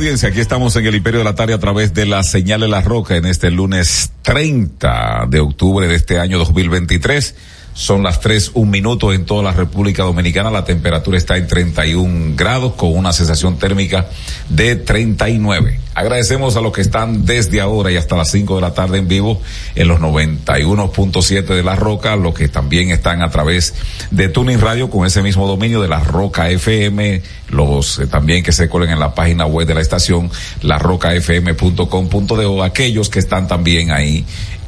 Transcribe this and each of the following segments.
Aquí estamos en el Imperio de la Tarde a través de la señal de la roca en este lunes 30 de octubre de este año 2023. Son las tres, un minuto en toda la República Dominicana. La temperatura está en 31 grados con una sensación térmica de 39. Agradecemos a los que están desde ahora y hasta las 5 de la tarde en vivo en los 91.7 de La Roca, los que también están a través de Tuning Radio con ese mismo dominio de La Roca FM, los eh, también que se colen en la página web de la estación, larrocafm.com.de, aquellos que están también ahí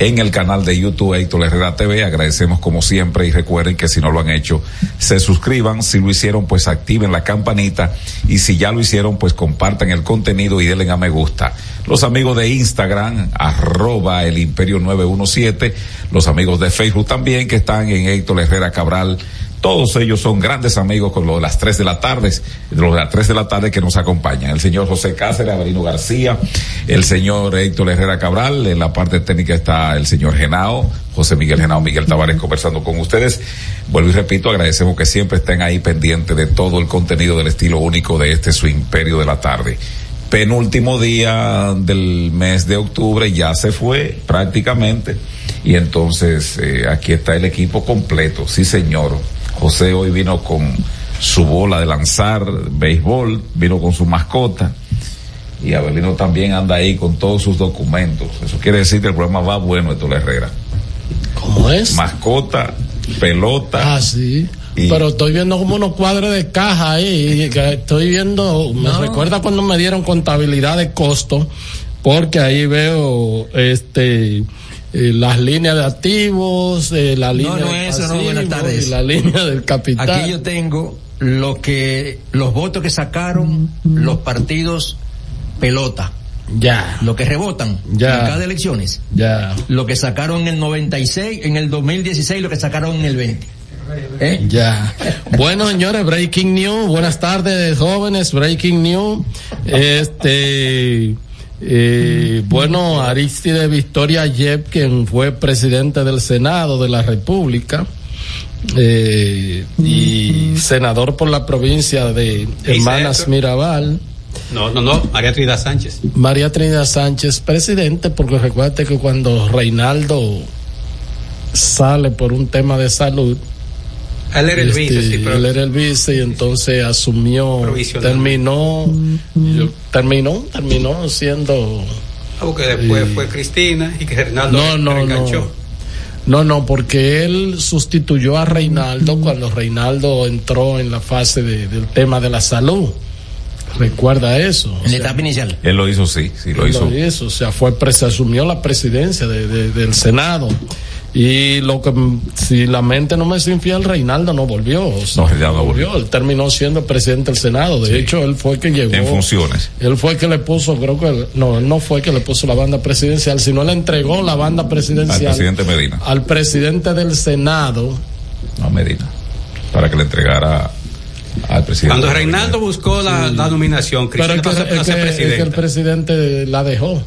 en el canal de YouTube Héctor Herrera TV. Agradecemos como siempre y recuerden que si no lo han hecho, se suscriban. Si lo hicieron, pues activen la campanita y si ya lo hicieron, pues compartan el contenido y denle a me gusta. Los amigos de Instagram, arroba el imperio 917, los amigos de Facebook también que están en Héctor Herrera Cabral todos ellos son grandes amigos con lo de las tres de la tarde, de los de las tres de la tarde que nos acompañan. El señor José Cáceres, Avelino García, el señor Héctor Herrera Cabral, en la parte técnica está el señor Genao, José Miguel Genao, Miguel Tavares conversando con ustedes. Vuelvo y repito, agradecemos que siempre estén ahí pendientes de todo el contenido del estilo único de este su imperio de la tarde penúltimo día del mes de octubre ya se fue prácticamente y entonces eh, aquí está el equipo completo, sí señor. José hoy vino con su bola de lanzar béisbol, vino con su mascota y Abelino también anda ahí con todos sus documentos. Eso quiere decir que el programa va bueno de la Herrera. ¿Cómo es? Mascota, pelota. Ah, sí. Pero estoy viendo como unos cuadros de caja ahí. estoy viendo, me recuerda cuando me dieron contabilidad de costo, porque ahí veo este eh, las líneas de activos, eh, la línea no, no, eso no, buenas tardes. la línea del capital. Aquí yo tengo lo que los votos que sacaron los partidos pelota. Ya. Lo que rebotan ya. en cada elecciones. Ya. Lo que sacaron en el 96, en el 2016, lo que sacaron en el 20. ¿Eh? Ya. Bueno, señores, breaking news. Buenas tardes, jóvenes. Breaking news. Este, eh, bueno, Aristide Victoria Yep, quien fue presidente del Senado de la República, eh, y senador por la provincia de Hermanas Mirabal. No, no, no, María Trinidad Sánchez. María Trinidad Sánchez, presidente, porque recuerde que cuando Reinaldo sale por un tema de salud, él era el vice, sí, pero... Él era el vice y entonces asumió, terminó, terminó, terminó siendo... Ah, porque después fue Cristina y que Reinaldo no, no, no. No, no, porque él sustituyó a Reinaldo cuando Reinaldo entró en la fase del tema de la salud. Recuerda eso. En la etapa inicial. Él lo hizo, sí, sí, lo hizo. Lo hizo, o sea, fue, asumió la presidencia del Senado. Y lo que, si la mente no me es infiel, Reinaldo no volvió. no, no volvió. Él terminó siendo presidente del Senado. De hecho, él fue el que llegó. En funciones. Él fue el que le puso, creo que, no, él no fue el que le puso la banda presidencial, sino le entregó la banda presidencial. Al presidente Medina. Al presidente del Senado. No, Medina. Para que le entregara al presidente. Cuando Reinaldo buscó la, nominación, Cristina Pero es que, el presidente la dejó.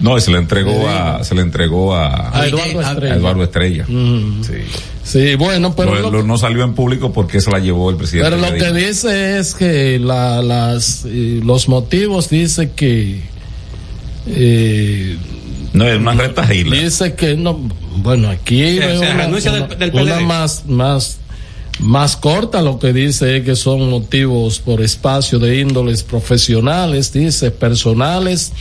No, se le entregó a, se le entregó a, Eduardo Estrella. Sí. sí. bueno, pero. no salió en público porque se la llevó el presidente. Pero lo que dice es que la, las, los motivos dice que. Eh, no, es más retajíla. Dice que no. Bueno, aquí una, más, más más corta lo que dice es que son motivos por espacio de índoles profesionales, dice, personales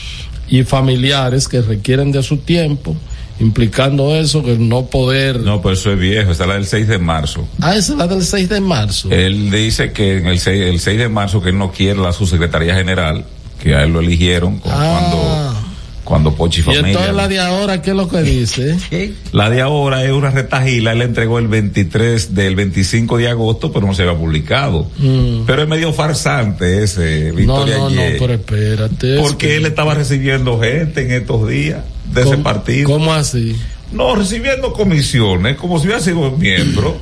y familiares que requieren de su tiempo implicando eso, que no poder. No, pero eso es viejo, esa es la del 6 de marzo. Ah, esa es la del 6 de marzo. Él dice que en el 6, el 6 de marzo que él no quiere la subsecretaría general, que a él lo eligieron Ah. cuando cuando Pochi y Familia. entonces la de ahora, ¿qué es lo que dice? La de ahora es una retajila, él la entregó el 23 del 25 de agosto, pero no se había publicado. Mm. Pero es medio farsante ese, No, Victoria no, no, Ye, pero espérate. Porque él estaba recibiendo gente en estos días de ese ¿Cómo- partido. ¿Cómo así? No, recibiendo comisiones, como si hubiera sido miembro.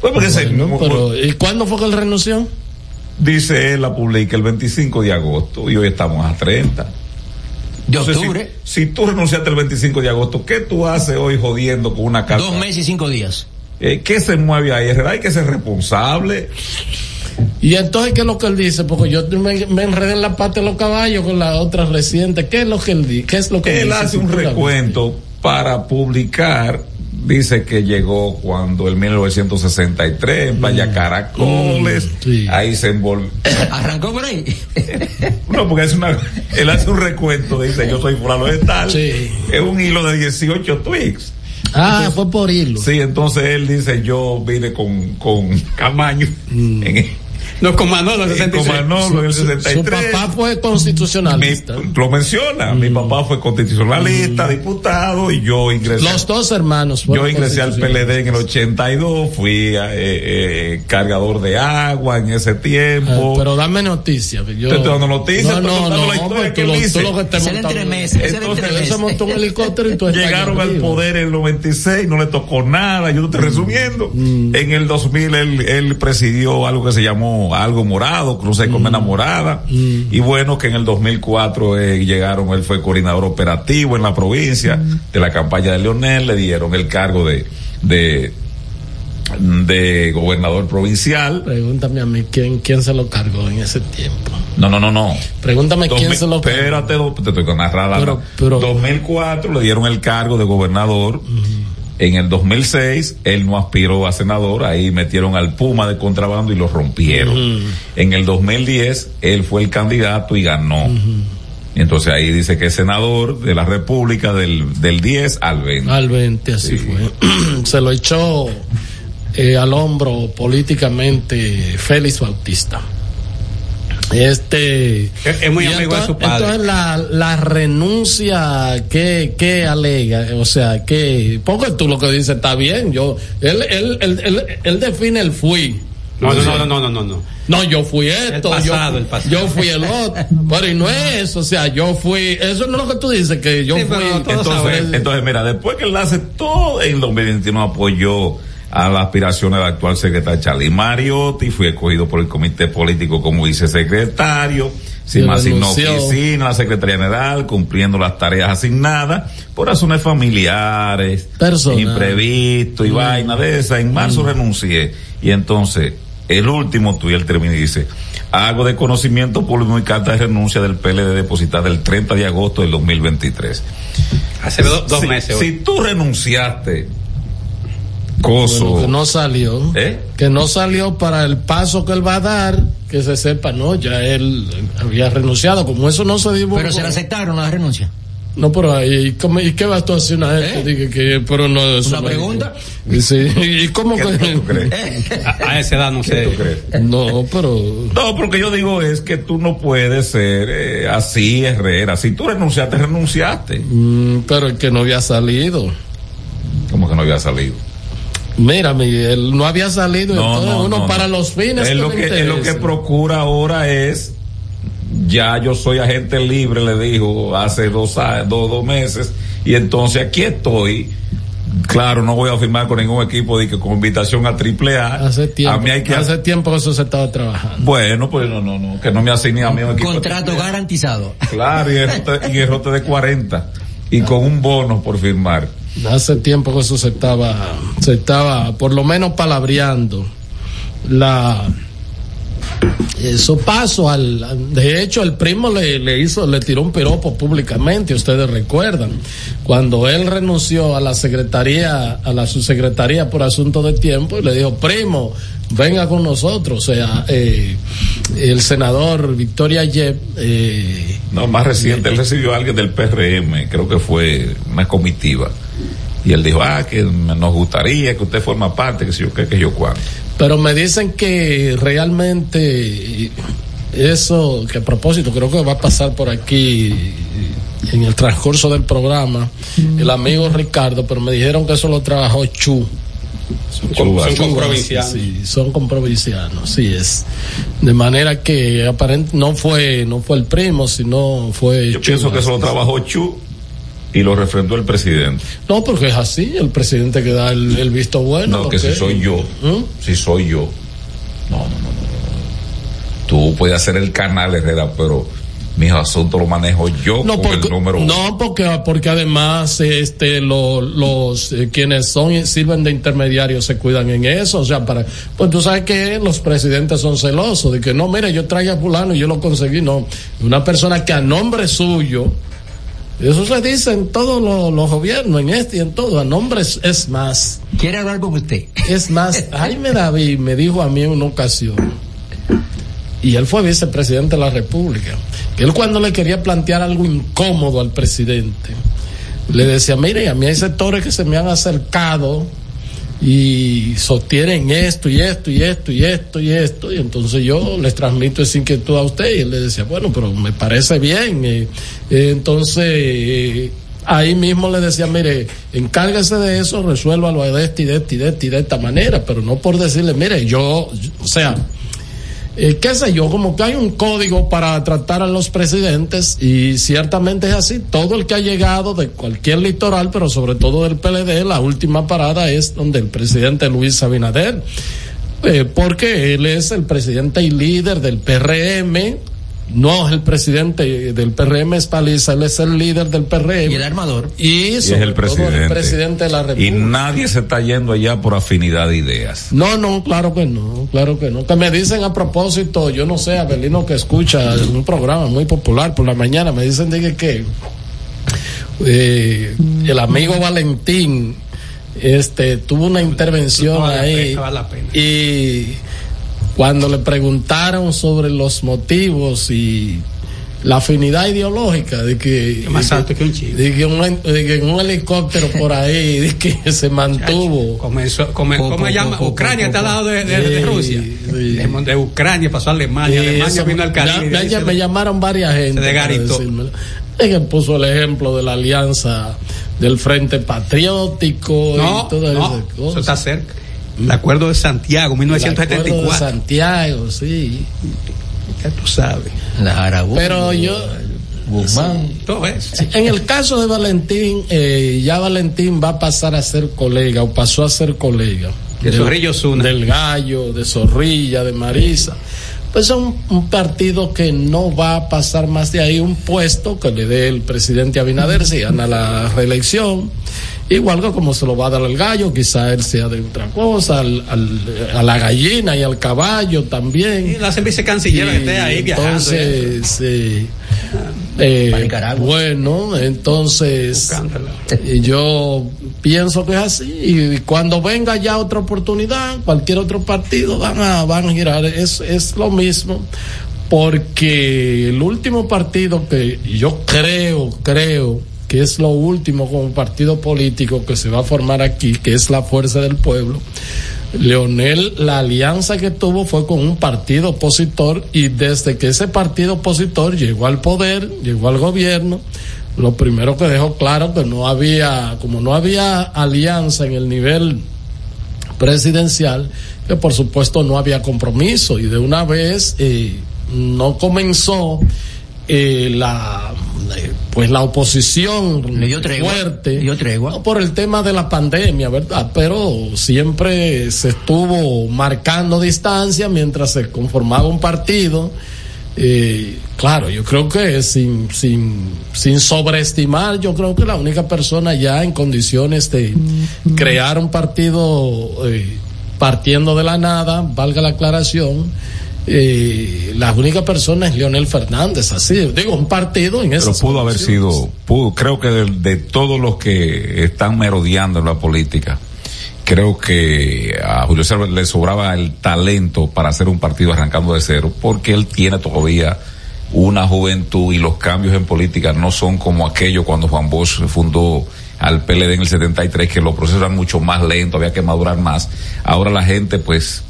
Pues Bueno, pero, ¿Y cuándo fue que él renunció? dice él, la publica el 25 de agosto y hoy estamos a 30. De Entonces, si- octubre, Si, tú renunciaste el 25 de agosto, ¿qué tú haces hoy jodiendo con una carta? dos meses y cinco días. Eh, ¿Qué se mueve ahí? Hay que ser responsable. Y entonces, ¿qué es lo que él dice? Porque yo me, me enredé en la pata de los caballos con la otra reciente. ¿Qué es lo que él dice? ¿Qué es lo que Él dice? hace un recuento para publicar. Dice que llegó cuando en 1963 en Playa Caracoles. Mm, sí. Ahí se envolvió. Arrancó por ahí. No, porque es una, él hace un recuento, dice yo soy fulano de tal. Sí. Es un hilo de 18 tweets. Ah, fue por hilo. Sí, entonces él dice yo vine con, con Camaño Mm. en, No, con Manolo, en 66. Comanolo en el Su 63. papá fue Mi- constitucionalista. lo menciona, mi papá fue constitucionalista, diputado y yo ingresé. Los dos hermanos. yo ingresé al. PLD en el 82, fui eh, eh, cargador de agua en ese tiempo. Ah, pero dame noticias. Yo... Te estoy dando noticias, No, no, no, la historia que tú, lo, que era Entonces, Él se montó un helicóptero y tú Llegaron al poder en el 96, no le tocó nada, yo te estoy Mm. resumiendo. En el 2000 él, él presidió algo que se llamó Algo Morado, Cruce con Mm. Enamorada. Y bueno, que en el 2004 eh, llegaron, él fue coordinador operativo en la provincia Mm. de la campaña de Leonel, le dieron el cargo de, de, de gobernador provincial. Pregúntame a mí quién, quién se lo cargó en ese tiempo. No, no, no, no. Pregúntame quién 2000 se lo cargó. Espérate, te estoy la- Pero- pero- 2004 le dieron el cargo de gobernador. En el 2006 él no aspiró a senador, ahí metieron al Puma de contrabando y lo rompieron. En el 2010 él fue el candidato y ganó. Entonces ahí dice que es senador de la República del, del 10 al 20. Al 20, así fue. se lo echó eh, al hombro políticamente Félix Bautista. Este. Es- muy amigo de su padre. Entonces la, la renuncia que, que alega, o sea, que, porque tú lo que dices está bien, yo, él, él, él, él, él define el fui. No, no, no, no, no, no, no. No, yo fui esto, El pasado, yo, el pasado. yo fui el otro, pero y no es eso, o sea, yo fui, eso no es lo que tú dices, que yo Sí, fui. Entonces, entonces, mira, después que él hace todo en 2021 apoyó a la aspiración del actual secretario Charlie Mariotti, fue escogido por el comité político como vicesecretario, me asignó renunció. oficina, la Secretaría General, cumpliendo las tareas asignadas por razones familiares, Personal. imprevisto y vaina de esa. En marzo renuncié y entonces el último tuyo él termina y dice, hago de conocimiento público mi carta de renuncia del PLD depositada el 30 de agosto del 2023. Hace do- dos si, meses. Si tú renunciaste, coso. Bueno, que no salió. ¿Eh? Que no salió para el paso que él va a dar, que se sepa, no, ya él había renunciado, como eso no se divulgó. Pero se le aceptaron la renuncia. No, pero ahí, ¿cómo- ¿y qué vas tú a hacer una gente? ¿Eh? Dije que, pero no, eso ¿Una pregunta? Y Sí, ¿y cómo ¿Qué que? tú crees? A, a esa edad no ¿Qué sé. tú crees? No, pero. No, porque yo digo es que tú no puedes ser eh, así, Herrera. Si tú renunciaste, renunciaste. mm, pero el que no había salido. Como que no había salido. Mira, Miguel, no había salido, No, entonces no, uno no, para no. los fines. Es lo que, es lo que procura ahora es, ya yo soy agente libre, le dijo hace dos, a- dos, dos meses, y entonces aquí estoy. Claro, no voy a firmar con ningún equipo de que con invitación a triple A. Hace tiempo, A mí hay que hace tiempo que eso se estaba trabajando. Bueno, pues no, no, no, que no me asigne a mí un equipo. Contrato garantizado. Claro, y errote, y errote de 40. Y con un bono por firmar. Hace tiempo que eso se estaba, se estaba por lo menos palabreando. La eh, su paso al, de hecho el primo le, le hizo, le tiró un piropo públicamente, ustedes recuerdan, cuando él renunció a la secretaría, a la subsecretaría por asunto de tiempo, y le dijo, primo, venga con nosotros, o sea, eh, el senador Victoria Yep. Eh, no, más reciente, él recibió a alguien del PRM, creo que fue una comitiva. Y él dijo, ah, que nos gustaría que usted forma parte, que si yo qué, que yo. Pero me dicen que realmente eso, que a propósito, creo que va a pasar por aquí en el transcurso del programa, el amigo Ricardo, pero me dijeron que eso lo trabajó Chu. Son, son con provincianos. Sí, son con provincianos, sí es. De manera que aparente no fue, no fue el primo, sino fue Yo pienso que eso lo trabajó Chu y lo refrendó el presidente. No, porque es así, el presidente que da el, el visto bueno. No, que si soy yo, ¿Mm? si soy yo. No, no, no, no. Tú puedes hacer el canal Herrera, pero mis asuntos los manejo yo no, con porque, el número uno. No, porque, porque además este, lo, los eh, quienes son sirven de intermediarios se cuidan en eso. O sea, para, pues tú sabes que los presidentes son celosos de que no, mire, yo traigo a fulano y yo lo conseguí. No, una persona que a nombre suyo, eso se dice en todos los, los, gobiernos, en este y en todo, a nombre es, es más. ¿Quiere hablar con usted? Es más, Jaime David me dijo a mí en una ocasión, y él fue vicepresidente de la República, él cuando le quería plantear algo incómodo al presidente, le decía, mire, a mí hay sectores que se me han acercado y sostienen esto y esto y esto y esto y esto y entonces yo les transmito esa inquietud a usted y él le decía bueno pero me parece bien entonces eh, ahí mismo le decía mire encárguese de eso resuélvalo de este y de este y de este y de esta manera pero no por decirle mire yo o sea eh, qué sé yo, como que hay un código para tratar a los presidentes y ciertamente es así. Todo el que ha llegado de cualquier litoral, pero sobre todo del PLD, la última parada es donde el presidente Luis Abinader, eh, porque él es el presidente y líder del PRM, no es el presidente del PRM es Paliza, él es el líder del PRM. Y el armador. Y, y es el presidente. el presidente de la República. Y nadie se está yendo allá por afinidad de ideas. No, no, claro que no, claro que no. Que me dicen a propósito, yo no sé, Abelino que escucha un programa muy popular por la mañana, me dicen de que eh, el amigo Valentín este tuvo una intervención no vale ahí la pena, vale la pena. y cuando le preguntaron sobre los motivos y la afinidad ideológica de que más de alto que un chico de que un, de que un helicóptero por ahí de que se mantuvo comenzó come, Po, ¿cómo se llama? po, Ucrania está al lado de, de, de Rusia sí. de, de Ucrania pasó a Alemania Alemania eso, vino al Caribe ya- ya me llamaron varias gente decírmelo. Es que puso el ejemplo de la alianza del Frente Patriótico no, y todas no, esas eso cosas. está cerca el acuerdo de Santiago El acuerdo de 1974 Santiago, sí. ya tú sabes La Aragón. Pero yo, Guzmán. todo eso En el caso de Valentín, eh, ya Valentín va a pasar a ser colega o pasó a ser colega. De Del- Zorrillo. Del Gallo, de Zorrilla, de Marisa. Pues es un, un partido que no va a pasar más de ahí un puesto que le dé el presidente Abinader si gana la reelección. Igual que como se lo va a dar al gallo, quizá él sea de otra cosa, al, al- a la gallina y al caballo también. y la vicecanciller que esté ahí viajando Entonces, eh, eh, Nicaragua. bueno, entonces buscándolo. eh, yo pienso que es así y cuando venga ya otra oportunidad, cualquier otro partido van a van a girar, es es lo mismo porque el último partido que yo creo creo que es lo último como partido político que se va a formar aquí, que es la Fuerza del Pueblo. Leonel, la alianza que tuvo fue con un partido opositor y desde que ese partido opositor llegó al poder, llegó al gobierno, lo primero que dejó claro que no había, como no había alianza en el nivel presidencial, que por supuesto no había compromiso y de una vez eh, no comenzó eh, la pues la oposición Le dio tregua, fuerte le dio tregua. no por el tema de la pandemia, ¿verdad? Pero siempre se estuvo marcando distancia mientras se conformaba un partido. Eh, claro, yo creo que sin, sin, sin sobreestimar, yo creo que la única persona ya en condiciones de crear un partido eh, partiendo de la nada, valga la aclaración, eh, la única persona es Leonel Fernández, así, digo, un partido en Pero esas pudo haber sido, pudo, creo que de, de todos los que están merodeando en la política creo que a Julio César le sobraba el talento para hacer un partido arrancando de cero, porque él tiene todavía una juventud y los cambios en política no son como aquello cuando Juan Bosch fundó al PLD en el 73, que los procesos eran mucho más lentos, había que madurar más. Ahora la gente, pues,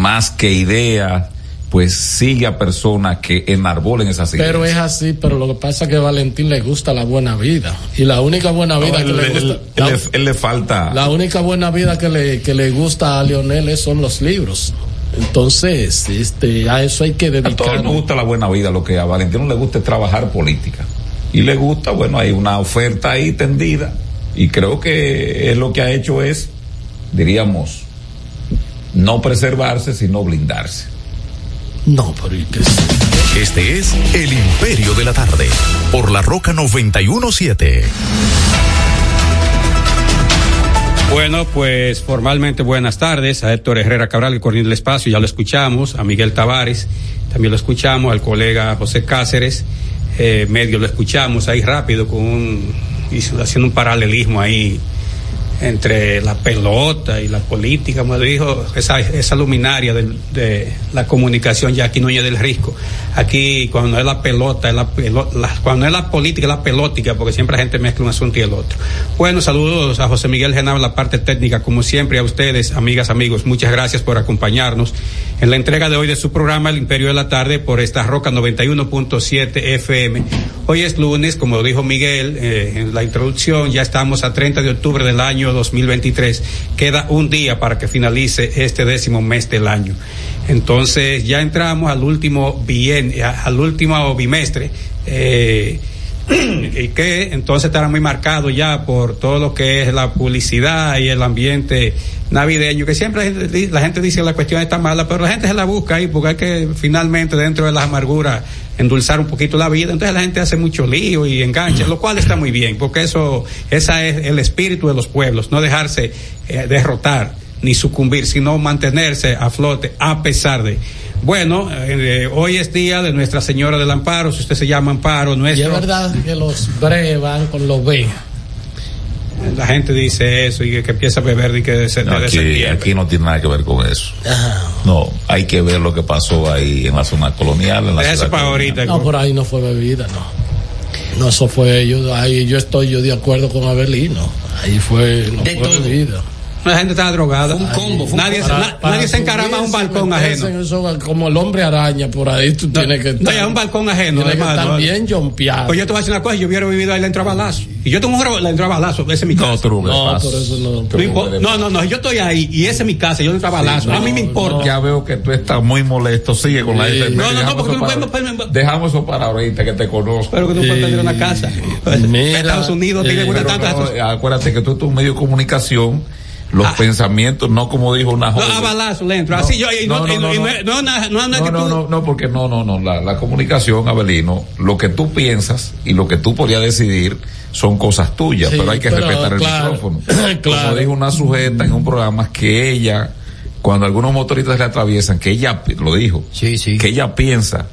más que ideas, pues sigue a personas que enarbolen esas ideas. Pero es así, pero lo que pasa es que a Valentín le gusta la buena vida. Y la única buena vida No, que él, le gusta. él la- le, él le falta. La única buena vida que le, que le gusta a Lionel son los libros. Entonces, este, a eso hay que A todos dedicar. nos gusta la buena vida, lo que a Valentino le gusta es trabajar política. Y le gusta, bueno, hay una oferta ahí tendida. Y creo que es lo que ha hecho es, diríamos, no preservarse, sino blindarse. No, pero. Este es El Imperio de la Tarde, por la Roca 917. Bueno, pues formalmente buenas tardes a Héctor Herrera Cabral, que coordina el espacio, ya lo escuchamos, a Miguel Tavares, también lo escuchamos, al colega José Cáceres, eh, medio lo escuchamos ahí rápido con un, haciendo un paralelismo ahí entre la pelota y la política, como dijo esa, esa luminaria del- de la comunicación, Jackie Núñez del Risco. Aquí, cuando es la pelota, es la la- cuando es la política, es la pelótica, porque siempre la gente mezcla un asunto y el otro. Bueno, saludos a José Miguel Genao, la parte técnica, como siempre, a ustedes, amigas, amigos, muchas gracias por acompañarnos en la entrega de hoy de su programa El Imperio de la Tarde por esta Roca 91.7 FM. Hoy es lunes, como dijo Miguel eh, en la introducción, ya estamos a 30 de octubre del año 2023. Queda un día para que finalice este décimo mes del año. Entonces ya entramos al último bien, al último bimestre. Eh, y que entonces estará muy marcado ya por todo lo que es la publicidad y el ambiente navideño, que siempre la gente, dice que la cuestión está mala, pero la gente se la busca ahí porque hay que finalmente dentro de las amarguras endulzar un poquito la vida, entonces la gente hace mucho lío y engancha, lo cual está muy bien, porque eso, esa es el espíritu de los pueblos, no dejarse eh, derrotar ni sucumbir, sino mantenerse a flote a pesar de. Bueno, eh, hoy es día de Nuestra Señora del Amparo, si usted se llama Amparo, Y nuestro. es verdad que los breves van con los B. La gente dice eso y que, empieza a beber y que desde, No, aquí, aquí no tiene nada que ver con eso. No, hay que ver lo que pasó ahí en la zona colonial. En la Eso para ahorita. No, por ahí no fue bebida, no. No, eso fue yo, ahí yo estoy yo de acuerdo con Abelino. Ahí fue, no De fue todo. bebida. La gente está drogada. Fue un combo, fue un nadie, se- Para- na- para nadie se encarama a un balcón ajeno. en eso, como el hombre araña, por ahí tú tienes que No, ya un balcón ajeno. Tienes que además, estar ¿no? bien jompeado. Pues yo te voy a decir una cosa, yo hubiera vivido ahí la entrada a balazo. Y yo tengo un la entrada a balazo, ese es mi casa. No, tú No, vas. por eso no. Tú No, no, no, no, yo estoy ahí y ese es mi casa, yo le entraba a balazo. a mí me importa. Ya veo que tú estás muy molesto. Sigue con la Sí. efeméride. No, no, no, Dejamos porque eso tú para- puedes- puedes- Dejamos eso para ahorita que te conozco. Pero que tú puedes tener una casa. Estados Unidos tiene eh, una Pero tanta. no, acuérdate que tú estás un medio de comunicación, los Ah. pensamientos, no como dijo una No, joven. a balazo le entro. Así yo, y no, no, no, no, no, no, no, No, no, no, no, porque no, no, no, la, la comunicación, Abelino, lo que tú piensas y lo que tú podrías decidir son cosas tuyas, Sí, pero hay que pero, respetar el claro, micrófono. claro. Como dijo una sujeta en un programa que ella, cuando algunos motoristas le atraviesan, que ella, lo dijo, Sí, sí. que ella piensa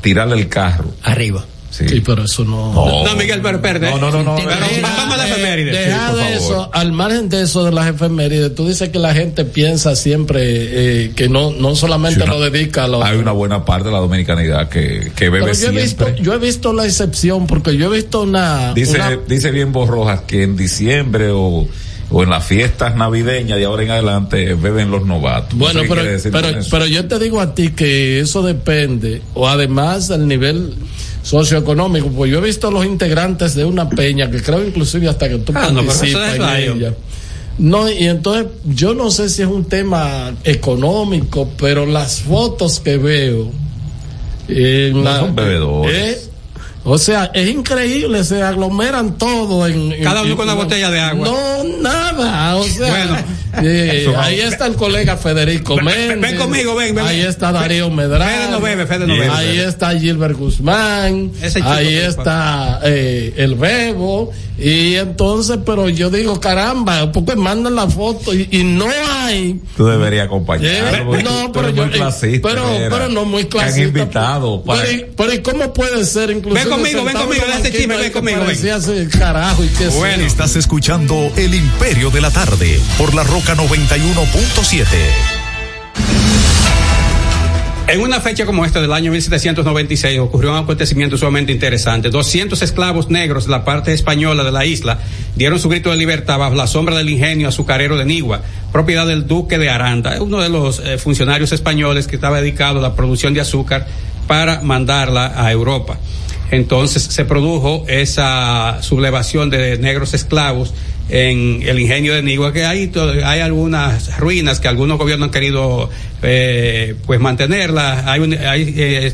tirarle el carro. Arriba. Sí. Sí, pero eso no. No. No, Miguel, pero espérate. No, no, no, no. Pero Deja- vamos a la Eh, efeméride. deja Sí, por de favor. eso, al margen de eso de las efemérides, tú dices que la gente piensa siempre eh, que no no solamente una- lo dedica a los. Hay una buena parte de la dominicanidad que, que bebe Pero yo he visto, siempre. yo he visto la excepción porque yo he visto una. Dice, una- dice bien Borrojas que en diciembre o, o en las fiestas navideñas de ahora en adelante beben los novatos. No Bueno, sé pero, pero, pero yo te digo a ti que eso depende, o además del nivel socioeconómico, pues yo he visto los integrantes de una peña, que creo inclusive hasta que tú Ah, no, participas en radio. ella. No, y entonces yo no sé si es un tema económico, pero las fotos que veo No la- son bebedores. eh, o sea, es increíble, se aglomeran todo en, Cada uno con una botella de agua. No, nada, o sea, Bueno, Sí, ahí está el colega Federico Méndez. Ven conmigo, ven, ven. Ahí está Darío Medrano. Fede no bebe, Fede no bebe. Ahí está Gilbert Guzmán. Ahí está eh, el Bebo. Y entonces, pero yo digo, caramba, porque mandan la foto y, y no hay. Tú deberías acompañarlo. Eh, no, tú pero eres yo, muy clasista, pero, pero no muy han clasista. invitado para- Pero, y- pero ¿y cómo puede ser incluso? Ven conmigo, ven conmigo, de ese chisme, ven conmigo, ven. ven. carajo y qué Bueno. yo. Estás escuchando El Imperio de la Tarde por la Roca 91.7. En una fecha como esta del año 1796 ocurrió un acontecimiento sumamente interesante. 200 esclavos negros de la parte española de la isla dieron su grito de libertad bajo la sombra del ingenio azucarero de Nigua, propiedad del duque de Aranda, uno de los eh, funcionarios españoles que estaba dedicado a la producción de azúcar para mandarla a Europa. Entonces se produjo esa sublevación de negros esclavos en el ingenio de Nigua, que hay, hay algunas ruinas que algunos gobiernos han querido eh, pues mantenerlas, hay, hay eh,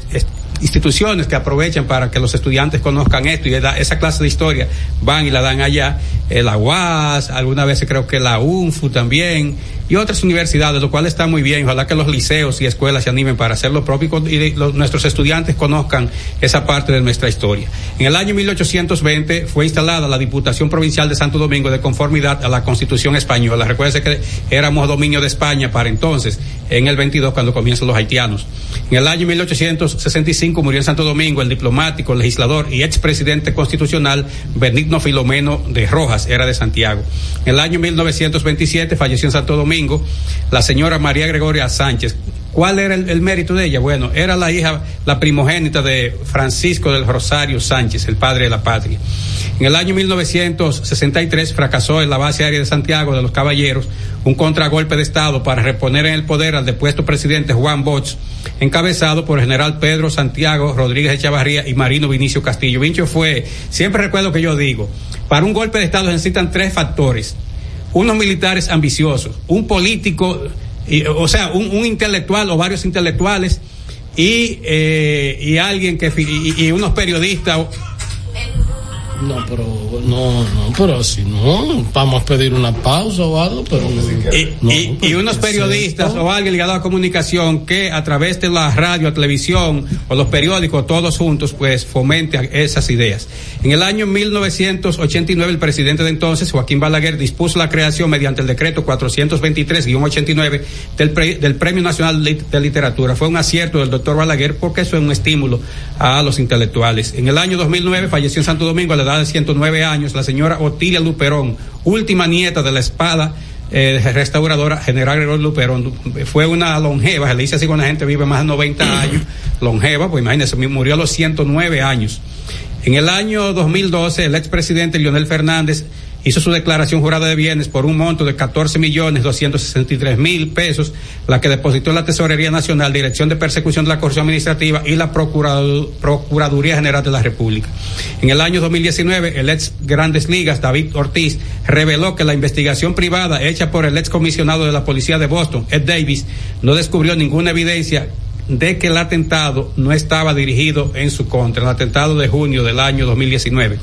instituciones que aprovechan para que los estudiantes conozcan esto y esa- clase de historia van y la dan allá, eh, la UAS, algunas veces creo que la UNFU también, y otras universidades, lo cual está muy bien. Ojalá que los liceos y escuelas se animen para hacer lo propio y nuestros estudiantes conozcan esa parte de nuestra historia. En el año 1820 fue instalada la Diputación Provincial de Santo Domingo de conformidad a la Constitución Española. Recuerden que éramos dominio de España para entonces, en el 22 cuando comienzan los haitianos. En el año 1865 murió en Santo Domingo el diplomático, legislador y expresidente constitucional Benigno Filomeno de Rojas, era de Santiago. En el año 1927 falleció en Santo Domingo la señora María Gregoria Sánchez. ¿Cuál era el, mérito de ella? Bueno, era la hija, la primogénita de Francisco del Rosario Sánchez, el padre de la patria. En el año 1963 fracasó en la base aérea de Santiago de los Caballeros un contragolpe de Estado para reponer en el poder al depuesto presidente Juan Bosch, encabezado por el general Pedro Santiago Rodríguez Echavarría y Marino Vinicio Castillo. Vincho fue, siempre recuerdo que yo digo, para un golpe de Estado se necesitan tres factores. Unos militares ambiciosos, un político, o sea, un, intelectual o varios intelectuales y, eh, y alguien que, y unos periodistas No, pero no, no, pero si no, vamos a pedir una pausa o algo, pero y, no, y- pero y unos ¿qué es periodistas o alguien ligado a la comunicación que a través de la radio, televisión o los periódicos, todos juntos, pues fomente esas ideas. En el año 1989, el presidente de entonces, Joaquín Balaguer, dispuso la creación mediante el decreto 423-89 del, pre- del Premio Nacional de de Literatura. Fue un acierto del doctor Balaguer porque eso es un estímulo a los intelectuales. En el año 2009 falleció en Santo Domingo a la edad de 109 años la señora Otilia Luperón, última nieta de la espada eh, restauradora General Gregorio Luperón. Fue una longeva, se le dice así cuando la gente vive más de 90 años, longeva, pues imagínense, murió a los 109 años. En el año 2012, el expresidente Leonel Fernández hizo su declaración jurada de bienes por un monto de 14 millones 263 mil pesos, la que depositó la Tesorería Nacional, Dirección de Persecución de la Corrupción Administrativa y la Procuradu- Procuraduría General de la República. En el año 2019, el ex Grandes Ligas, David Ortiz, reveló que la investigación privada hecha por el ex comisionado de la Policía de Boston, Ed Davis, no descubrió ninguna evidencia de que el atentado no estaba dirigido en su contra, el atentado de junio del año 2019.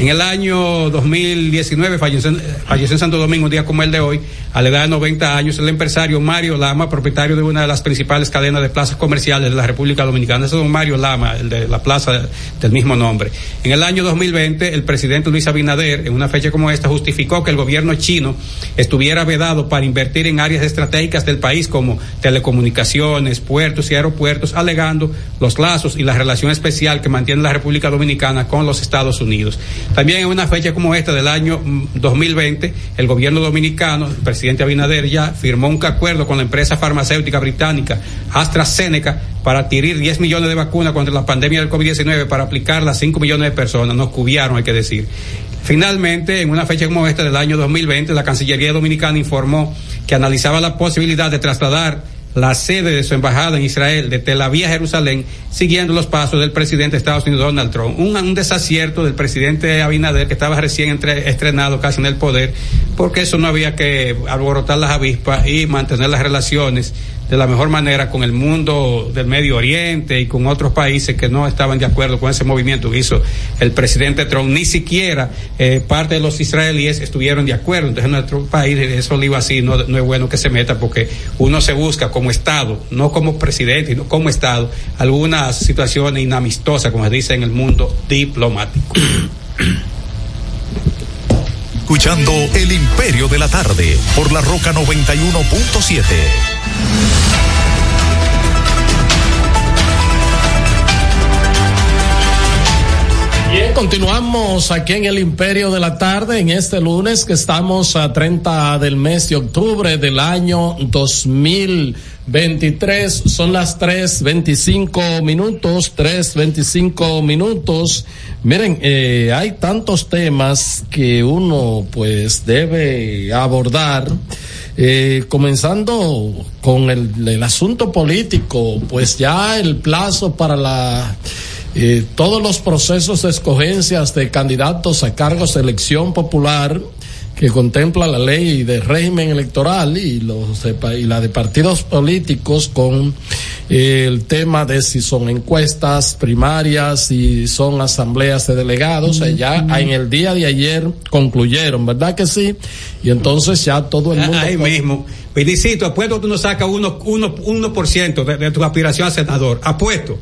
En el año 2019 falleció, falleció en Santo Domingo un día como el de hoy, a la edad de 90 años, el empresario Mario Lama, propietario de una de las principales cadenas de plazas comerciales de la República Dominicana. Ese es don Mario Lama, el de la plaza del mismo nombre. En el año 2020, el presidente Luis Abinader, en una fecha como esta, justificó que el gobierno chino estuviera vedado para invertir en áreas estratégicas del país como telecomunicaciones, puertos y aeropuertos, alegando los lazos y la relación especial que mantiene la República Dominicana con los Estados Unidos. También en una fecha como esta del año mm, 2020, el gobierno dominicano, el presidente Abinader ya firmó un acuerdo con la empresa farmacéutica británica AstraZeneca para adquirir 10 millones de vacunas contra la pandemia del COVID-19 para aplicarla a 5 millones de personas. Nos cubiaron, hay que decir. Finalmente, en una fecha como esta del año 2020, la Cancillería Dominicana informó que analizaba la posibilidad de trasladar la sede de su embajada en Israel de Tel Aviv a Jerusalén, siguiendo los pasos del presidente de Estados Unidos Donald Trump. Un, un desacierto del presidente Abinader, que estaba recién entre- estrenado casi en el poder, porque eso no había que alborotar las avispas y mantener las relaciones de la mejor manera con el mundo del Medio Oriente y con otros países que no estaban de acuerdo con ese movimiento que hizo el presidente Trump. Ni siquiera eh, parte de los israelíes estuvieron de acuerdo. Entonces, en nuestro país, eso le iba así, no, no es bueno que se meta porque uno se busca como Estado, no como presidente, sino como Estado, algunas situaciones inamistosas, como se dice en el mundo diplomático. Escuchando El Imperio de la Tarde por la Roca 91.7. Continuamos aquí en el Imperio de la Tarde en este lunes que estamos a 30 del mes de octubre del año 2023. Son las 3.25 minutos, 3.25 minutos. Miren, eh, hay tantos temas que uno pues debe abordar. Eh, comenzando con el asunto político, pues ya el plazo para la eh, todos los procesos de escogencias de candidatos a cargos de elección popular que contempla la ley de régimen electoral y, los de, y la de partidos políticos con eh, el tema de si son encuestas primarias, si son asambleas de delegados, ya en el día de ayer concluyeron, ¿verdad que sí? Y entonces ya todo el mundo... Ahí mismo. Vinicito, apuesto tú no sacas uno, uno, uno por ciento de, de tu aspiración a senador. Apuesto.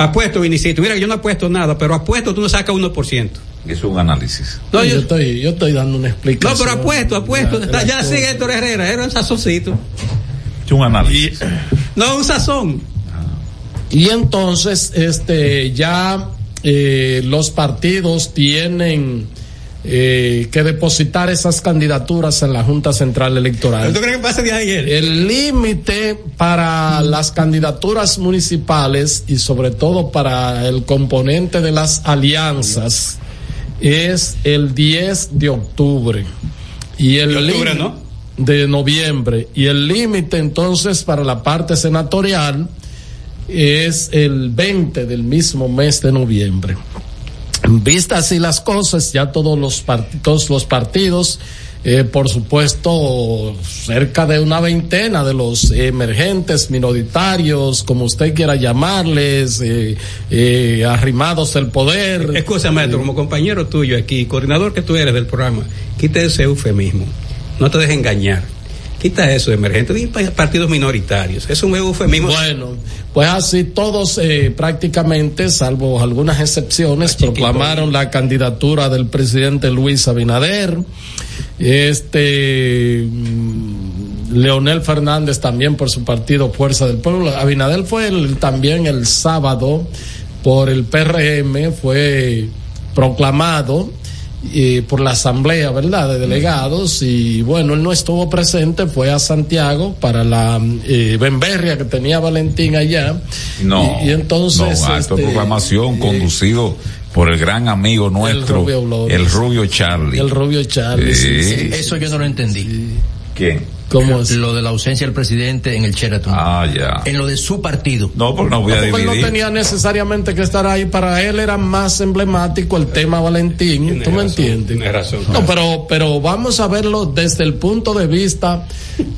Apuesto, Vinicito. Mira, yo no apuesto nada, pero apuesto tú no sacas 1%. Es un análisis. No, yo, yo, estoy, yo estoy dando una explicación. No, pero apuesto, apuesto. Ya, ya sigue Héctor Herrera, era un sazoncito. Es un análisis. Y, no, un sazón. Y entonces, este, ya eh, los partidos tienen eh, que depositar esas candidaturas en la Junta Central Electoral. ¿Tú crees que pasa de ayer? El límite para las candidaturas municipales y sobre todo para el componente de las alianzas es el 10 de octubre. Y el de octubre, ¿no? De noviembre. Y el límite entonces para la parte senatorial es el 20 del mismo mes de noviembre. Vistas así las cosas, ya todos los, todos los partidos, eh, por supuesto, cerca de una veintena de los emergentes, minoritarios, como usted quiera llamarles, eh, eh, arrimados del poder. Escúchame, como compañero tuyo aquí, coordinador que tú eres del programa, quita ese eufemismo, no te dejes engañar. Quita eso, emergente, partidos minoritarios. Es un eufemismo. Bueno, pues así todos eh, prácticamente, salvo algunas excepciones, proclamaron la candidatura del presidente Luis Abinader. Este Leonel Fernández también por su partido Fuerza del Pueblo. Abinader fue el, también el sábado por el PRM, fue proclamado eh, por la asamblea, ¿verdad?, de delegados y bueno, él no estuvo presente, fue a Santiago para la eh, Benberria que tenía Valentín allá. No. Y, y entonces. No, acto este, de proclamación eh, conducido por el gran amigo nuestro, Rubio el Rubio Charlie. El Rubio Charlie. Sí. sí, sí. Eso yo no lo entendí. ¿Quién? ¿Cómo es? Lo de la ausencia del presidente en el Sheraton. Ah, ya. En lo de su partido. No, pues no voy a Porque él no dividir. tenía necesariamente que estar ahí, para él era más emblemático el tema Valentín, ¿tú me entiendes? razón. No, pero, pero vamos a verlo desde el punto de vista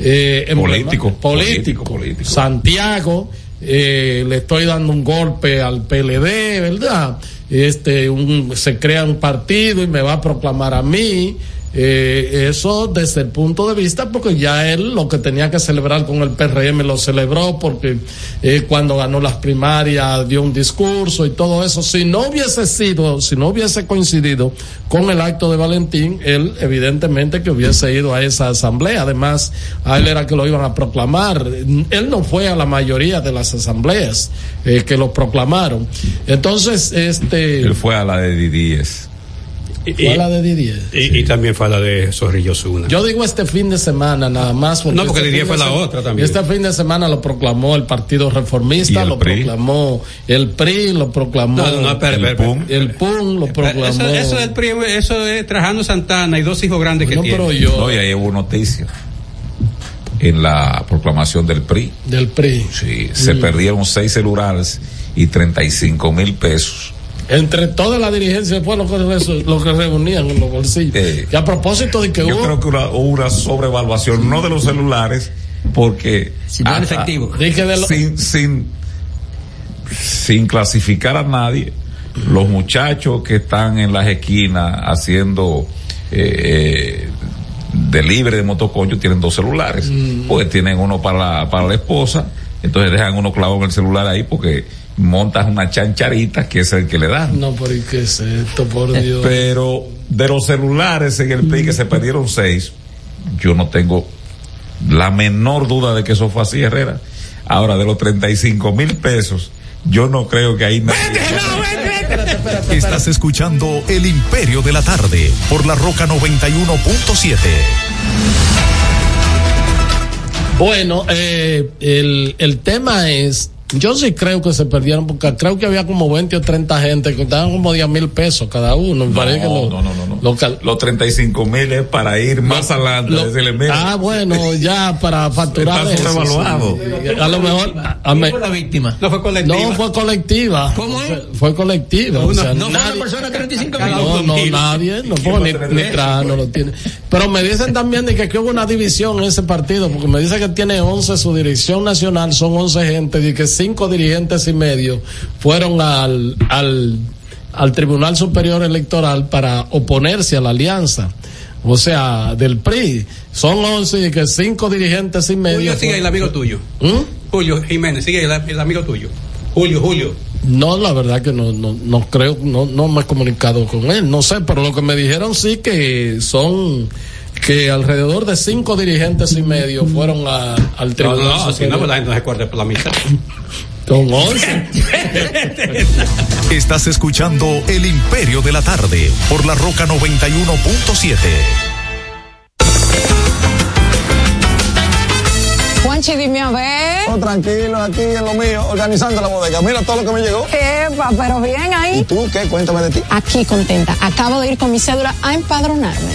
eh, político, político, político. Santiago, eh, le estoy dando un golpe al PLD, ¿verdad? Este, un, se crea un partido y me va a proclamar a mí. Eh, eso desde el punto de vista, porque ya él lo que tenía que celebrar con el PRM lo celebró, porque eh, cuando ganó las primarias dio un discurso y todo eso. Si no hubiese sido, si no hubiese coincidido con el acto de Valentín, él evidentemente que hubiese ido a esa asamblea. Además, a él era que lo iban a proclamar. Él no fue a la mayoría de las asambleas eh, que lo proclamaron. Entonces, este. Él fue a la de Didíes. Fue a la de Didier. Y, y también fue la de Zorrillo Zuna. Yo digo este fin de semana nada más. No, porque este Didier fin fue de la otra también. Este fin de semana lo proclamó el Partido Reformista, ¿Y el lo PRI? proclamó el PRI, lo proclamó No, no, El espera, espera. PUM. el PUN, lo proclamó. Eso, eso es el primo, eso es Trajano Santana y dos hijos grandes no, que tiene. pero yo, No, y ahí hubo noticias. En la proclamación del PRI. del PRI. Sí, se perdieron seis celulares y 35 mil pesos. Entre toda la dirigencia fue lo que, lo que reunían en los bolsillos. Eh, y a propósito de que Yo hubo, creo que una- hubo una sobrevaluación, no de los celulares, porque Si no es efectivo. Dije de lo- sin, sin, sin clasificar a nadie, los muchachos que están en las esquinas haciendo eh, eh, delivery de motoconcho tienen dos celulares, porque tienen uno para la, para la esposa, entonces dejan uno clavado en el celular ahí porque montas una chancharita que es el que le dan. No, pero ¿y qué es esto, por Dios? Pero de los celulares en el PRI que se perdieron seis, yo no tengo la menor duda de que eso fue así, Herrera. Ahora, de los 35 mil pesos, yo no creo que ahí nadie... Estás escuchando El Imperio de la Tarde por la Roca 91.7. Bueno, eh, el, el tema es, yo sí creo que se perdieron, porque creo que había como 20 o 30 gente que estaban como 10 mil pesos cada uno. Me parece que No, lo- no, no, no, no. lo cal- Los 35 mil es para ir más adelante, lo- decirle, mira, ah, bueno, ya para facturar Está eso, sobrevaluado. sí. A lo mejor, a me- ¿Quién fue la víctima? No fue colectiva. no fue colectiva. ¿Cómo es? Fue, fue colectiva. o sea, No fue nadie- una persona de 35 Cada mil. No, no, nadie, no puedo ni, ni traer, no lo tiene. Pero me dicen también de que, aquí hubo una división en ese partido, porque me dice que tiene 11, su dirección nacional son 11 gente, y que cinco dirigentes y medio fueron al, al, al Tribunal Superior Electoral para oponerse a la alianza. O sea, del PRI. Son 11 y que cinco dirigentes y medio. Julio sigue el amigo tuyo. ¿Mm? Julio Jiménez, sigue el, el amigo tuyo. Julio, Julio. No, la verdad que no, no, no creo, no, no me he comunicado con él, no sé, pero lo que me dijeron sí que son que alrededor de cinco dirigentes y medio fueron a- al No, tribunal. no, si no, Superior. pues la gente no se acuerda por la mitad. Con once. Estás escuchando El Imperio de la Tarde por la Roca 91.7. Juanchi, dime a ver. Oh, tranquilo, aquí en lo mío, organizando la bodega. Mira todo lo que me llegó. Epa, pero bien ¿Y ahí. tú qué? Cuéntame de ti. Aquí contenta. Acabo de ir con mi cédula a empadronarme.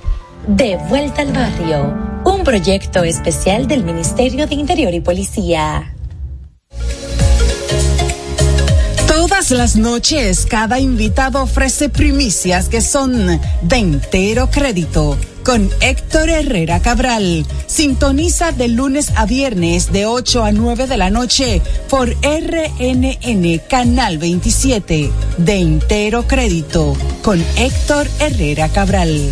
De vuelta al barrio, un proyecto especial del Ministerio de Interior y Policía. Todas las noches, cada invitado ofrece primicias que son de entero crédito. Con Héctor Herrera Cabral. Sintoniza de lunes a viernes de 8 a 9 de la noche por RNN Canal 27. De entero crédito. Con Héctor Herrera Cabral.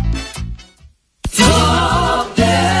Señor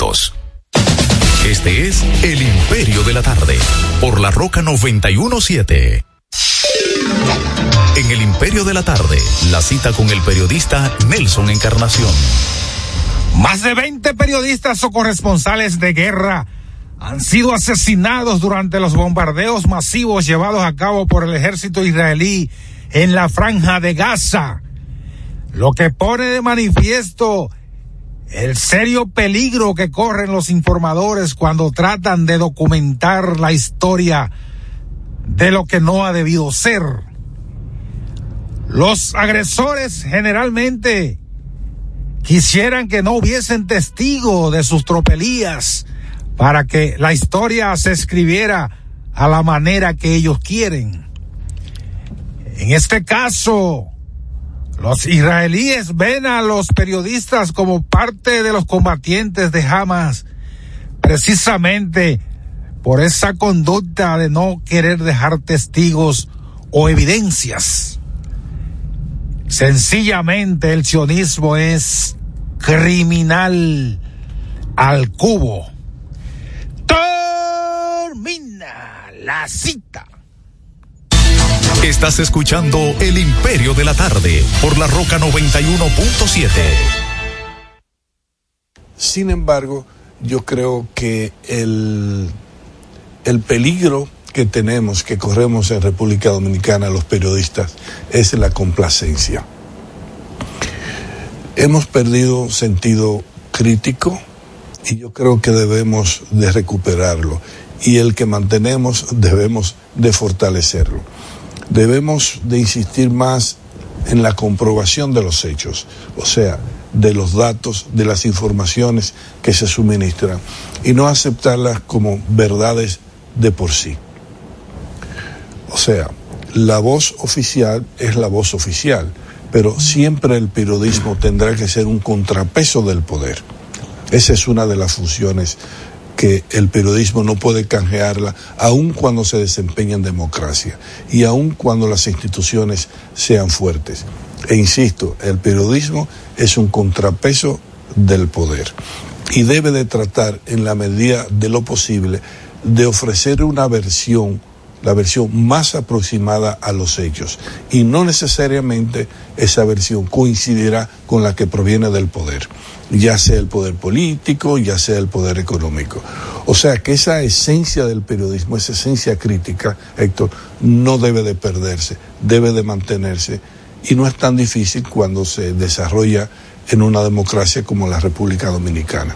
Este es El Imperio de la Tarde, por la Roca 917. En El Imperio de la Tarde, la cita con el periodista Nelson Encarnación. Más de 20 periodistas o corresponsales de guerra han sido asesinados durante los bombardeos masivos llevados a cabo por el ejército israelí en la franja de Gaza, lo que pone de manifiesto el serio peligro que corren los informadores cuando tratan de documentar la historia de lo que no ha debido ser. Los agresores generalmente quisieran que no hubiesen testigo de sus tropelías para que la historia se escribiera a la manera que ellos quieren. En este caso, los israelíes ven a los periodistas como parte de los combatientes de Hamas, precisamente por esa conducta de no querer dejar testigos o evidencias. Sencillamente el sionismo es criminal al cubo. Termina la cita. Estás escuchando El Imperio de la Tarde por la Roca 91.7. Sin embargo, yo creo que el, el peligro que tenemos, que corremos en República Dominicana los periodistas, es la complacencia. Hemos perdido sentido crítico y yo creo que debemos de recuperarlo y el que mantenemos debemos de fortalecerlo debemos de insistir más en la comprobación de los hechos, o sea, de los datos, de las informaciones que se suministran, y no aceptarlas como verdades de por sí. O sea, la voz oficial es la voz oficial, pero siempre el periodismo tendrá que ser un contrapeso del poder. Esa es una de las funciones que el periodismo no puede canjearla, aun cuando se desempeña en democracia y aun cuando las instituciones sean fuertes. E insisto, el periodismo es un contrapeso del poder y debe de tratar en la medida de lo posible de ofrecer una versión la versión más aproximada a los hechos y no necesariamente esa versión coincidirá con la que proviene del poder ya sea el poder político, ya sea el poder económico. O sea que esa esencia del periodismo, esa esencia crítica, Héctor, no debe de perderse, debe de mantenerse y no es tan difícil cuando se desarrolla en una democracia como la República Dominicana.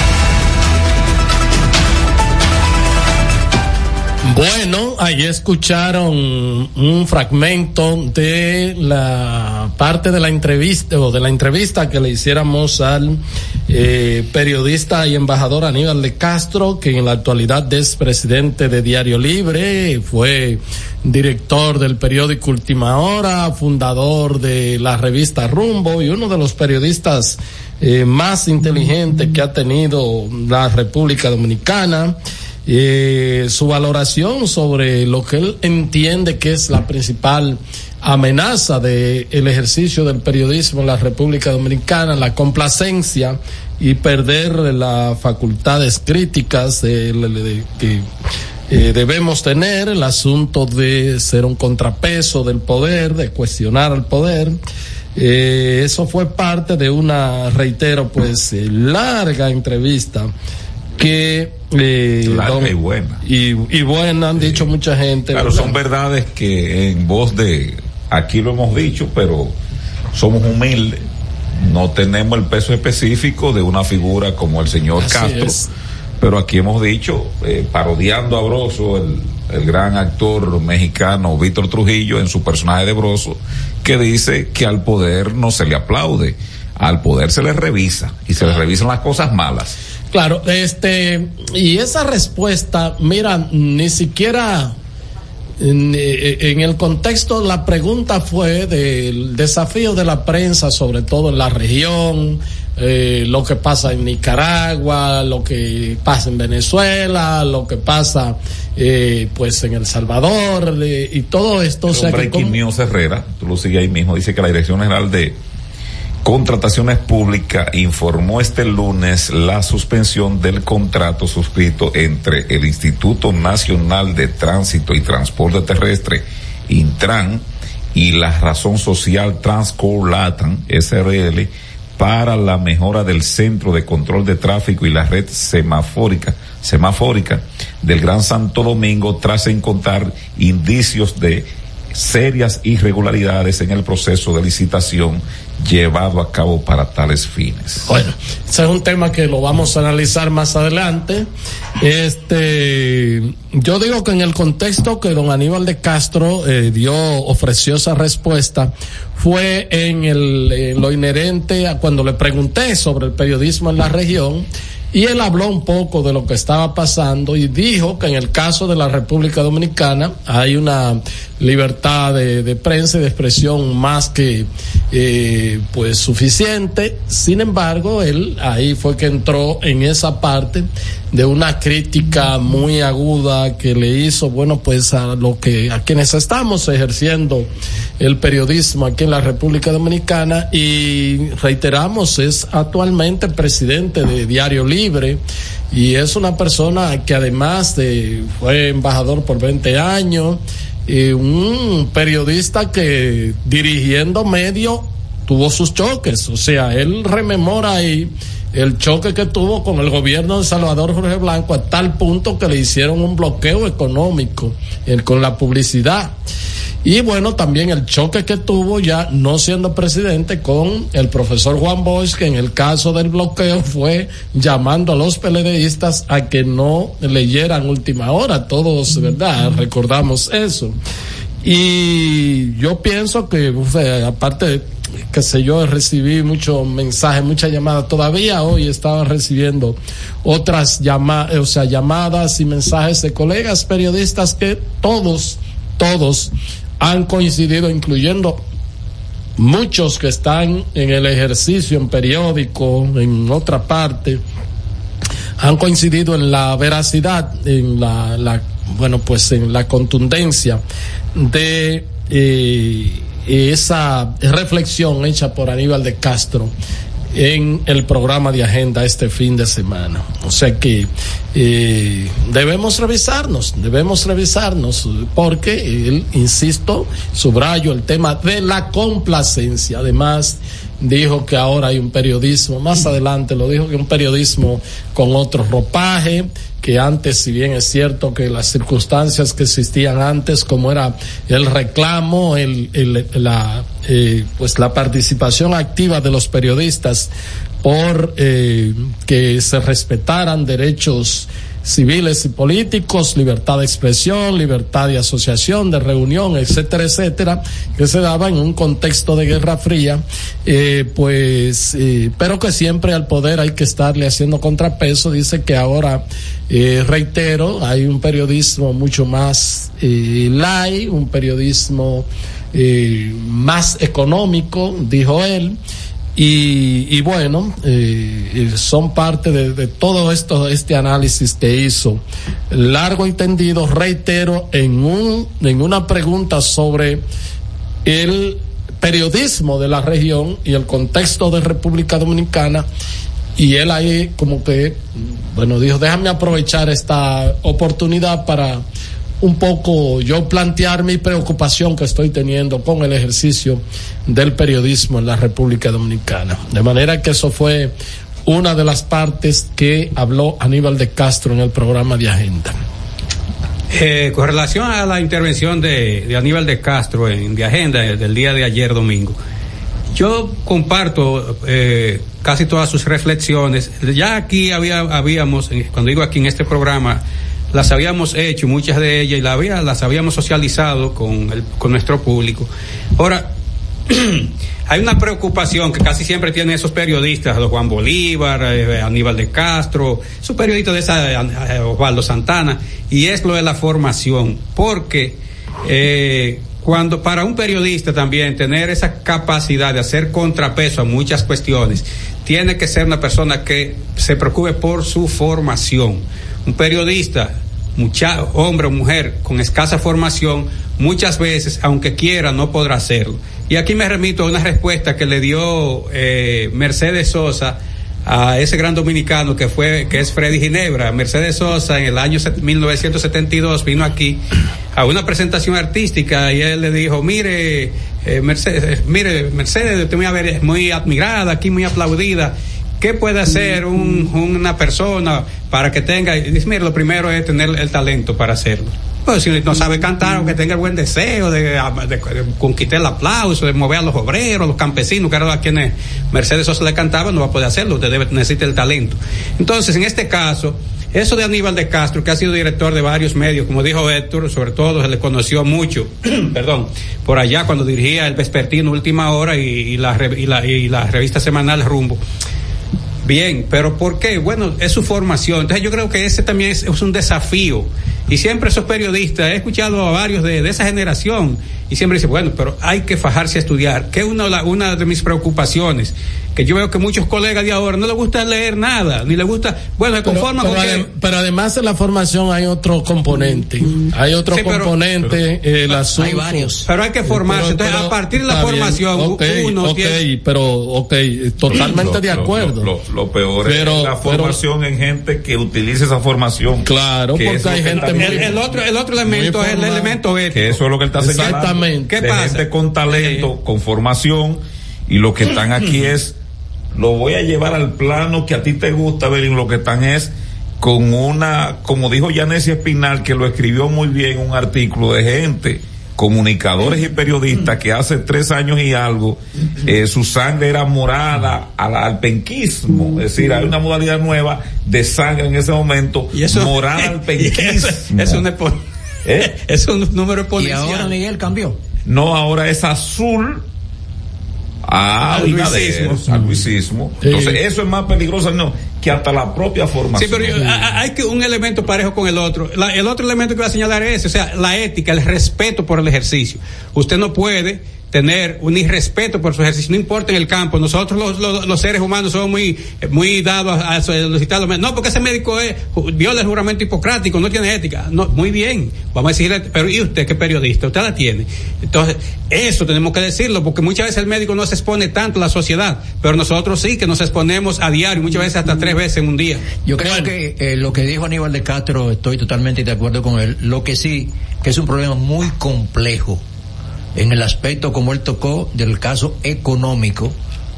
Bueno, ahí escucharon un fragmento de la parte de la entrevista o de la entrevista que le hiciéramos al eh, periodista y embajador Aníbal de Castro, que en la actualidad es presidente de Diario Libre, fue director del periódico Última Hora, fundador de la revista Rumbo y uno de los periodistas eh, más inteligentes que ha tenido la República Dominicana eh, su valoración sobre lo que él entiende que es la principal amenaza del el ejercicio del periodismo en la República Dominicana, la complacencia y perder las facultades críticas de, eh, debemos tener, el asunto de ser un contrapeso del poder, de cuestionar al poder. Eh, eso fue parte de una, reitero, pues, eh, larga entrevista que don- y buena. y, y buena han dicho mucha gente Claro, ¿verdad? son verdades que en voz de, aquí lo hemos dicho, pero somos humildes, no tenemos el peso específico de una figura como el señor Así Castro, es. pero aquí hemos dicho, eh, parodiando a Broso, el, el gran actor mexicano Víctor Trujillo en su personaje de Broso, que dice que al poder no se le aplaude, al poder se le revisa y se le revisan las cosas malas. Claro, este, y esa respuesta, mira, ni siquiera en, eh, en el contexto, la pregunta fue del desafío de la prensa, sobre todo en la región, eh, lo que pasa en Nicaragua, lo que pasa en Venezuela, lo que pasa, eh, pues en El Salvador, eh, y todo esto. o sea, que Breaking como- News Herrera, tú lo sigues ahí mismo, dice que la Dirección General de Contrataciones Públicas informó este lunes la suspensión del contrato suscrito entre el Instituto Nacional de Tránsito y Transporte Terrestre, Intran, y la Razón Social Transcore Latam, SRL, para la mejora del Centro de Control de Tráfico y la red semafórica, semafórica del Gran Santo Domingo tras encontrar indicios de serias irregularidades en el proceso de licitación llevado a cabo para tales fines. Bueno, ese es un tema que lo vamos a analizar más adelante. Este, yo digo que en el contexto que don Aníbal de Castro eh, dio, ofreció esa respuesta, fue en, el, en lo inherente a cuando le pregunté sobre el periodismo en la región. Y él habló un poco de lo que estaba pasando y dijo que en el caso de la República Dominicana hay una libertad de, prensa y de expresión más que eh, pues suficiente. Sin embargo, él ahí fue que entró en esa parte de una crítica muy aguda que le hizo, bueno, pues a lo que a quienes estamos ejerciendo el periodismo aquí en la República Dominicana y reiteramos es actualmente presidente de Diario Libre y es una persona que además de fue embajador por 20 años y un periodista que dirigiendo medio tuvo sus choques, o sea, él rememora ahí el choque que tuvo con el gobierno de Salvador Jorge Blanco a tal punto que le hicieron un bloqueo económico eh, con la publicidad. Y bueno, también el choque que tuvo ya no siendo presidente con el profesor Juan Bosch, que en el caso del bloqueo fue llamando a los PLDistas a que no leyeran última hora. Todos, ¿verdad? Recordamos eso. Y yo pienso que, uf, eh, aparte, qué sé yo, recibí muchos mensajes, muchas llamadas. Todavía hoy estaba recibiendo otras llamadas, o sea, llamadas y mensajes de colegas periodistas que todos, todos han coincidido, incluyendo muchos que están en el ejercicio, en periódico, en otra parte, han coincidido en la veracidad, en la, bueno, pues en la contundencia de eh, esa reflexión hecha por Aníbal de Castro en el programa de agenda este fin de semana. O sea que eh, debemos revisarnos, debemos revisarnos, porque él, insisto, subrayo el tema de la complacencia. Además, dijo que ahora hay un periodismo, más adelante lo dijo que un periodismo con otro ropaje, que antes, si bien es cierto que las circunstancias que existían antes, como era el reclamo, el, el la, eh, pues la participación activa de los periodistas por eh, que se respetaran derechos civiles y políticos, libertad de expresión, libertad de asociación, de reunión, etcétera, etcétera, que se daba en un contexto de Guerra Fría, eh, pues, eh, pero que siempre al poder hay que estarle haciendo contrapeso. Dice que ahora, eh, reitero, hay un periodismo mucho más eh, light, un periodismo más económico, dijo él. Y, bueno, eh, son parte de, de, todo esto, este análisis que hizo, largo y tendido, reitero, en, un, en una pregunta sobre el periodismo de la región y el contexto de República Dominicana. Y él ahí como que, bueno, dijo, déjame aprovechar esta oportunidad para un poco yo plantear mi preocupación que estoy teniendo con el ejercicio del periodismo en la República Dominicana. De manera que eso fue una de las partes que habló Aníbal de Castro en el programa de Agenda. Eh, con relación a la intervención de, Aníbal de Castro en de Agenda del día de ayer domingo, yo comparto eh, casi todas sus reflexiones. Ya aquí había, habíamos, cuando digo aquí en este programa, las habíamos hecho, muchas de ellas, y la las habíamos socializado con, el, con nuestro público. Ahora, hay una preocupación que casi siempre tienen esos periodistas, Juan Bolívar, eh, Aníbal de Castro, su periodista de esa, eh, Osvaldo Santana, y es lo de la formación, porque eh, cuando para un periodista también tener esa capacidad de hacer contrapeso a muchas cuestiones, tiene que ser una persona que se preocupe por su formación. Un periodista, mucha, hombre o mujer con escasa formación, muchas veces, aunque quiera, no podrá hacerlo. Y aquí me remito a una respuesta que le dio eh, Mercedes Sosa a ese gran dominicano que fue que es Freddy Ginebra. Mercedes Sosa en el año 1972 vino aquí a una presentación artística y él le dijo, mire, eh, Mercedes, mire, Mercedes, usted muy, muy admirada, aquí muy aplaudida. ¿Qué puede hacer un, una persona para que tenga? Y dice, mire, lo primero es tener el talento para hacerlo. Pues si no sabe cantar, aunque tenga el buen deseo de, de, de, conquistar el aplauso, de mover a los obreros, los campesinos, que era a quienes Mercedes Sosa le cantaba, no va a poder hacerlo, usted debe, necesita el talento. Entonces, en este caso, eso de Aníbal de Castro, que ha sido director de varios medios, como dijo Héctor, sobre todo se le conoció mucho, perdón, por allá cuando dirigía el Vespertino Última Hora y, y, la, y, la, y la revista semanal Rumbo. Bien, pero ¿por qué? Bueno, es su formación. Entonces yo creo que ese también es, es un desafío. Y siempre esos periodistas, he escuchado a varios de, esa generación, y siempre dice, bueno, pero hay que fajarse a estudiar. Que una, una de mis preocupaciones, que yo veo que muchos colegas de ahora no les gusta leer nada, ni les gusta, bueno, se conforman pero, con pero, que... adem- pero además de la formación hay otro componente. Hay otro Sí, pero- componente, eh, el asunto. Hay varios. Pero hay que formarse. Entonces, a partir de la bien, formación, ok, uno ok, tiene- pero, ok, totalmente Lo- de acuerdo. Lo, lo- lo peor Pero- es la pero- formación en gente que utilice esa formación. Claro, Que porque hay gente muy- el, el otro, el otro elemento es el elemento ético. Que eso es lo que él está señalando. Exactamente. ¿Qué de pasa? gente con talento, con formación, y lo que están aquí es, lo voy a llevar al plano que a ti te gusta ver, y lo que están es con una, como dijo Yanesia Espinal, que lo escribió muy bien, un artículo de gente, comunicadores y periodistas que hace tres años y algo, eh, su sangre era morada al, al penquismo, es decir, hay una modalidad nueva de sangre en ese momento, Y eso- morada al y penquismo. es un ¿Eh? es un número Y exponencial. ahora Miguel cambió. No, ahora es azul a Al luisismo. al luisismo. Sí. Entonces, eso es más peligroso no, que hasta la propia Sí, formación. pero yo- a- a- hay que un elemento parejo con el otro. La- el otro elemento que voy a señalar es, o sea, la ética, el respeto por el ejercicio. Usted no puede tener un irrespeto por su ejercicio, no importa en el campo. Nosotros los, los, los seres humanos somos muy, muy dados a, a solicitar. No, porque ese médico es, viola el juramento hipocrático, no tiene ética. No, muy bien, vamos a decirle, pero ¿y usted qué periodista? Usted la tiene. Entonces, eso tenemos que decirlo, porque muchas veces el médico no se expone tanto a la sociedad, pero nosotros sí que nos exponemos a diario, muchas veces hasta tres veces en un día. Yo creo que eh, lo que dijo Aníbal de Castro, estoy totalmente de acuerdo con él. Lo que sí, que es un problema muy complejo en el aspecto como él tocó del caso económico,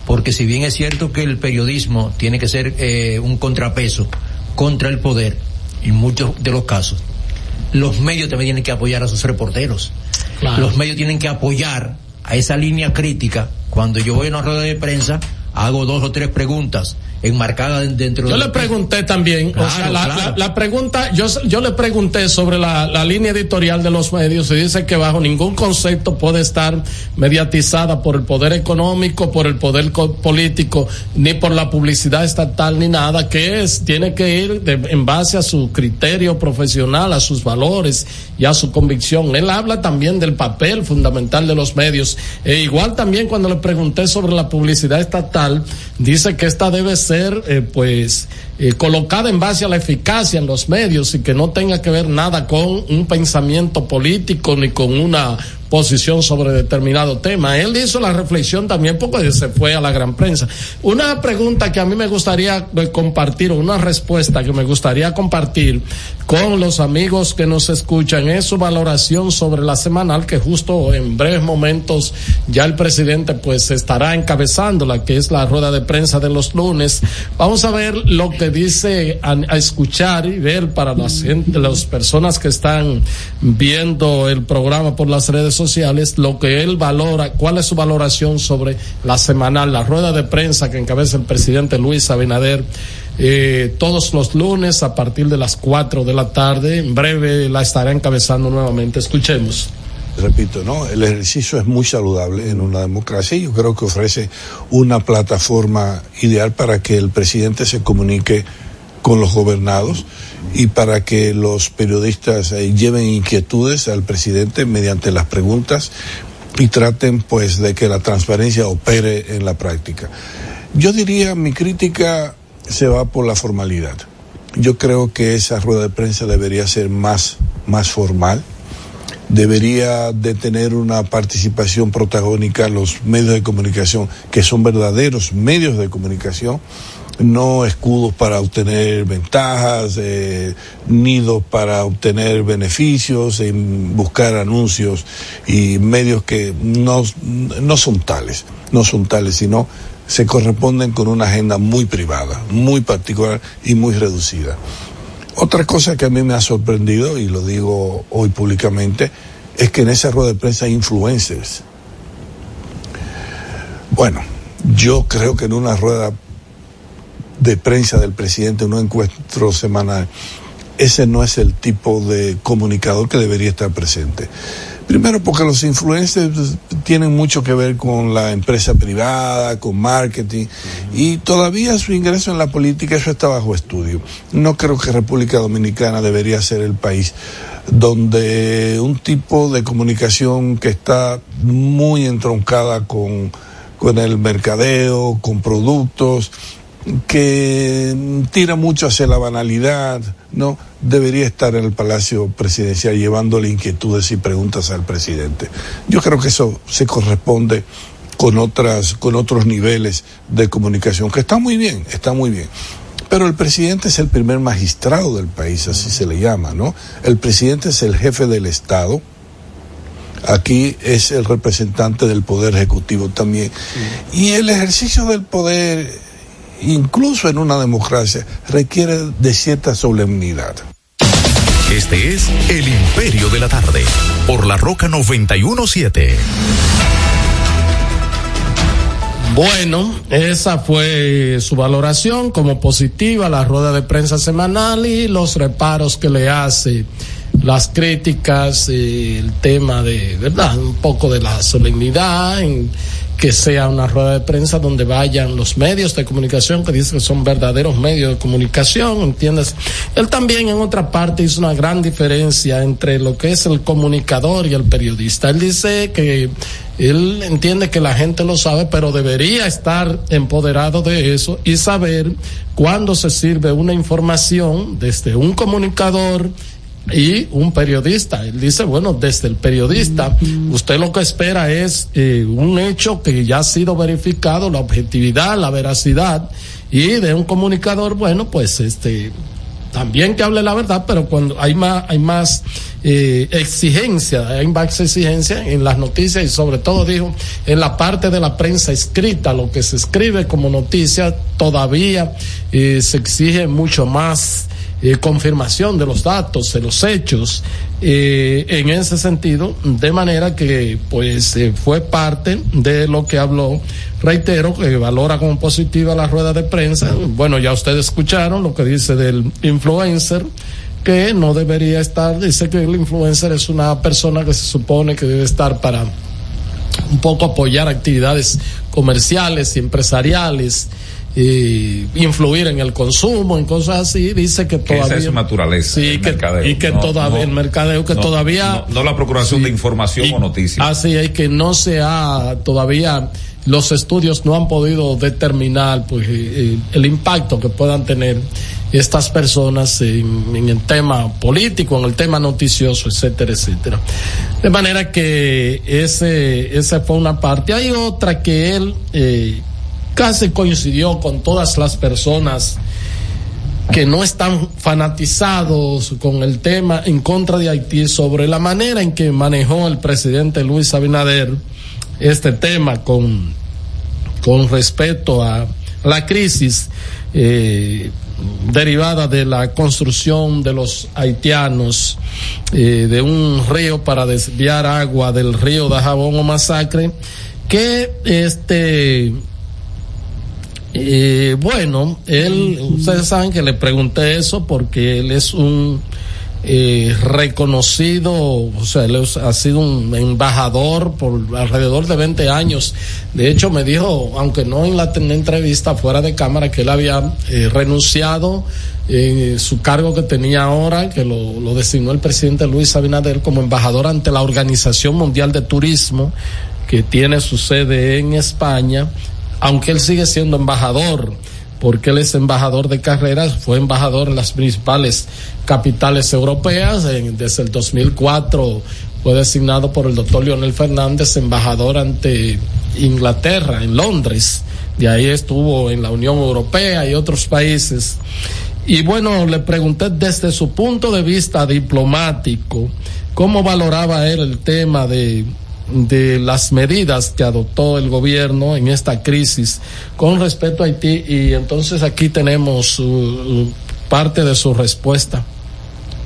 porque si bien es cierto que el periodismo tiene que ser eh, un contrapeso contra el poder, en muchos de los casos, los medios también tienen que apoyar a sus reporteros. Claro. Los medios tienen que apoyar a esa línea crítica. Cuando yo voy a una rueda de prensa, hago dos o tres preguntas enmarcadas dentro Yo de le pregunté también, o sea, la, claro. la- la pregunta, yo, yo le pregunté sobre la, la línea editorial de los medios y dice que bajo ningún concepto puede estar mediatizada por el poder económico, por el poder co- político, ni por la publicidad estatal, ni nada, que es, tiene que ir de- en base a su criterio profesional, a sus valores y a su convicción. Él habla también del papel fundamental de los medios. E igual también cuando le pregunté sobre la publicidad estatal, dice que esta debe ser, eh, pues, eh, colocada en base a la eficacia en los medios y que no tenga que ver nada con un pensamiento político ni con una posición sobre determinado tema. Él hizo la reflexión también porque se fue a la gran prensa. Una pregunta que a mí me gustaría eh, compartir, o una respuesta que me gustaría compartir con los amigos que nos escuchan es su valoración sobre la semanal que justo en breves momentos ya el presidente pues estará encabezando la que es la rueda de prensa de los lunes. Vamos a ver lo que dice a, escuchar y ver para las, las personas que están viendo el programa por las redes sociales lo que él valora, cuál es su valoración sobre la semanal, la rueda de prensa que encabeza el presidente Luis Abinader eh, todos los lunes a partir de las 4 de la tarde. En breve la estará encabezando nuevamente. Escuchemos. Repito, ¿no? El ejercicio es muy saludable en una democracia y yo creo que ofrece una plataforma ideal para que el presidente se comunique con los gobernados y para que los periodistas eh, lleven inquietudes al presidente mediante las preguntas y traten pues de que la transparencia opere en la práctica. Yo diría mi crítica se va por la formalidad. Yo creo que esa rueda de prensa debería ser más, más formal debería de tener una participación protagónica los medios de comunicación, que son verdaderos medios de comunicación, no escudos para obtener ventajas, eh, nidos para obtener beneficios, en buscar anuncios y medios que no, no son tales, no son tales, sino se corresponden con una agenda muy privada, muy particular y muy reducida. Otra cosa que a mí me ha sorprendido, y lo digo hoy públicamente, es que en esa rueda de prensa hay influencers. Bueno, yo creo que en una rueda de prensa del presidente, en un encuentro semanal, ese no es el tipo de comunicador que debería estar presente. Primero porque los influencers tienen mucho que ver con la empresa privada, con marketing, y todavía su ingreso en la política eso está bajo estudio. No creo que República Dominicana debería ser el país donde un tipo de comunicación que está muy entroncada con, con el mercadeo, con productos, que tira mucho hacia la banalidad, ¿no? Debería estar en el Palacio Presidencial llevándole inquietudes y preguntas al presidente. Yo creo que eso se corresponde con otras, con otros niveles de comunicación, que está muy bien, está muy bien. Pero el presidente es el primer magistrado del país, así se le llama, ¿no? El presidente es el jefe del Estado. Aquí es el representante del Poder Ejecutivo también. Y el ejercicio del poder incluso en una democracia, requiere de cierta solemnidad. Este es El Imperio de la Tarde, por la Roca 917. Bueno, esa fue su valoración como positiva, la rueda de prensa semanal y los reparos que le hace, las críticas, eh, el tema de, ¿verdad? Un poco de la solemnidad, en, que sea una rueda de prensa donde vayan los medios de comunicación que dicen que son verdaderos medios de comunicación, ¿entiendes? Él también en otra parte hizo una gran diferencia entre lo que es el comunicador y el periodista. Él dice que él entiende que la gente lo sabe, pero debería estar empoderado de eso y saber cuándo se sirve una información desde un comunicador y un periodista. Él dice, bueno, desde el periodista, usted lo que espera es eh, un hecho que ya ha sido verificado, la objetividad, la veracidad, y de un comunicador, bueno, pues este también que hable la verdad, pero cuando hay más, hay más eh, exigencia, hay más exigencia en las noticias y sobre todo dijo en la parte de la prensa escrita, lo que se escribe como noticia, todavía eh, se exige mucho más confirmación de los datos, de los hechos, eh, en ese sentido, de manera que pues eh, fue parte de lo que habló, reitero, que valora como positiva la rueda de prensa. Bueno, ya ustedes escucharon lo que dice del influencer que no debería estar, dice que el influencer es una persona que se supone que debe estar para un poco apoyar actividades comerciales y empresariales y influir en el consumo, en cosas así, dice que todavía. Esa es su naturaleza. Sí, que, y que no, todavía, no, el mercadeo, que no, todavía. No, la procuración sí, de información y, o noticias. Así es que no se ha todavía. Los estudios no han podido determinar pues, eh, el impacto que puedan tener estas personas en, en, el tema político, en el tema noticioso, etcétera, etcétera. De manera que ese, esa fue una parte. Hay otra que él eh, casi coincidió con todas las personas que no están fanatizados con el tema en contra de Haití sobre la manera en que manejó el presidente Luis Abinader este tema con, con respecto a la crisis eh, derivada de la construcción de los haitianos eh, de un río para desviar agua del río de Jabón o Masacre que este eh, bueno, él, ustedes saben que le pregunté eso porque él es un eh, reconocido, o sea, él ha sido un embajador por alrededor de 20 años. De hecho, me dijo, aunque no en la, entrevista fuera de cámara, que él había eh, renunciado en su cargo que tenía ahora, que lo, lo designó el presidente Luis Abinader como embajador ante la Organización Mundial de Turismo, que tiene su sede en España aunque él sigue siendo embajador, porque él es embajador de carreras, fue embajador en las principales capitales europeas, desde el 2004 fue designado por el doctor Leonel Fernández embajador ante Inglaterra, en Londres, de ahí estuvo en la Unión Europea y otros países. Y bueno, le pregunté desde su punto de vista diplomático, cómo valoraba él el tema de de las medidas que adoptó el gobierno en esta crisis con respecto a Haití y entonces aquí tenemos uh, parte de su respuesta.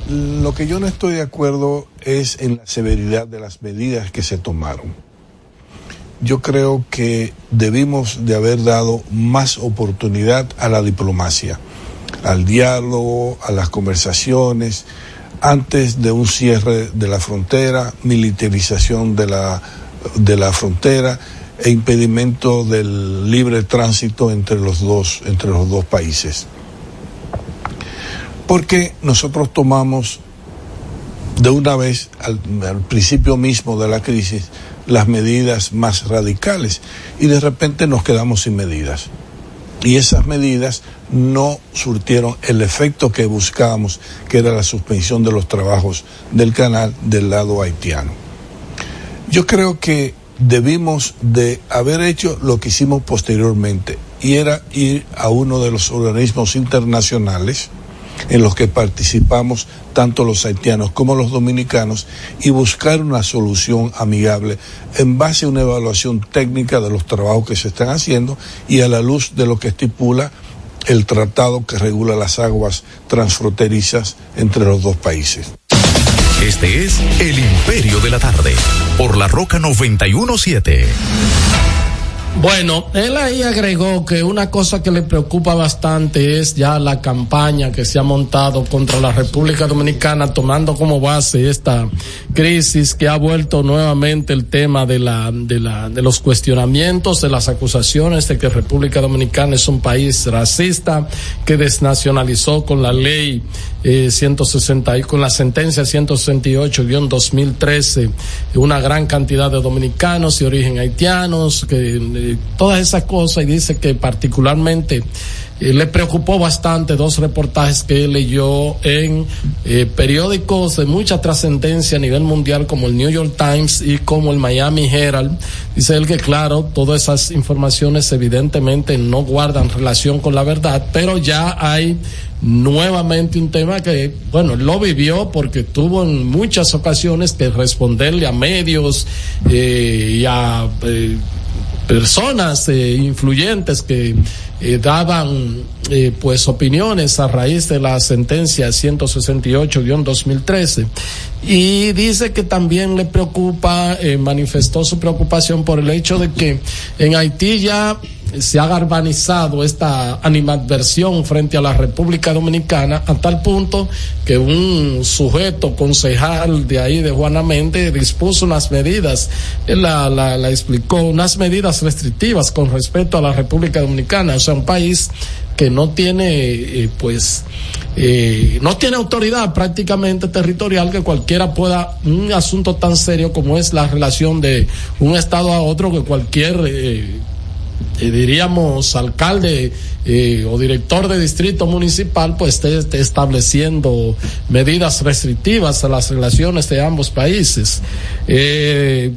Lo que yo no estoy de acuerdo es en la severidad de las medidas que se tomaron. Yo creo que debimos de haber dado más oportunidad a la diplomacia, al diálogo, a las conversaciones, antes de un cierre de la frontera, militarización de la, de la frontera e impedimento del libre tránsito entre los dos, entre los dos países. Porque nosotros tomamos de una vez, al, al principio mismo de la crisis, las medidas más radicales y de repente nos quedamos sin medidas. Y esas medidas no surtieron el efecto que buscábamos, que era la suspensión de los trabajos del canal del lado haitiano. Yo creo que debimos de haber hecho lo que hicimos posteriormente, y era ir a uno de los organismos internacionales en los que participamos tanto los haitianos como los dominicanos y buscar una solución amigable en base a una evaluación técnica de los trabajos que se están haciendo y a la luz de lo que estipula el tratado que regula las aguas transfronterizas entre los dos países. Este es El Imperio de la Tarde, por la Roca 917. Bueno, él ahí agregó que una cosa que le preocupa bastante es ya la campaña que se ha montado contra la República Dominicana, tomando como base esta crisis que ha vuelto nuevamente el tema de la, de la, de los cuestionamientos, de las acusaciones de que República Dominicana es un país racista, que desnacionalizó con la ley eh, 160 y con la sentencia 168-2013 una gran cantidad de dominicanos de origen haitianos, que eh, todas esas cosas y dice que particularmente le preocupó bastante dos reportajes que leyó en eh, periódicos de mucha trascendencia a nivel mundial como el New York Times y como el Miami Herald. Dice él que claro, todas esas informaciones evidentemente no guardan relación con la verdad, pero ya hay nuevamente un tema que, bueno, lo vivió porque tuvo en muchas ocasiones que responderle a medios eh, y a eh, personas eh, influyentes que eh, daban eh, pues opiniones a raíz de la sentencia 168-2013 y dice que también le preocupa, eh, manifestó su preocupación por el hecho de que en Haití ya se ha galvanizado esta animadversión frente a la República Dominicana a tal punto que un sujeto concejal de ahí de Juanamente dispuso unas medidas, la, la explicó, unas medidas restrictivas con respecto a la República Dominicana, o sea, un país que no tiene, eh, pues, eh, no tiene autoridad prácticamente territorial que cualquiera pueda, un asunto tan serio como es la relación de un Estado a otro, que cualquier eh, eh, diríamos, alcalde eh, o director de distrito municipal, pues esté, estableciendo medidas restrictivas a las relaciones de ambos países. Eh,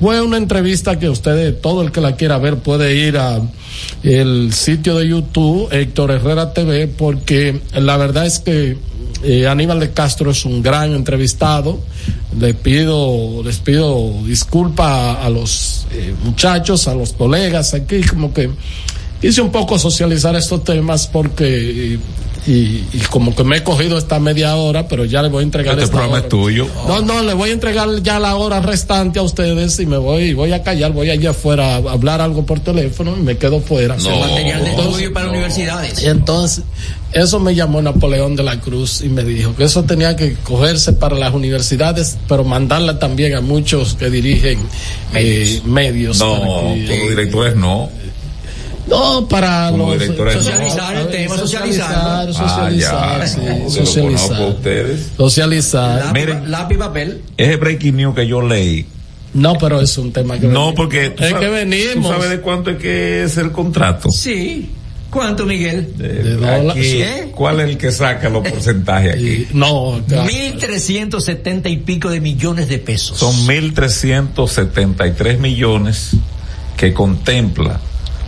fue una entrevista que ustedes, todo el que la quiera ver, puede ir a el sitio de YouTube, Héctor Herrera TV, porque la verdad es que eh, Aníbal de Castro es un gran entrevistado. Le pido, les pido disculpa a, a los eh, muchachos, a los colegas aquí, como que hice un poco socializar estos temas porque y, y, como que me he cogido esta media hora, pero ya le voy a entregar este esta programa hora. es tuyo. No, no, le voy a entregar ya la hora restante a ustedes y me voy, voy a callar, voy allá afuera a hablar algo por teléfono y me quedo fuera. No, material de estudio para no. universidades. Y entonces, eso me llamó Napoleón de la Cruz y me dijo que eso tenía que cogerse para las universidades, pero mandarla también a muchos que dirigen medios. Eh, medios no, que, como directores no. No, para Como los socializar el tema, socializar, socializar, ah, sí, no, socializar, lo ustedes. socializar. Miren, lápiz papel. Ese breaking news que yo leí. No, pero es un tema que no, porque es sabes, que venimos. ¿Tú sabes de cuánto es que es el contrato? Sí. ¿Cuánto, Miguel? De, de aquí, ¿Eh? ¿Cuál es el que saca los porcentajes aquí? No, mil trescientos setenta y pico de millones de pesos. Son mil trescientos setenta y tres millones que contempla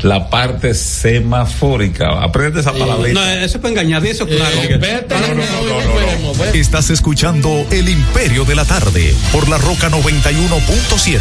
la parte semafórica. Aprende esa palabra. No, eso puede engañar, eso claro. Eh, vete, no, no, no, Estás escuchando El Imperio de la Tarde por la Roca 91.7.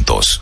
juntos.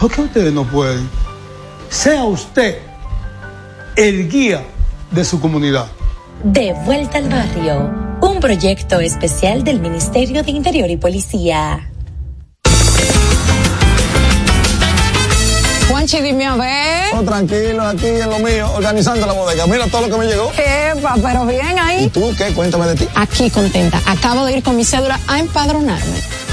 ¿Por qué ustedes no pueden? Sea usted el guía de su comunidad. De vuelta al barrio, un proyecto especial del Ministerio de Interior y Policía. Juanchi, dime a ver. Oh, tranquilo, aquí en lo mío, organizando la bodega. Mira todo lo que me llegó. Epa, pero bien ahí. ¿Y tú qué? Cuéntame de ti. Aquí contenta. Acabo de ir con mi cédula a empadronarme.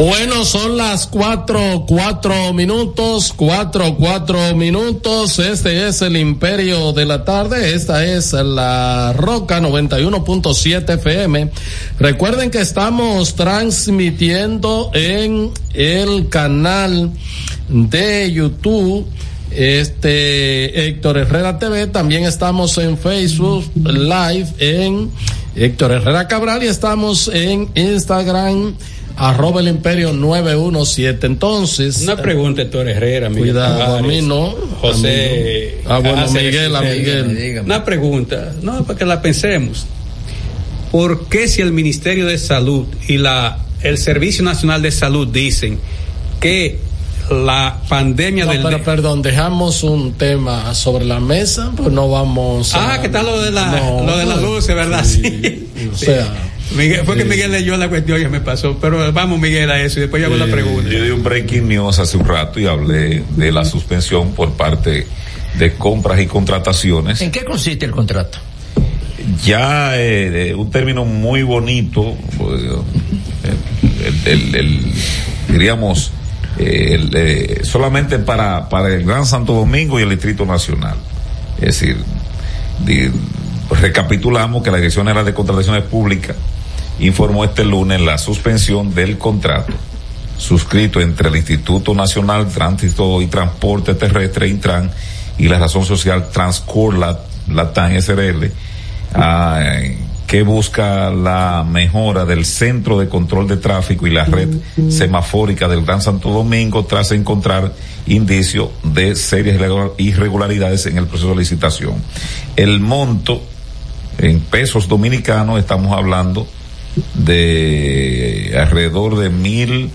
Bueno, son las cuatro, cuatro minutos, cuatro, cuatro minutos. Este es el Imperio de la Tarde. Esta es la Roca 91.7 FM. Recuerden que estamos transmitiendo en el canal de YouTube. Este Héctor Herrera TV, también estamos en Facebook Live en Héctor Herrera Cabral y estamos en Instagram arroba el imperio 917. Entonces. Una pregunta, Héctor Herrera, Miguel Cuidado, Tavares, a mí no. José. A mí no. Ah, bueno, hace- Miguel, a sí, Miguel. dígame. Una pregunta, no, para que la pensemos. ¿Por qué si el Ministerio de Salud y la el Servicio Nacional de Salud dicen que la pandemia No, del pero perdón, dejamos un tema sobre la mesa, pues no vamos a. Ah, que está lo de la No, lo de las luces, ¿verdad? Sí. O sea. Miguel, fue que. Miguel leyó la cuestión y me pasó, pero vamos Miguel a eso y después yo hago la pregunta. Yo di un breaking news hace un rato y hablé de la suspensión por parte de compras y contrataciones. ¿En qué consiste el contrato? Ya eh, un término muy bonito, eh, el, el- el- diríamos, eh, el, eh, solamente para, para el Gran Santo Domingo y el Distrito Nacional. Es decir, di- recapitulamos que la Dirección General de Contrataciones Públicas informó este lunes la suspensión del contrato suscrito entre el Instituto Nacional de Tránsito y Transporte Terrestre, Intran, y la razón social Transcor Lat- Latam SRL, ah, que busca la mejora del centro de control de tráfico y la red semafórica del Gran Santo Domingo tras encontrar indicios de serias irregular- irregularidades en el proceso de licitación. El monto en pesos dominicanos estamos hablando de alrededor de mil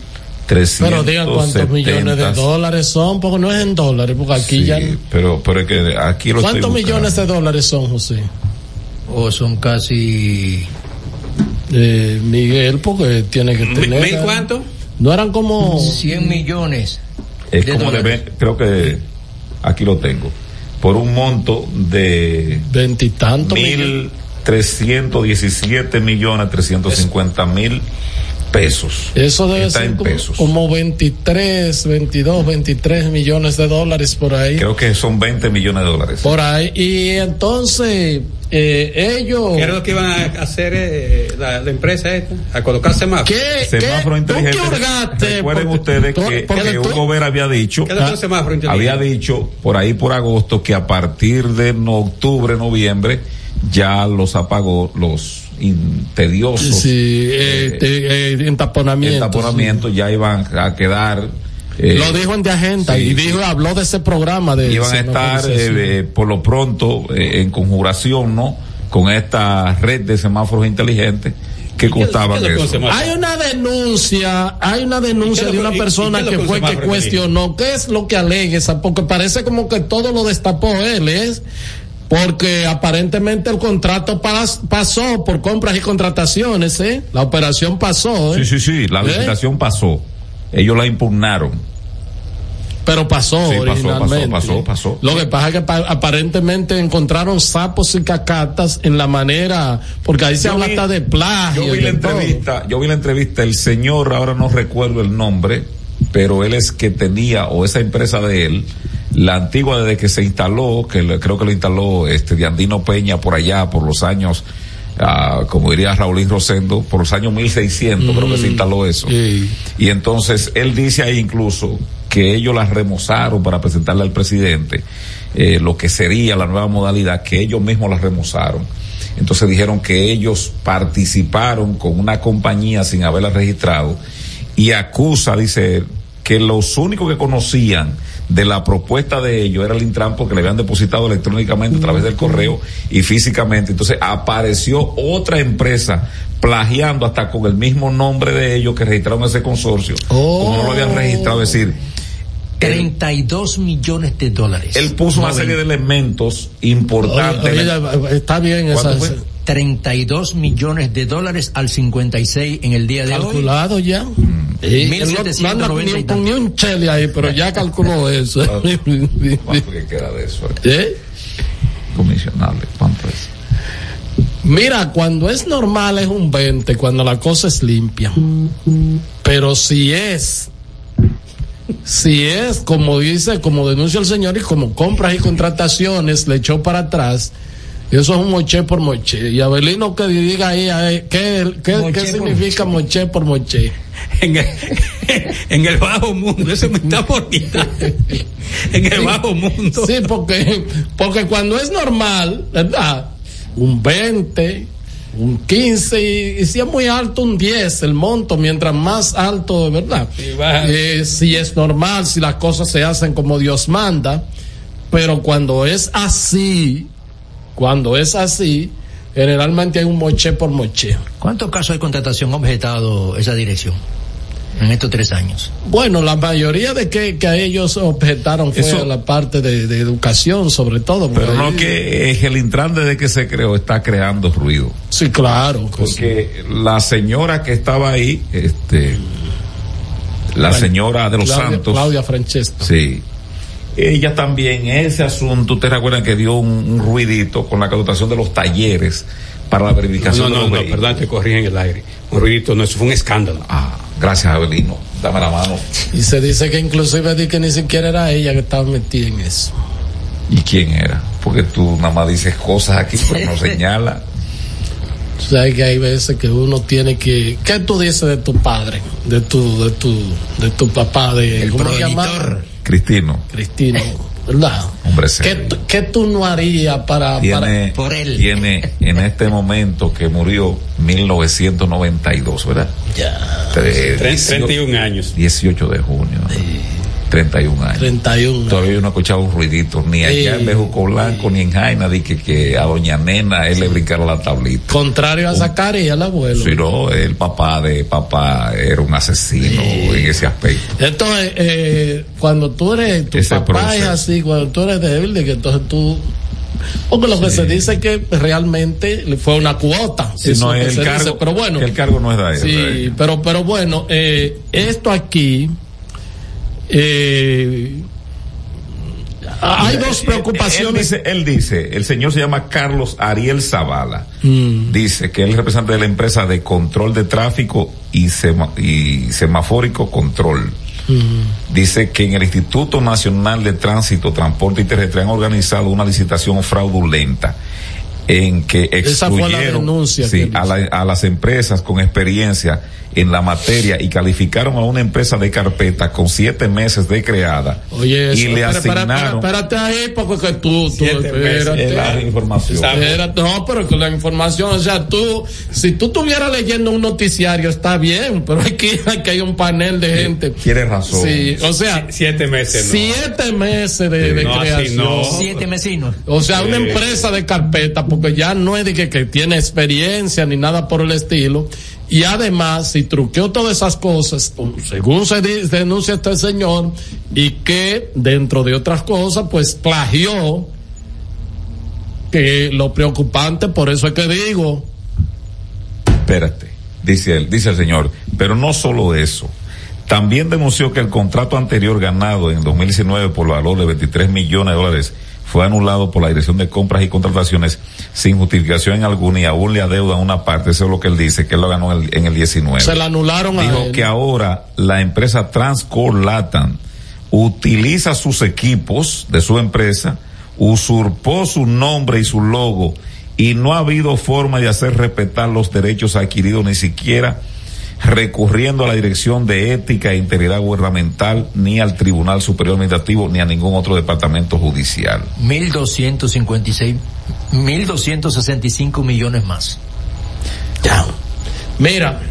370. Pero diga cuántos millones de dólares son, porque no es en dólares, porque aquí ya. Pero, pero es que aquí lo ¿Cuántos millones de dólares son, José? O son casi. Eh, Miguel, porque tiene que tener. ¿Mil cuánto? No eran como. 100 millones. Es como dólares. de. Creo que. Aquí lo tengo. Por un monto de. Veintitantos mil. 317 millones 350 mil pesos. Eso debe Está ser en como, pesos. como 23, 22, 23 millones de dólares por ahí. Creo que son 20 millones de dólares. Por ahí. Y entonces, eh, ellos. ¿Qué era lo que iban a hacer eh, la, la, empresa esta? A colocar semáforo. ¿Qué? Semáforo ¿Qué? inteligente. Qué Recuerden porque, ustedes que, porque que Hugo Vera había dicho. ¿Qué ah, semáforo inteligente? Había dicho por ahí por agosto que a partir de no, octubre, noviembre ya los apagó los tediosos Sí, eh, de- eh, entaponamientos. entaponamientos ya iban a quedar. eh, Lo dijo en de agenda sí, y dijo, habló de ese programa de iban a estar eh, eh, por lo pronto eh, en conjuración, ¿no? Con esta red de semáforos inteligentes que costaban qué eso. Hay una denuncia, hay una denuncia ¿Y qué de una que- persona que fue que cuestionó qué es lo que alega esa, porque parece como que todo lo destapó él, es porque aparentemente el contrato pas- pasó por compras y contrataciones, ¿eh? La operación pasó, ¿eh? Sí, sí, sí, la ¿Eh? licitación pasó. Ellos la impugnaron. Pero pasó Sí, pasó, originalmente. pasó, pasó, pasó. Lo que pasa es que pa- aparentemente encontraron sapos y cacatas en la manera, porque ahí se Yo habla vi- hasta de plagio. Yo vi la todo. entrevista, yo vi la entrevista, el señor, ahora no recuerdo el nombre, pero él es que tenía, o esa empresa de él, la antigua desde que se instaló, que creo que lo instaló este de Andino Peña por allá, por los años, ah, como diría Raulín Rosendo, por los años 1600 creo que se instaló eso. Y entonces él dice ahí incluso que ellos la remozaron para presentarle al presidente eh, lo que sería la nueva modalidad, que ellos mismos la remozaron. Entonces dijeron que ellos participaron con una compañía sin haberla registrado y acusa, dice él, que los únicos que conocían de la propuesta de ellos era el Intran porque le habían depositado electrónicamente a través del correo y físicamente. Entonces apareció otra empresa plagiando hasta con el mismo nombre de ellos que registraron ese consorcio. Como no lo habían registrado, es decir, 32 millones de dólares. él puso una serie de elementos importantes. Oye, oye, está bien esa. 32 millones de dólares al 56 en el día de Calculado ya. Mm. Sí, Mil él no- ni un chele ahí, pero ya calculó eso. ¿Cuánto que queda de eso? ¿Eh? Comisionable, ¿cuánto es? Mira, cuando es normal es un 20, cuando la cosa es limpia. Pero si es, si es como dice, como denuncia el señor y como compras y contrataciones le echó para atrás, eso es un moché por moché. Y Abelino que diga ahí, ¿qué, qué, Moché qué significa moché por moché? En el, en el bajo mundo, eso me está poniendo. En el bajo mundo. Sí, porque, porque cuando es normal, ¿verdad? Un 20, un 15 y, y si es muy alto un 10 el monto, mientras más alto, ¿verdad? Eh, si es normal, si las cosas se hacen como Dios manda, pero cuando es así, cuando es así, generalmente hay un moche por moche. ¿Cuántos casos de contratación ha objetado esa dirección en estos tres años? Bueno, la mayoría de que, que a ellos objetaron fue Eso- la parte de, de educación, sobre todo. Pero no ahí- que eh, el Intran desde que se creó está creando ruido. Sí, claro. que Porque la señora que estaba ahí, este, la Bueno, señora de los Claudia- Santos, Claudia Francesco. sí, ella también ese asunto, ustedes recuerdan que dio un, un ruidito con la contratación de los talleres para la No, verificación no, de no, los no, vehículos. perdón, te corrí en el aire. Un ruidito, no, eso fue un escándalo. Ah, gracias Abelino, dame la mano. Y se dice que inclusive di que ni siquiera era ella que estaba metida en eso. ¿Y quién era? Porque tú nada más dices cosas aquí, pero no señala. O sea que hay veces que uno tiene que. ¿Qué tú dices de tu padre? De tu, de tu, de tu papá, de El progenitor. Cristino, Cristino, ¿verdad? hombre ¿Qué, qué tú no harías para, tiene, por él. tiene en este momento que murió 1992, ¿verdad? Ya. Tre- Tre- 18 31 años. 18 de junio. 31 años. 31? Todavía yo no he escuchado un ruidito, ni allá Sí. en Bejuco Blanco, ni en Jaina, de que, que a Doña Nena él le brincara la tablita. Contrario a Zacarías, el abuelo. Si no, el papá de papá era un asesino en ese aspecto. Entonces, eh, cuando tú eres, tu Ese papá es así, cuando tú eres débil, de que entonces tú. Porque lo que se dice es que realmente fue una cuota. Si eso no es el cargo, dice, pero bueno. el cargo no es de él. Sí, pero, pero bueno, eh, esto aquí. Eh, hay dos Él preocupaciones. dice, él dice, el señor se llama Carlos Ariel Zavala. Mm. Dice que él es representante de la empresa de control de tráfico y, sema- y semafórico control. Mm. Dice que en el Instituto Nacional de Tránsito, Transporte y Terrestre han organizado una licitación fraudulenta en que Esa fue la excluyeron denuncia sí, que a, la- a las empresas con experiencia en la materia y calificaron a una empresa de carpeta con siete meses de creada Oye, eso, y le espera, espera, asignaron espera, espérate ahí, porque que tú, tú Siete meses. espérate. Es la información. Espérate, no, pero con la información, o sea, tú, si tú estuvieras leyendo un noticiario, está bien, pero aquí, aquí hay un panel de gente. Tienes razón. Sí, o sea, Siete meses, no. siete meses de, de No, creación. no. Siete mesinos. O sea, una empresa de carpeta, porque ya no es de que, que tiene experiencia ni nada por el estilo. Y además, si truqueó todas esas cosas, según se denuncia este señor, y que dentro de otras cosas, pues plagió, que lo preocupante, por eso es que digo, Espérate, dice él, dice el señor, pero no solo eso. También denunció que el contrato anterior ganado en 2019 por valor de 23 millones de dólares fue anulado por la Dirección de Compras y Contrataciones sin justificación alguna y aún le adeudan una parte, eso es lo que él dice, que él lo ganó en el, en el 19. se la anularon a Dijo él. que ahora la empresa Transcore Latam utiliza sus equipos de su empresa, usurpó su nombre y su logo y no ha habido forma de hacer respetar los derechos adquiridos ni siquiera recurriendo a la Dirección de Ética e Integridad Gubernamental, ni al Tribunal Superior Administrativo, ni a ningún otro departamento judicial. 1.256, 1.265 millones más. Ya. Mira,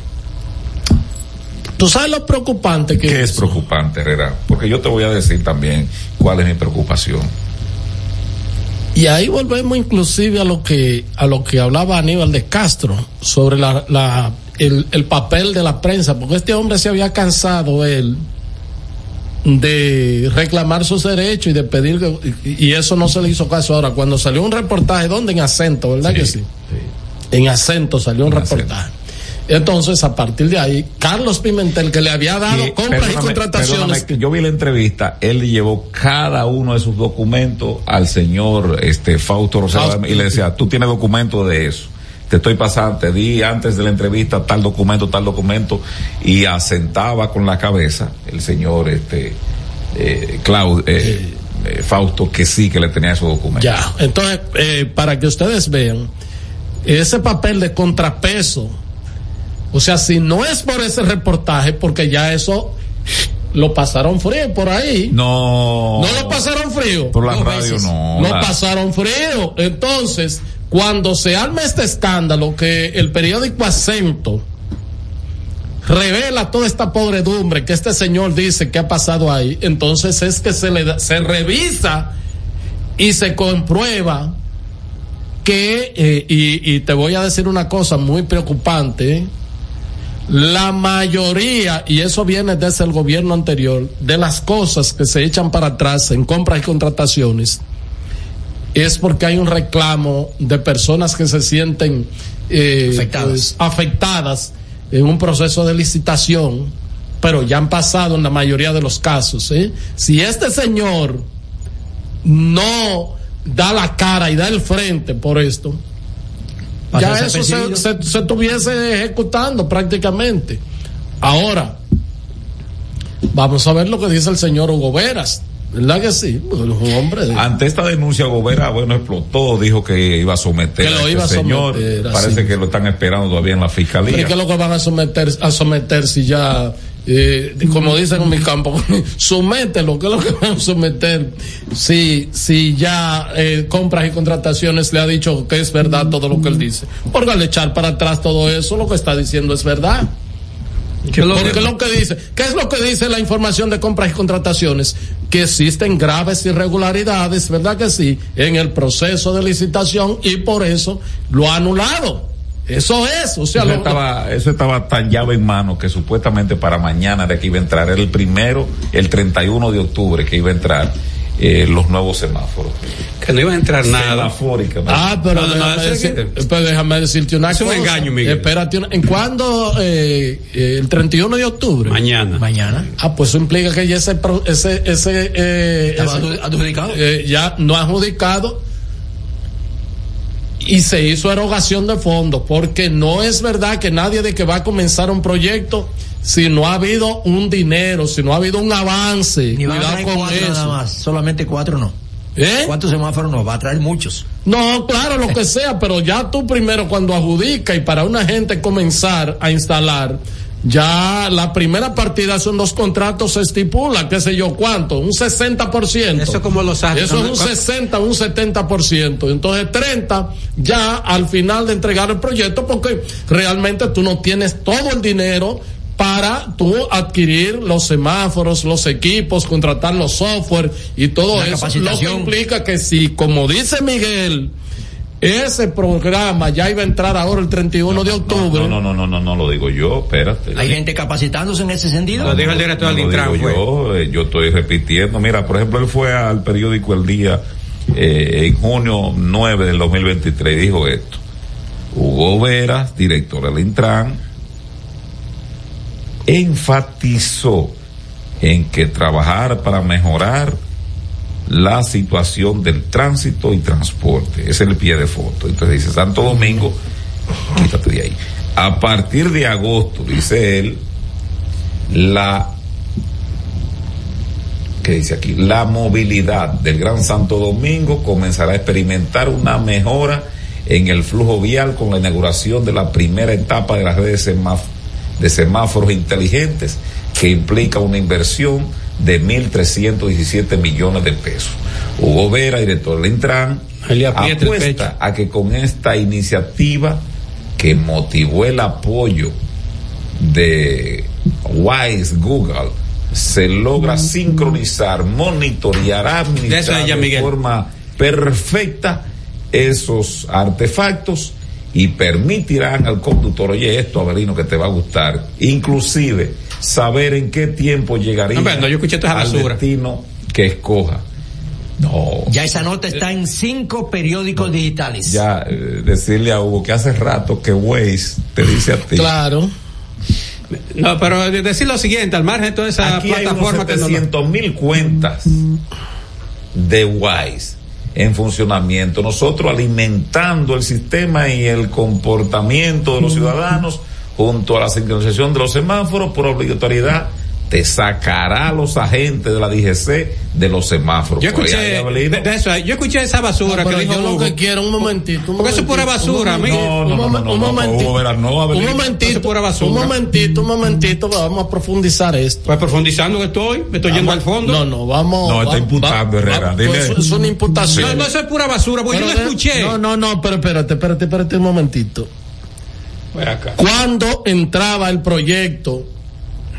¿Tú sabes lo preocupante que ¿Qué es preocupante, Herrera? Porque yo te voy a decir también cuál es mi preocupación. Y ahí volvemos inclusive a lo que a lo que hablaba Aníbal de Castro sobre la, la el, el papel de la prensa, porque este hombre se había cansado él de reclamar sus derechos y de pedir que- y, eso no se le hizo caso. Ahora cuando salió un reportaje donde en acento verdad que sí en acento salió un reportaje. Entonces a partir de ahí Carlos Pimentel que le había dado Y, compras y contrataciones yo vi la entrevista, él le llevó cada uno de sus documentos al señor este Fausto Rosado Fausto. y le decía, tú tienes documento de eso. Te estoy pasando, te di antes de la entrevista tal documento, tal documento, y asentaba con la cabeza el señor este eh, Clau- eh, eh, Fausto que sí que le tenía esos documentos. Ya, entonces, eh, para que ustedes vean, ese papel de contrapeso, o sea, si no es por ese reportaje, porque ya eso lo pasaron frío por ahí. No. No lo pasaron frío. Por la radio veces. no. Lo la- pasaron frío. Entonces, cuando se arma este escándalo que el periódico Acento revela toda esta podredumbre que este señor dice que ha pasado ahí, entonces es que se le da- se revisa y se comprueba que, eh, y, y te voy a decir una cosa muy preocupante, la mayoría, y eso viene desde el gobierno anterior, de las cosas que se echan para atrás en compras y contrataciones, es porque hay un reclamo de personas que se sienten eh, Afectadas. pues, afectadas en un proceso de licitación, pero ya han pasado en la mayoría de los casos. ¿eh? Si este señor no da la cara y da el frente por esto, ya eso se, se, se estuviese ejecutando prácticamente. Ahora, vamos a ver lo que dice el señor Hugo Veras. ¿Verdad que sí? Bueno, es un hombre de... Ante esta denuncia, Gobera, bueno, explotó, dijo que iba a someter Que lo a este iba a señor. someter, Parece así. que lo están esperando todavía en la Pero fiscalía. ¿y qué es lo que van a someter, a someter si ya, eh, como dicen en mi campo, somételo, ¿qué es lo que van a someter si, si ya eh, compras y contrataciones le ha dicho que es verdad todo lo que él dice? Porque al echar para atrás todo eso, lo que está diciendo es verdad. ¿Qué es lo que- lo que dice, ¿qué es lo que dice la información de compras y contrataciones? Que existen graves irregularidades, ¿verdad que sí? En el proceso de licitación y por eso lo ha anulado. Eso es, o sea, Eso lo- estaba, eso estaba tan llave en mano que supuestamente para mañana de que iba a entrar, era el primero, el 31 de octubre que iba a entrar eh, los nuevos semáforos. Que no iba a entrar nada. Ah, pero, No, no, no, déjame, es pero déjame decirte una Es un cosa. engaño, Miguel. Espérate, una- ¿en cuándo? Eh, eh, el 31 de octubre. Mañana. Mañana. Ah, pues eso implica que ya ese, pro- ese, ese, eh, ¿Estaba ese- adjudicado? eh, ya no adjudicado y se hizo erogación de fondos porque no es verdad que nadie de que va a comenzar un proyecto si no ha habido un dinero, si no ha habido un avance. Ni Cuidado traer con cuatro nada eso. más, solamente cuatro no. ¿Eh? ¿Cuántos semáforos no? Va a traer muchos. No, claro, lo que sea, pero ya tú primero cuando adjudica y para una gente comenzar a instalar, ya la primera partida son dos contratos se estipula, qué sé yo cuánto, un 60%. Eso es como los astros. Eso es un 60, un 70%. Entonces 30 ya al final de entregar el proyecto porque realmente tú no tienes todo el dinero para tú adquirir los semáforos, los equipos, contratar los software y todo La eso. Lo que implica que si, como dice Miguel, ese programa ya iba a entrar ahora el 31 de octubre. No, no, no, no, no, no lo digo yo, espérate. Hay gente capacitándose en ese sentido. Lo dijo el director No del lo Intran, digo fue. yo, eh, yo estoy repitiendo. Mira, por ejemplo, él fue al periódico El Día eh, en junio 9 del 2023 y dijo esto. Hugo Veras, director del Intran, enfatizó en que trabajar para mejorar la situación del tránsito y transporte. Es el pie de foto. Entonces dice, Santo Domingo, quítate de ahí. A partir de agosto, dice él, la dice aquí, la movilidad del Gran Santo Domingo comenzará a experimentar una mejora en el flujo vial con la inauguración de la primera etapa de las redes de semáf- de semáforos inteligentes que implica una inversión de 1.317 millones de pesos. Hugo Vera, director del Intran, apuesta a que con esta iniciativa que motivó el apoyo de Wise, Google, se logra sincronizar, monitorear, administrar de forma perfecta esos artefactos y permitirán al conductor, oye esto, Avelino, que te va a gustar, inclusive saber en qué tiempo llegaría no, yo escuché al destino que escoja. No. Ya esa nota está en cinco periódicos digitales. Ya, eh, decirle a Hugo que hace rato que Waze te dice a ti. Claro. No, pero decir lo siguiente, al margen de toda esa Aquí plataforma hay unos mil cuentas de Wise en funcionamiento. Nosotros alimentando el sistema y el comportamiento de los ciudadanos junto a la sincronización de los semáforos por obligatoriedad te sacará a los agentes de la DGC de los semáforos. Yo escuché, de, eso, yo escuché esa basura no, que dijo yo lo que quiero, un momentito. Un Porque eso es pura basura, un, no, no, no, un momentito. un momentito, pura basura. un momentito, un momentito, vamos a profundizar esto. Pues profundizando que estoy, me estoy yendo al fondo. No, no, vamos. No, está imputando, Herrera. Dile. Pues, es una imputación. No, no, eso es pura basura, porque yo lo escuché. No, no, no, pero espérate, espérate, espérate un momentito. Cuando entraba el proyecto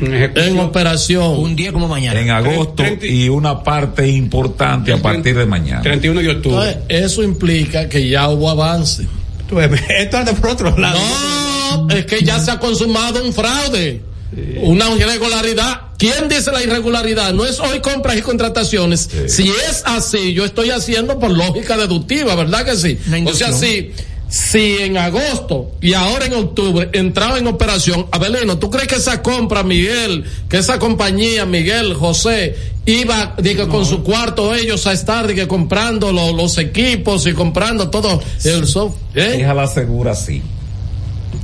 en, operación. Un día como mañana. En agosto 30, y una parte importante a partir de mañana. 31 de octubre. Entonces, eso implica que ya hubo avance. Esto es de por otro lado. No, es que ya se ha consumado un fraude. Sí. Una irregularidad. ¿Quién dice la irregularidad? No es hoy compras y contrataciones. Sí. Si es así, yo estoy haciendo por lógica deductiva, ¿verdad que sí? O sea, sí si en agosto y ahora en octubre entraba en operación, Abelino, ¿tú crees que esa compra, Miguel, que esa compañía, Miguel, José, iba diga, no. con su cuarto ellos a estar diga, comprando lo, los equipos y comprando todo el software? ¿eh? Déjala segura, sí.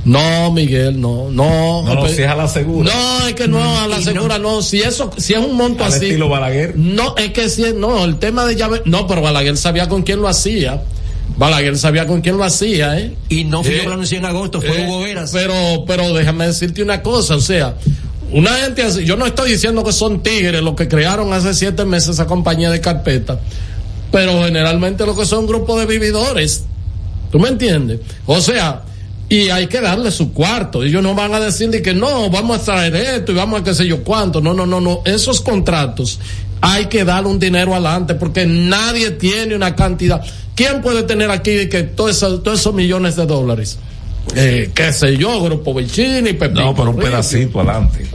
No, Miguel, no, no. No, no si es a la segura. No, es que no, a la segura no. Si eso, si es un monto Al así. estilo Balaguer. No, es que si, no, el tema de llave, no, pero Balaguer sabía con quién lo hacía. Balaguer sabía con quién lo hacía, ¿eh? Y no fue eh, yo lo anuncié en agosto, fue eh, Hugo Veras. Pero, pero déjame decirte una cosa, o sea, una gente así, yo no estoy diciendo que son tigres los que crearon hace siete meses esa compañía de carpeta, pero generalmente lo que son grupos de vividores. ¿Tú me entiendes? O sea, y hay que darle su cuarto. Ellos no van a decirle que no, vamos a traer esto y vamos a qué sé yo cuánto. No, no, no, no. Esos contratos hay que darle un dinero adelante porque nadie tiene una cantidad. ¿Quién puede tener aquí que todos esos, todos esos millones de dólares? Eh, qué sé yo, Grupo Vicini, Pepito. No, pero un pedacito adelante.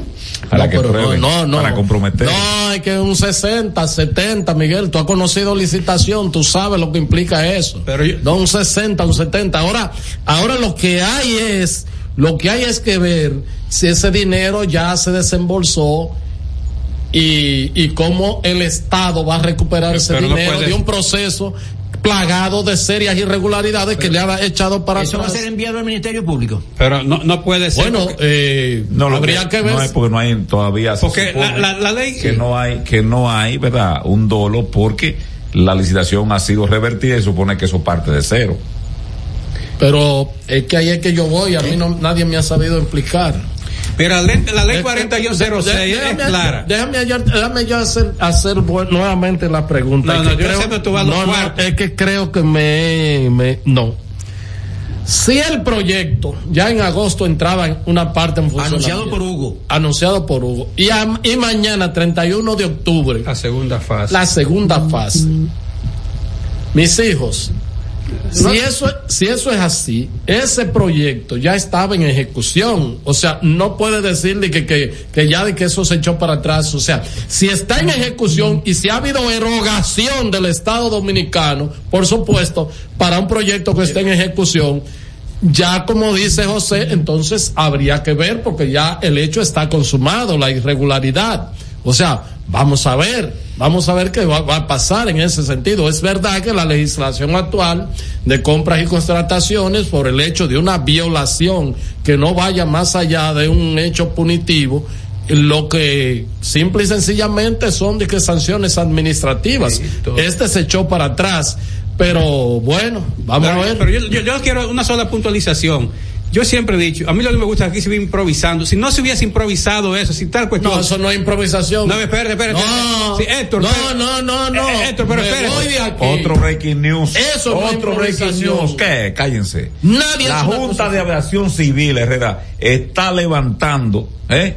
Para no, que prueben, no, no, para comprometer. No, hay que un 60, 70, Miguel. Tú has conocido licitación, tú sabes lo que implica eso. Pero yo, no un 60, un 70. Ahora, ahora lo que hay es, lo que hay es que ver si ese dinero ya se desembolsó y, y cómo el Estado va a recuperar ese pero dinero no de un proceso plagado de serias irregularidades pero, que le ha echado para eso atrás. va a ser enviado al Ministerio Público. Pero no, no puede ser bueno eh, no habría que, que ver. no hay porque no hay todavía porque la, la, la, ley que no hay que no hay verdad un dolo porque la licitación ha sido revertida y supone que eso parte de cero. Pero es que ahí es que yo voy a mí no nadie me ha sabido explicar pero la ley, la ley 4106 es clara. Déjame, déjame yo hacer, hacer nuevamente la pregunta. No, no, yo creo, sé que tú vas no, no, es que creo que me, me, no. Si el proyecto ya en agosto entraba en una parte en funcionamiento. Anunciado por Hugo. Anunciado por Hugo. Y, a, y mañana, 31 de octubre. La segunda fase. La segunda fase. Mis hijos, si eso, si eso es así, ese proyecto ya estaba en ejecución. O sea, no puede decirle que, que, que ya de que eso se echó para atrás. O sea, si está en ejecución y si ha habido erogación del Estado Dominicano, por supuesto, para un proyecto que esté en ejecución, ya como dice José, entonces habría que ver porque ya el hecho está consumado, la irregularidad. O sea, vamos a ver, vamos a ver qué va, va, a pasar en ese sentido. Es verdad que la legislación actual de compras y contrataciones, por el hecho de una violación que no vaya más allá de un hecho punitivo, lo que simple y sencillamente son de que sanciones administrativas. Sí, este se echó para atrás. Pero bueno, vamos pero, a ver. Pero yo, yo, yo quiero una sola puntualización yo siempre he dicho, a mí lo que me gusta aquí se ve improvisando. Si no se hubiese improvisado eso, si tal cuestión. No, eso no es improvisación. No, espérate, espérate. No, sí, Héctor, no, espérate. no, no, no. Eh, Héctor, pero espérate. Otro breaking news. Eso no Otro breaking news. ¿Qué? Cállense. Nadie La Junta de Aviación Civil, Herrera, está levantando, ¿eh?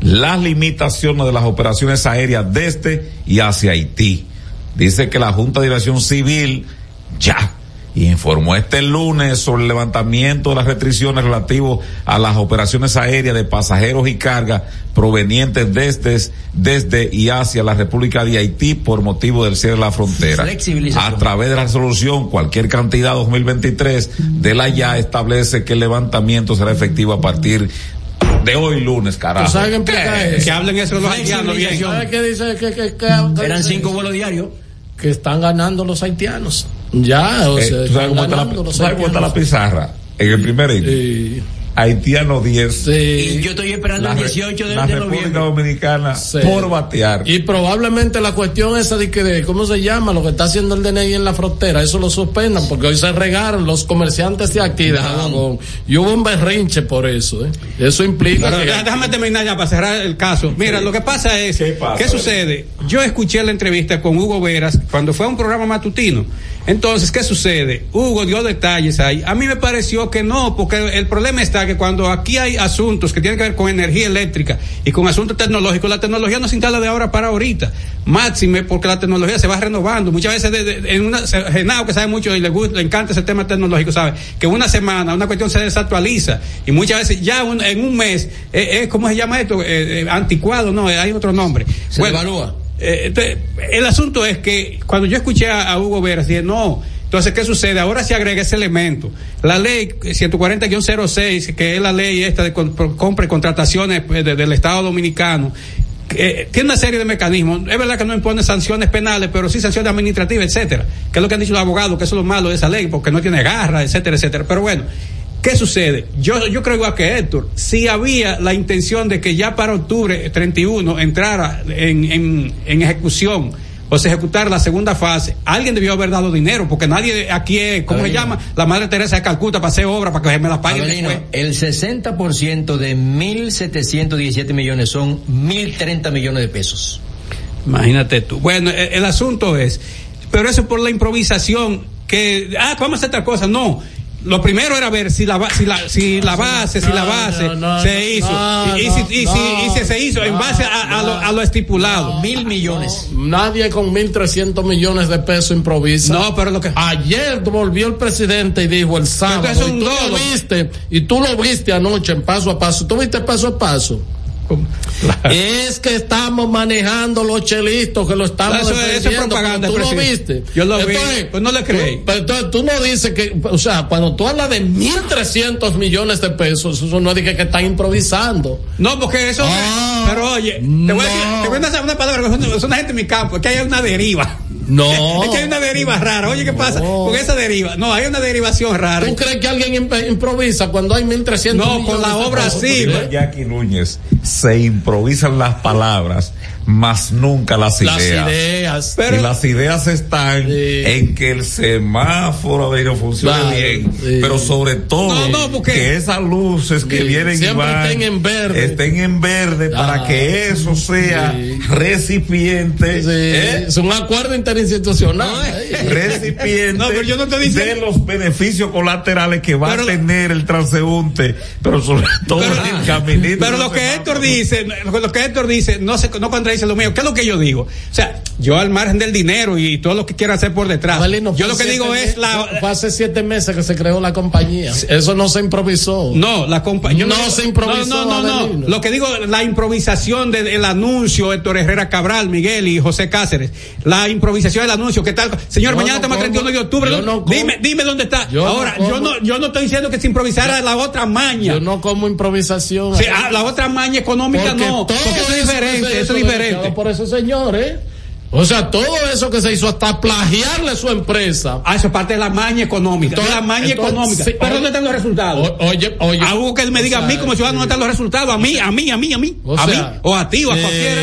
las limitaciones de las operaciones aéreas desde y hacia Haití. Dice que la Junta de Dirección Civil ya informó este lunes sobre el levantamiento de las restricciones relativas a las operaciones aéreas de pasajeros y carga provenientes desde, desde y hacia la República de Haití por motivo del cierre de la frontera. A través de la resolución, cualquier cantidad 2023 de la ya establece que el levantamiento será efectivo a partir de hoy lunes, carajo. ¿Tú sabes qué implica eso? Que hablen eso los haitianos bien. ¿Sabes qué dice? Que, que, que- Eran cinco vuelos diarios. que están ganando los haitianos. Ya, o Eh, sea, ¿tú sabes cómo está la, ganando tú los sabes cómo está la haitianos. pizarra? En el primer hilo. Haitiano 10. Y yo estoy esperando el re- 18 de, la de República noviembre. Dominicana Sí. por batear. Y probablemente la cuestión esa de que, de, ¿cómo se llama? Lo que está haciendo el DNI en la frontera, eso lo suspendan, porque hoy se regaron los comerciantes de aquí, de Jabón, y hubo un berrinche por eso, ¿eh? Eso implica Pero que... deja- déjame terminar ya para cerrar el caso. Mira, lo que pasa es, ¿qué, pasa? sucede? Yo escuché la entrevista con Hugo Veras cuando fue a un programa matutino. Entonces, ¿qué sucede? Hugo dio detalles ahí. A mí me pareció que no, porque el problema está que cuando aquí hay asuntos que tienen que ver con energía eléctrica y con asuntos tecnológicos, la tecnología no se instala de ahora para ahorita. Máxime, porque la tecnología se va renovando. Muchas veces, de- de- en una, Genao, que sabe mucho y le, gusta, le encanta ese tema tecnológico, sabe que una semana una cuestión se desactualiza y muchas veces ya un- en un mes, eh, eh, ¿cómo se llama esto? Eh, eh, anticuado, no, eh, hay otro nombre. Se devalúa. Eh, entonces, el asunto es que cuando yo escuché a, a Hugo Veras, dije, no, entonces, ¿qué sucede? Ahora se agrega ese elemento. La ley 140-06, que es la ley esta de compra y contrataciones pues, de- del Estado Dominicano, eh, tiene una serie de mecanismos. Es verdad que no impone sanciones penales, pero sí sanciones administrativas, etcétera. Que es lo que han dicho los abogados, que eso es lo malo de esa ley, porque no tiene garra, etcétera, etcétera. Pero bueno, ¿qué sucede? Yo, yo creo igual que Héctor, si había la intención de que ya para octubre 31 entrara en, en, en ejecución o se ejecutar la segunda fase, alguien debió haber dado dinero, porque nadie aquí es, ¿cómo se Avelino. llama? La Madre Teresa de Calcuta para hacer obra, para que me la paguen Avelino, después. el 60% de 1.717 millones son 1.030 millones de pesos. Imagínate tú. Bueno, el, el asunto es, pero eso por la improvisación, que, ah, vamos a hacer tal cosa. No. Lo primero era ver si la, si la, si la base, si la base se hizo. y, si, y, si, no, y si se hizo en base a, a lo, a lo estipulado. Mil millones. Nadie con 1.300 millones de pesos improvisa. No, pero lo que... Ayer volvió el presidente y dijo el sábado, Pero es un y tú lo viste, y tú lo viste anoche en paso a paso, tú viste paso a paso. Es que estamos manejando los chelitos, que lo estamos es- eso es propaganda, tú lo viste. Yo lo vi, pues no le creí. pero entonces tú no dices que, o sea, cuando tú hablas de 1.300 millones de pesos, eso no es que, que están improvisando. No, porque eso. Ah, pero oye, te voy a decir, te voy a decir una palabra, que es una- es una gente en mi campo, es que hay una deriva. No. Es que hay una deriva rara. Oye, ¿qué pasa? Con esa deriva. No, hay una derivación rara. ¿Tú crees que alguien imp- improvisa cuando hay 1.300 No, con la obra sí, Jackie Núñez, se improvisan las palabras, mas nunca las Las ideas. ideas. y las ideas están en que el semáforo de ellos funcione Claro, bien, sí. pero sobre todo No, no, que esas luces que Sí, vienen y van estén en verde. estén en verde para Ah, que eso sea recipiente, ¿eh? Es un acuerdo interinstitucional. recipiente No, pero yo no te dice- de los beneficios colaterales que va Pero- a tener el transeúnte, pero sobre todo el caminito. Pero lo que Héctor dice, lo lo que Héctor dice, no se, no contradice lo mío. ¿Qué es lo que yo digo? O sea, yo al margen del dinero y todo lo que quiera hacer por detrás. Yo lo que digo es la, Fue hace siete meses que se creó la compañía. Eso no se improvisó. No, la compañía. No se improvisó, No, no, no. Lo que digo, la improvisación del anuncio, Héctor Herrera Cabral, Miguel y José Cáceres. La improvisación del anuncio, ¿qué tal? Señor, Yo mañana estamos como- 31 de octubre. dime, dime dónde está. Yo Ahora, yo no, yo no estoy diciendo que se improvisara la otra maña. Yo no como improvisación. Sí, ah, la otra maña económica Porque no. Porque eso es diferente, eso es diferente. Por esos señores. O sea, todo eso que se hizo hasta plagiarle su empresa. Ah, eso es parte de la maña económica. Entonces- de la maña entonces, económica. sí, Pero ¿dónde están los resultados? O- oye, oye. A Hugo que me diga o a mí como ciudadano dónde están los resultados. A mí, a mí, a mí, a mí. O a sea, mí. O a ti o a eh, cualquiera.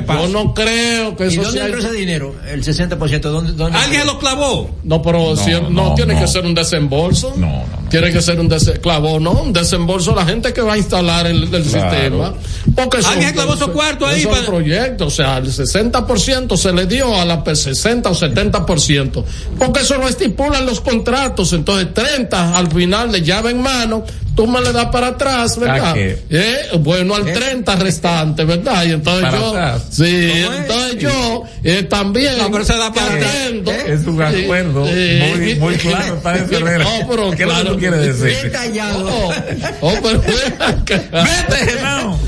¿Qué pasa? Yo no creo que ¿Y eso dónde sea. entró ese dinero? El 60%. ¿Dónde, dónde ¿Alguien se lo clavó? No, pero si- no, no, tiene no. que ser un desembolso. No, no, no. Tiene que ser un desembolso. Clavó, ¿no? Un desembolso la gente que va a instalar el, el sistema. Porque son- Alguien clavó su cuarto ahí son para- proyectos. O sea, el 60% se le dio a la P- 60 o 70%. Porque eso lo estipulan los contratos. Entonces, 30 al final de llave en mano tú me le das para atrás, ¿verdad? Eh, bueno, al 30 restante, ¿verdad? Y entonces yo, sí, entonces yo eh, también. No, pero se da para Es un acuerdo muy, muy claro, está en Ferrera. No, pero ¿Qué claro, es lo que tú quieres decir? Oh, oh, pero Vete, no.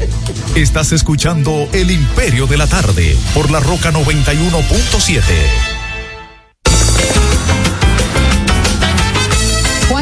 Estás escuchando El Imperio de la Tarde por la Roca 91.7.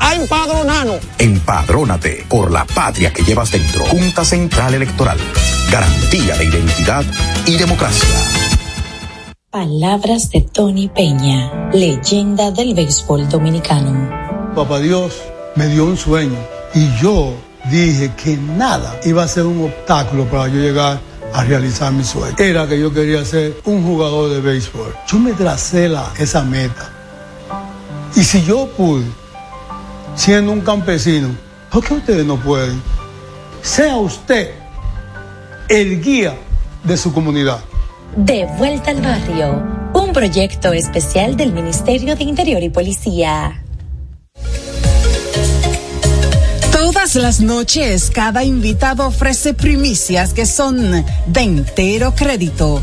a empadronarnos. Empadrónate por la patria que llevas dentro. Junta Central Electoral. Garantía de identidad y democracia. Palabras de Tony Peña, leyenda del béisbol dominicano. Papá Dios me dio un sueño y yo dije que nada iba a ser un obstáculo para yo llegar a realizar mi sueño. Era que yo quería ser un jugador de béisbol. Yo me tracé la, esa meta. Y si yo pude, siendo un campesino, ¿por qué ustedes no pueden? Sea usted el guía de su comunidad. De vuelta al barrio, un proyecto especial del Ministerio de Interior y Policía. Todas las noches, cada invitado ofrece primicias que son de entero crédito.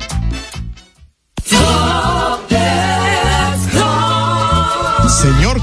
Señor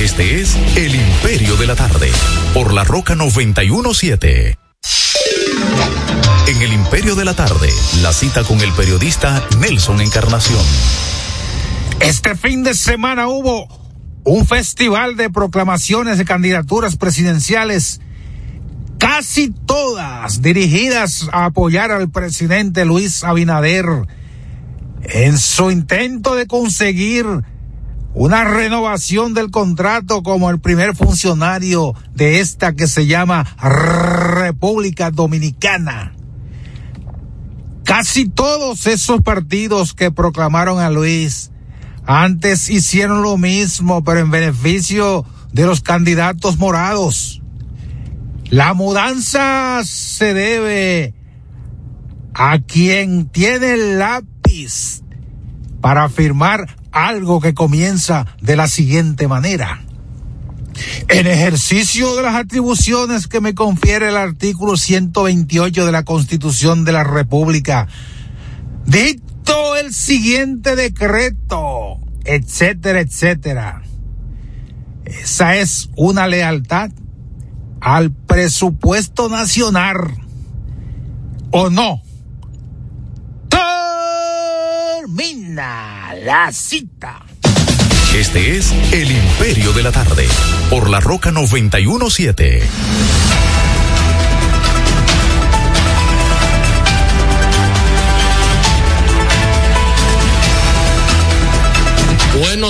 Este es El Imperio de la Tarde, por la Roca 917. En El Imperio de la Tarde, la cita con el periodista Nelson Encarnación. Este fin de semana hubo un festival de proclamaciones de candidaturas presidenciales, casi todas dirigidas a apoyar al presidente Luis Abinader en su intento de conseguir una renovación del contrato como el primer funcionario de esta que se llama República Dominicana. Casi todos esos partidos que proclamaron a Luis antes hicieron lo mismo, pero en beneficio de los candidatos morados. La mudanza se debe a quien tiene el lápiz para firmar algo que comienza de la siguiente manera. En ejercicio de las atribuciones que me confiere el artículo 128 de la Constitución de la República, dicto el siguiente decreto, etcétera, etcétera. Esa es una lealtad al presupuesto nacional. ¿O no? Termina la cita. Este es El Imperio de la Tarde, por la Roca 917.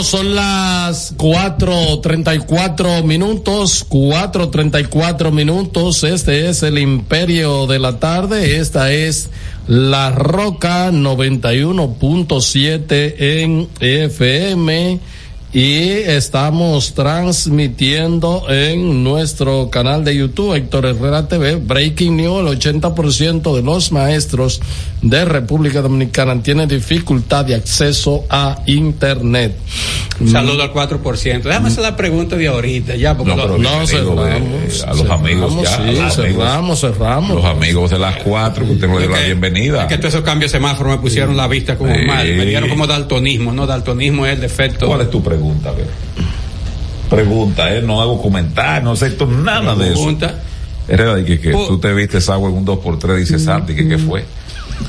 Son las 4.34 minutos, 4.34 minutos. Este es el Imperio de la Tarde. Esta es La Roca 91.7 en FM y estamos transmitiendo en nuestro canal de YouTube, Héctor Herrera TV, Breaking News, el 80% de los maestros de República Dominicana tienen dificultad de acceso a Internet. Saludo al 4%. Déjame hacer la pregunta de ahorita, ya, porque No, lo- pero No, cerramos, eh, a los amigos cerramos, ya, sí, a los amigos, cerramos, cerramos. los amigos de las cuatro que usted nos dio la bienvenida. Es que todos esos cambios de semáforo me pusieron la vista como Sí. mal. Me dieron como daltonismo, ¿no? Daltonismo es el defecto. ¿Cuál es tu pregunta? Ver. Pregunta, ¿eh? No hago comentario, no acepto nada de eso. Pregunta. Herrera, de que, que tú te viste esa agua en un 2x3, dice Santi, que qué fue.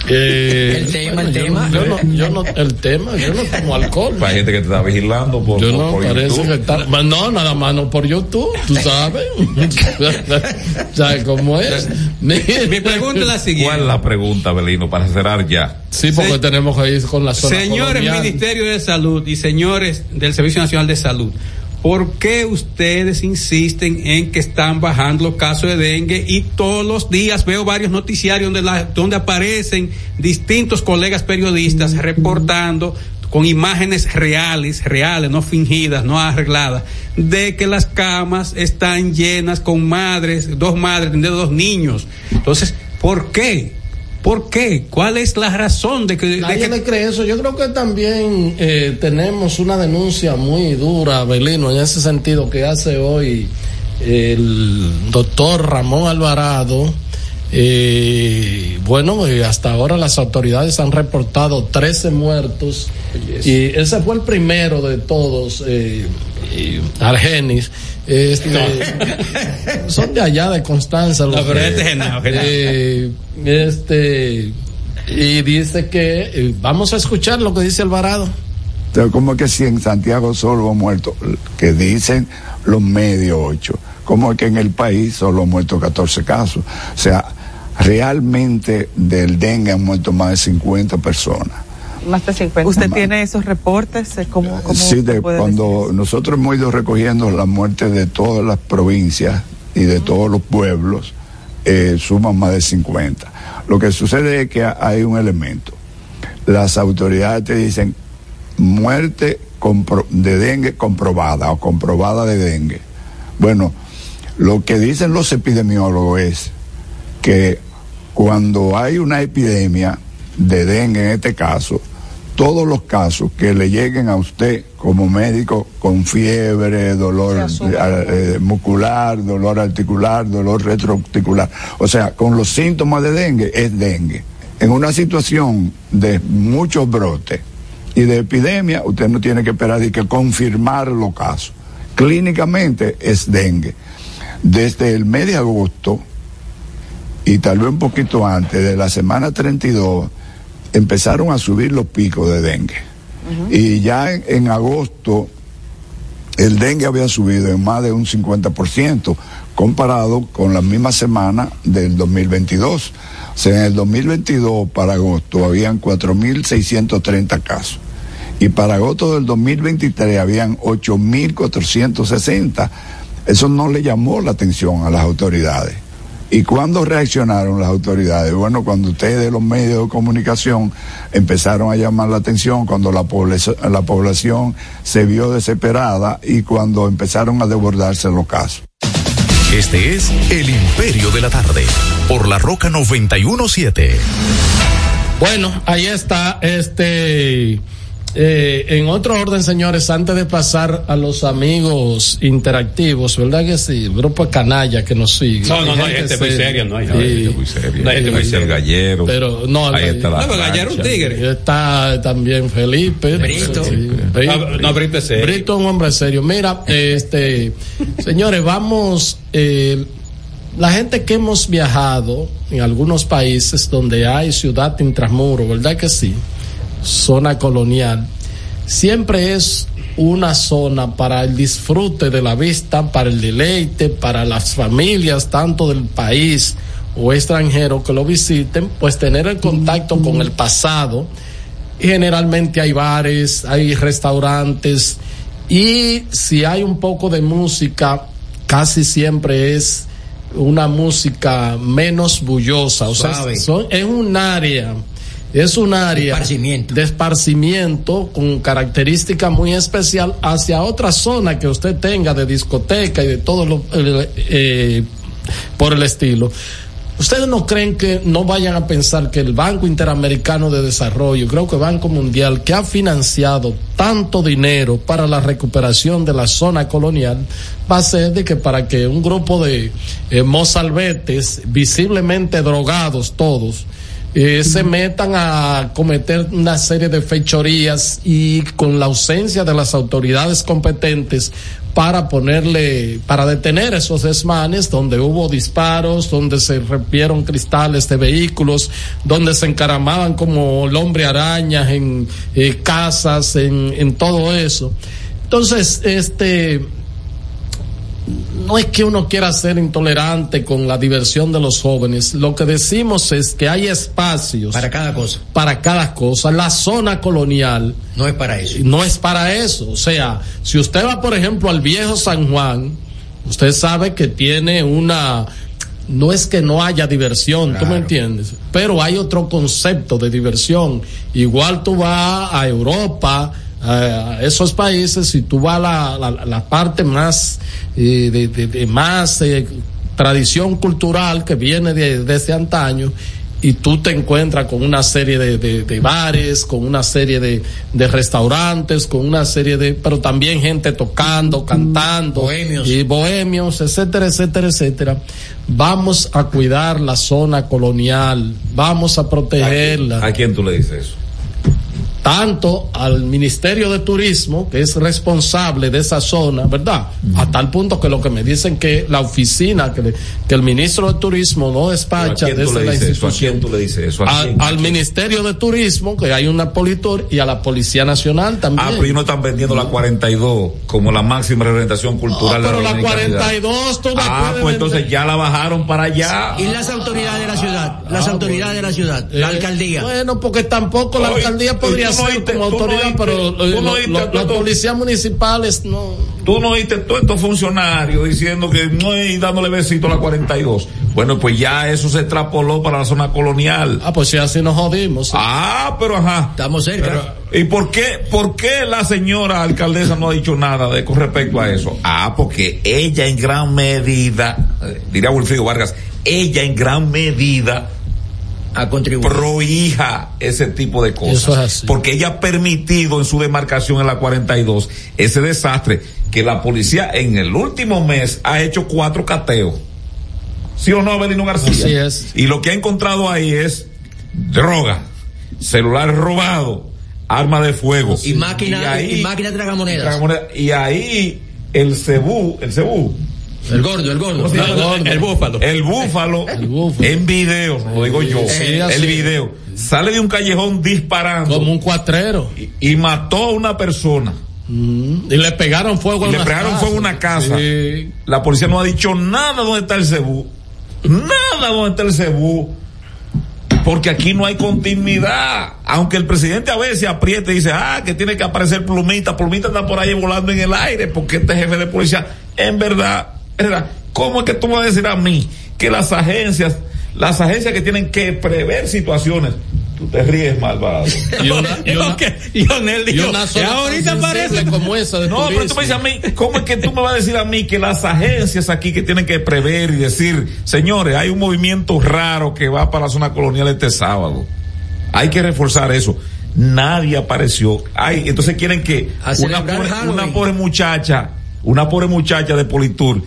Eh, El tema, el yo, tema. Yo no, yo no, el tema, yo no tomo alcul. Hay gente que te está vigilando por, Yo no, por parece YouTube. que está. No, nada más no por YouTube, tú sabes. ¿Sabes cómo es? Mi pregunta es la siguiente. ¿Cuál es la pregunta, Belino, para cerrar ya? Sí, porque tenemos que ir con la zona Señores colonial. Ministerio de Salud y señores del Servicio Nacional de Salud, ¿por qué ustedes insisten en que están bajando los casos de dengue y todos los días veo varios noticiarios donde, la- donde aparecen distintos colegas periodistas reportando con imágenes reales, reales, no fingidas, no arregladas, de que las camas están llenas con madres, dos madres dos niños. Entonces, ¿por qué? ¿Por qué? ¿Cuál es la razón de que, de Nadie que- le cree eso. Yo creo que también eh, tenemos una denuncia muy dura, Belino, en ese sentido que hace hoy el doctor Ramón Alvarado. Eh, bueno, eh, hasta ahora las autoridades han reportado 13 muertos y ese fue el primero de todos, eh, eh, Argenis. Este, son de allá de Constanza. los No, pero de- este eh, este y dice que eh, vamos a escuchar lo que dice Alvarado. Entonces, ¿cómo es que si en Santiago solo han muerto, que dicen los medios ocho? ¿Cómo es que en el país solo han muerto 14 casos? O sea, realmente del dengue han muerto más de 50 personas. Más de 50. ¿Usted tiene esos reportes? Eh, ¿Cómo, cómo Sí, de, cuando nosotros hemos ido recogiendo la muerte de todas las provincias y de todos los pueblos, eh, suman más de 50. Lo que sucede es que hay un elemento. Las autoridades te dicen muerte compro- de dengue comprobada o comprobada de dengue. Bueno, lo que dicen los epidemiólogos es que cuando hay una epidemia de dengue en este caso, todos los casos que le lleguen a usted como médico con fiebre, dolor eh, muscular, dolor articular, dolor retroarticular, o sea, con los síntomas de dengue es dengue. En una situación de muchos brotes y de epidemia, usted no tiene que esperar y que confirmar los casos. Clínicamente es dengue. Desde el mes de agosto, y tal vez un poquito antes de la semana 32 empezaron a subir los picos de dengue. Y ya en, en agosto el dengue había subido en más de un 50% comparado con la misma semana del 2022. O sea, en el 2022 para agosto habían 4.630 casos y para agosto del 2023 habían 8.460. Eso no le llamó la atención a las autoridades. ¿Y cuándo reaccionaron las autoridades? Bueno, cuando ustedes de los medios de comunicación empezaron a llamar la atención, cuando la, población, la población se vio desesperada y cuando empezaron a desbordarse los casos. Este es El Imperio de la Tarde, por la Roca 917. Bueno, ahí está este eh, en otro orden, señores, antes de pasar a los amigos interactivos, ¿verdad que sí? Grupo canalla que nos sigue. No, no, no, hay gente muy seria, no hay gente muy seria. No hay gente muy el seria. gallero. Pero no, Ahí el- está la No, Gallero es un tigre. Está también Felipe. Brito. Sí, No, no, Brito es serio. Brito es un hombre serio. Mira, este, señores, vamos, eh, la gente que hemos viajado en algunos países donde hay ciudad intramuro, ¿verdad que sí? Zona colonial. Siempre es una zona para el disfrute de la vista, para el deleite, para las familias, tanto del país o extranjero que lo visiten, pues tener el contacto con el pasado. Generalmente hay bares, hay restaurantes y si hay un poco de música, casi siempre es una música menos bullosa, o sea, son- es un área, es un área de esparcimiento con característica muy especial hacia otra zona que usted tenga de discoteca y de todo lo eh, eh, por el estilo. ¿Ustedes no creen que no vayan a pensar que el Banco Interamericano de Desarrollo, creo que Banco Mundial, que ha financiado tanto dinero para la recuperación de la zona colonial, va a ser de que para que un grupo de eh, mozalbetes, visiblemente drogados todos, eh, se metan a cometer una serie de fechorías y con la ausencia de las autoridades competentes para ponerle, para detener esos desmanes donde hubo disparos, donde se rompieron cristales de vehículos, donde se encaramaban como el hombre arañas en eh, casas, en todo eso. Entonces, este, no es que uno quiera ser intolerante con la diversión de los jóvenes. Lo que decimos es que hay espacios Para cada cosa. para cada cosa. La zona colonial No es para eso. no es para eso. O sea, si usted va, por ejemplo, al viejo San Juan, usted sabe que tiene una... No es que no haya diversión, ¿tú me entiendes? Pero hay otro concepto de diversión. Igual tú vas a Europa, a esos países, si tú vas a la, la, la parte más, eh, de, de- de más eh, tradición cultural que viene de, desde antaño, y tú te encuentras con una serie de, de- de bares, con una serie de, de restaurantes, con una serie de, pero también gente tocando, cantando, Bohemios. y bohemios, etcétera, etcétera, etcétera. Vamos a cuidar la zona colonial, vamos a protegerla ¿A quién tú le dices eso? Tanto al Ministerio de Turismo, que es responsable de esa zona, ¿verdad? A tal punto que lo que me dicen que la oficina, que, le- que el ministro de Turismo no ¿A despacha desde le la dices eso? ¿A institución. quién tú le dices eso? ¿A Al, Ministerio de Turismo, que hay una politor, y a la Policía Nacional también. Ah, pero ellos no están vendiendo la 42 como la máxima representación cultural Ah, pero de la dominicanidad. 42 tú la Ah, pues entonces ya la bajaron para allá. Y las autoridades de la ciudad, las autoridades de la ciudad, la Eh, alcaldía. Bueno, porque tampoco la alcaldía podría tú no ser oíste- como autoridad, pero eh, las policías municipales no. Tú no oíste todos estos funcionarios diciendo que no y dándole besito a la 42. Bueno, pues ya eso se extrapoló para la zona colonial. Ah, pues si así nos jodimos. Ah, pero ajá. Estamos cerca. ¿Y por qué, por qué la señora alcaldesa no ha dicho nada de, con respecto a eso? Ah, porque ella en gran medida, eh, diría Wilfrido Vargas, ella en gran medida prohija ese tipo de cosas. Eso es así. Porque ella ha permitido en su demarcación en la 42 ese desastre que la policía en el último mes ha hecho cuatro cateos. ¿Sí o no, Avelino García? Así es. Y lo que ha encontrado ahí es droga, celular robado, arma de fuego. Y máquina, y, ahí- máquina tragamonedas. tragamoneda. Y ahí el cebú, el cebú, El gordo, el gordo. El búfalo. el búfalo, búfalo. en video, no lo digo yo, Sí, el así. video, sale de un callejón disparando Como un cuatrero. y, y mató a una persona. Y le pegaron fuego a Y le pegaron casas. fuego a una casa. Sí. La policía no ha dicho nada dónde está el cebú. Nada dónde está el cebú. porque aquí no hay continuidad. Aunque el presidente a veces apriete y dice, ah, que tiene que aparecer plumita, plumita está por ahí volando en el aire, porque este jefe de policía, en verdad, verdad, ¿cómo es que tú me vas a decir a mí que las agencias, las agencias que tienen que prever situaciones, tú te ríes malvado. Y una, y una, Lionel y dijo, una zona "Y ahorita parece como esa de No, pero tú me dices a mí, ¿cómo es que tú me vas a decir a mí que las agencias aquí que tienen que prever y decir, señores, hay un movimiento raro que va para la zona colonial este sábado? Hay que reforzar eso. Nadie apareció. Ay, entonces quieren que pobre, una pobre muchacha, una pobre muchacha de Politur,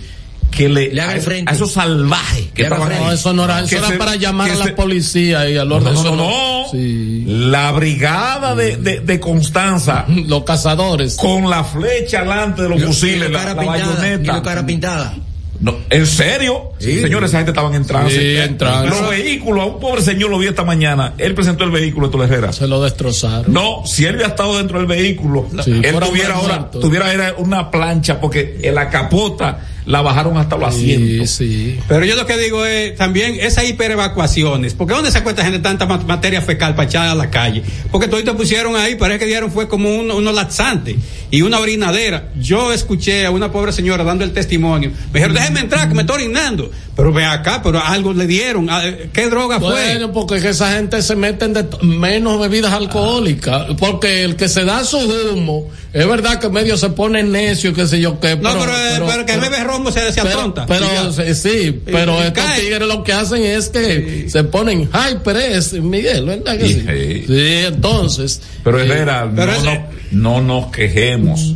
que le, Le haga a, esos, frente. a esos salvajes que. No, eso no era, eso era se- para llamar a la se- policía y al No, orden. no, eso no, no. Sí. La brigada de, de, de Constanza Los cazadores. con la flecha alante de los fusiles, la, cara la pintada, y bayoneta. cara pintada. No, ¿En serio? Sí. Señores, esa gente estaban en trance. Sí, en trance. Los vehículos, a un pobre señor lo vi esta mañana. Él presentó el vehículo de Tolerera. Se lo destrozaron. No, si él hubiera estado dentro del vehículo, Sí, él tuviera ahora, muerto. tuviera era una plancha, porque en la capota la bajaron hasta los Sí, asientos. sí. Pero yo lo que digo es también esas hiperevacuaciones. Porque ¿dónde se cuenta gente tanta ma- materia fecal para echar a la calle? Porque todos te pusieron ahí, parece que dieron fue como un, unos laxantes y una orinadera. Yo escuché a una pobre señora dando el testimonio. Me dijeron, déjeme entrar, que me estoy orinando. Pero ve acá, pero algo le dieron. Ah, ¿Qué droga fue? Bueno, porque es que esa gente se meten de menos bebidas alcohólicas. Porque el que se da su humo, es verdad que medio se pone necio, qué sé yo qué. No, pero, eh, pero que el bebé rombo se, se pero, atonta. pero sí, sí, pero Y estos tigres lo que hacen es que se ponen hyper, es Miguel, ¿verdad que sí? sí. Sí, entonces. Pero eh, Herrera, pero no, ese- no, no nos quejemos.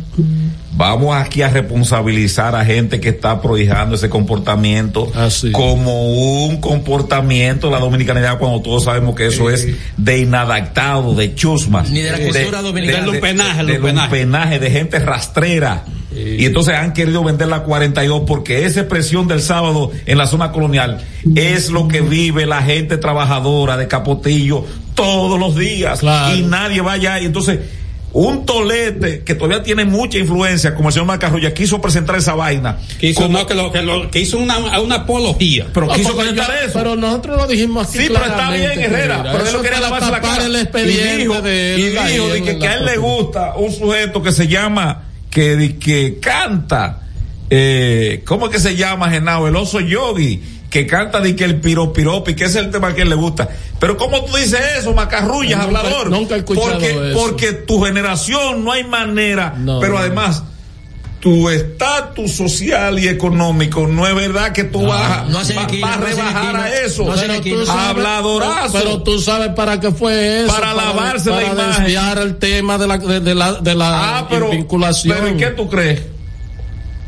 Vamos aquí a responsabilizar a gente que está prohijando ese comportamiento Así. como un comportamiento de la dominicanidad cuando todos sabemos que eso es de inadaptado, de chusma. Ni de la cultura dominicana. De, de, de lumpenaje. lumpenaje, de gente rastrera. Y entonces han querido vender la 42 porque esa expresión del sábado en la zona colonial es lo que vive la gente trabajadora de Capotillo todos los días. Claro. Y nadie vaya. Y entonces, un tolete que todavía tiene mucha influencia, como el señor Macarrulla, quiso presentar esa vaina. Que hizo, Como- no, que lo, que lo- que hizo una, una apología. pero quiso presentar yo- eso. pero nosotros lo dijimos aquí Sí, pero está bien, Herrera. mira, Pero él quería lavarse la cara. el y dijo, de él y dijo de que, a él le gusta un sujeto que se llama, que, que canta, eh, ¿cómo es que se llama, Genao? El oso yogi, que canta de que el piropiropi, que es el tema que él le gusta. Pero ¿cómo tú dices eso, macarrullas, Nunca- hablador? nunca he escuchado porque, eso. porque tu generación no hay manera, No, pero no. Tu estatus social y económico no es verdad que tú vas, a- no hacen va- esquina, vas a no rebajar a eso. No Pero esquina. tú sabes- Habladorazo. Pero tú sabes para qué fue eso. Para lavarse la para imagen. desviar el tema de la, de, de la, de la Ah, pero, vinculación. pero ¿y qué tú crees?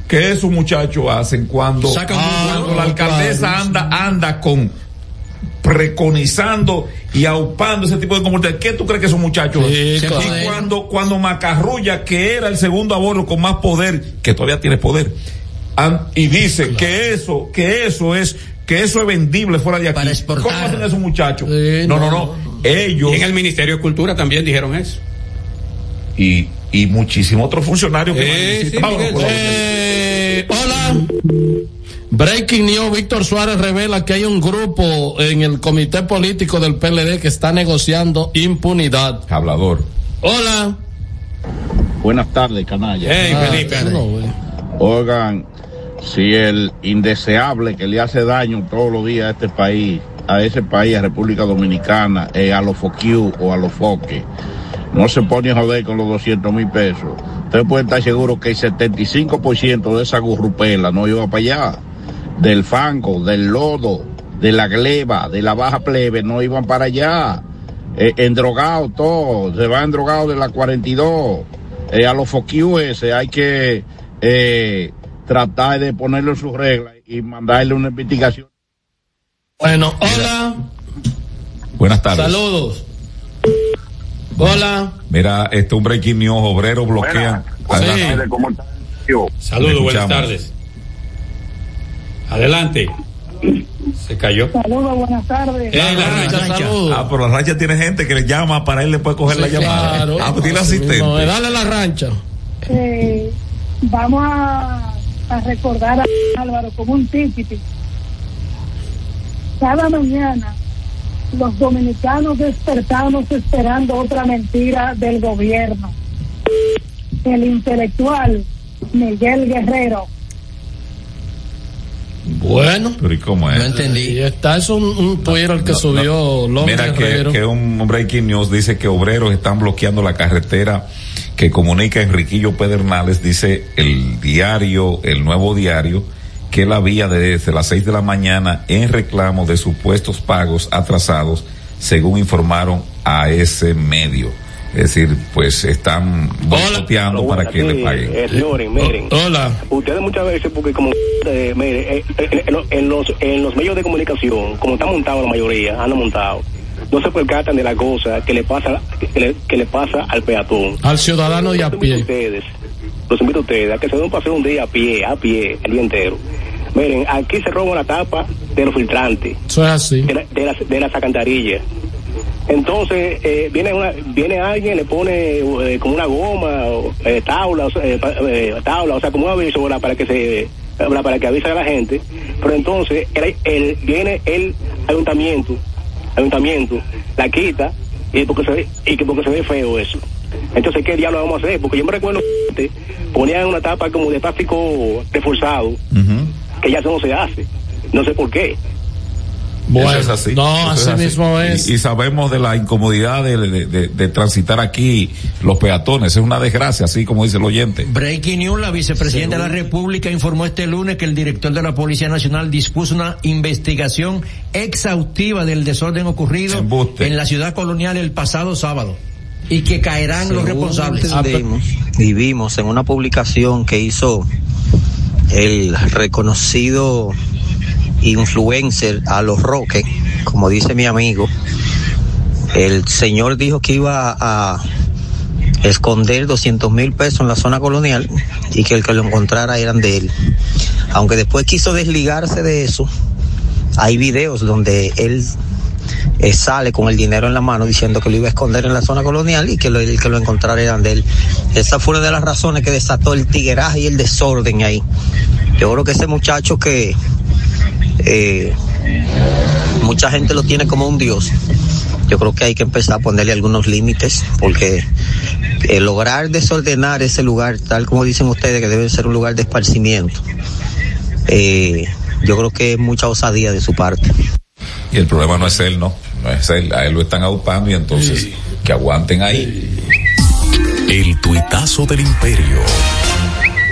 Que esos muchachos hacen cuando, cuando la alcaldesa anda, anda con preconizando y aupando ese tipo de comportamiento. ¿Qué tú crees que esos muchachos Sí, hacen? claro. Y cuando, cuando Macarrulla, que era el segundo aborto con más poder, que todavía tiene poder, y dice que eso, que eso es, que eso es vendible fuera de aquí. Para exportar. ¿Cómo hacen esos muchachos? Sí, no, no, no, no, Ellos Y en el Ministerio de Cultura también dijeron eso. y, y muchísimos otros funcionarios que Eh, sí, Miguel. Eh, hola. Breaking News, Víctor Suárez revela que hay un grupo en el comité político del PLD que está negociando impunidad. Hablador. Hola. Buenas tardes, canalla. Hey, Ah, Felipe. Oigan, si el indeseable que le hace daño todos los días a este país, a ese país, a República Dominicana, eh, a los FOQ o a los foques, no se pone a joder con los 200 mil pesos, usted puede estar seguro que el 75% de esa gurrupela no iba para allá. Del fango, del lodo, de la gleba, de la baja plebe, no iban para allá. Eh, endrogados todos, se van drogados de la 42. Eh, a los FOQ ese hay que eh, tratar de ponerle sus reglas y mandarle una investigación. Bueno, hola. Buenas tardes. Saludos. Hola. Mira, este un breaking news, obrero bloquea. Adelante. Sí. ¿Cómo está? Saludos, buenas tardes. Adelante. Se cayó. Saludos, buenas tardes. Eh, la rancha. Saludos. Ah, pero la rancha tiene gente que le llama para él después coger Sí, la llamada. claro. Ah, pues tiene asistente. mismo, Dale la rancha. Eh, vamos a, a recordar a Álvaro como un típico. Cada mañana los dominicanos despertamos esperando otra mentira del gobierno. El intelectual Miguel Guerrero. Bueno. Pero ¿y cómo es? No entendí. Y está eso un, un Twitter que subió López Mira que, que un breaking news dice que obreros están bloqueando la carretera que comunica Enriquillo Pedernales, dice el diario, el nuevo diario, que la vía desde las seis de la mañana en reclamo de supuestos pagos atrasados, según informaron a ese medio. Es decir, pues están boicoteando para que le paguen. Eh, señores, miren. Hola. Ustedes muchas veces, porque como, eh, mire, eh, eh, en, lo- en los, en los medios de comunicación, como está montado la mayoría, han montado, no se percatan de la cosa que le pasa, que le, que le pasa al peatón. Al ciudadano de a pie. ustedes, los invito a ustedes a que se den un paseo un día a pie, a pie, el día entero. Miren, aquí se roban la tapa de los filtrantes, Eso es así. de, la- de las de las alcantarillas. Entonces, eh, viene una, viene alguien, le pone eh, como una goma, o, eh, tabla, o sea, eh, eh, tabla, o sea, como un aviso ¿verdad? para que se, para que avise a la gente. Pero entonces, el- viene el ayuntamiento, ayuntamiento, la quita, y porque se ve, y que porque se ve feo eso. Entonces, ¿qué diablo vamos a hacer? Porque yo me recuerdo que ponían una tapa como de plástico reforzado, que ya eso no se hace. No sé por qué. Bueno, Eso es así. no, Eso así mismo es. Y, y sabemos de la incomodidad de, de- de- de transitar aquí los peatones. Es una desgracia, así como dice el oyente. Breaking News, la vicepresidenta de la República informó este lunes que el director de la Policía Nacional dispuso una investigación exhaustiva del desorden ocurrido en la ciudad colonial el pasado sábado y que caerán los responsables. y vimos en una publicación que hizo el reconocido influencer a los Roques, como dice mi amigo, el señor dijo que iba a esconder 200 mil pesos en la zona colonial y que el que lo encontrara eran de él. Aunque después quiso desligarse de eso, hay videos donde él eh, sale con el dinero en la mano diciendo que lo iba a esconder en la zona colonial y que lo, el que lo encontrara eran de él. Esa fue una de las razones que desató el tigueraje y el desorden ahí. Yo creo que ese muchacho que eh, mucha gente lo tiene como un dios. Yo creo que hay que empezar a ponerle algunos límites porque eh, lograr desordenar ese lugar, tal como dicen ustedes, que debe ser un lugar de esparcimiento, eh, yo creo que es mucha osadía de su parte. Y el problema no es él, no. No es él. A él lo están adoptando y entonces que aguanten ahí. El tuitazo del imperio.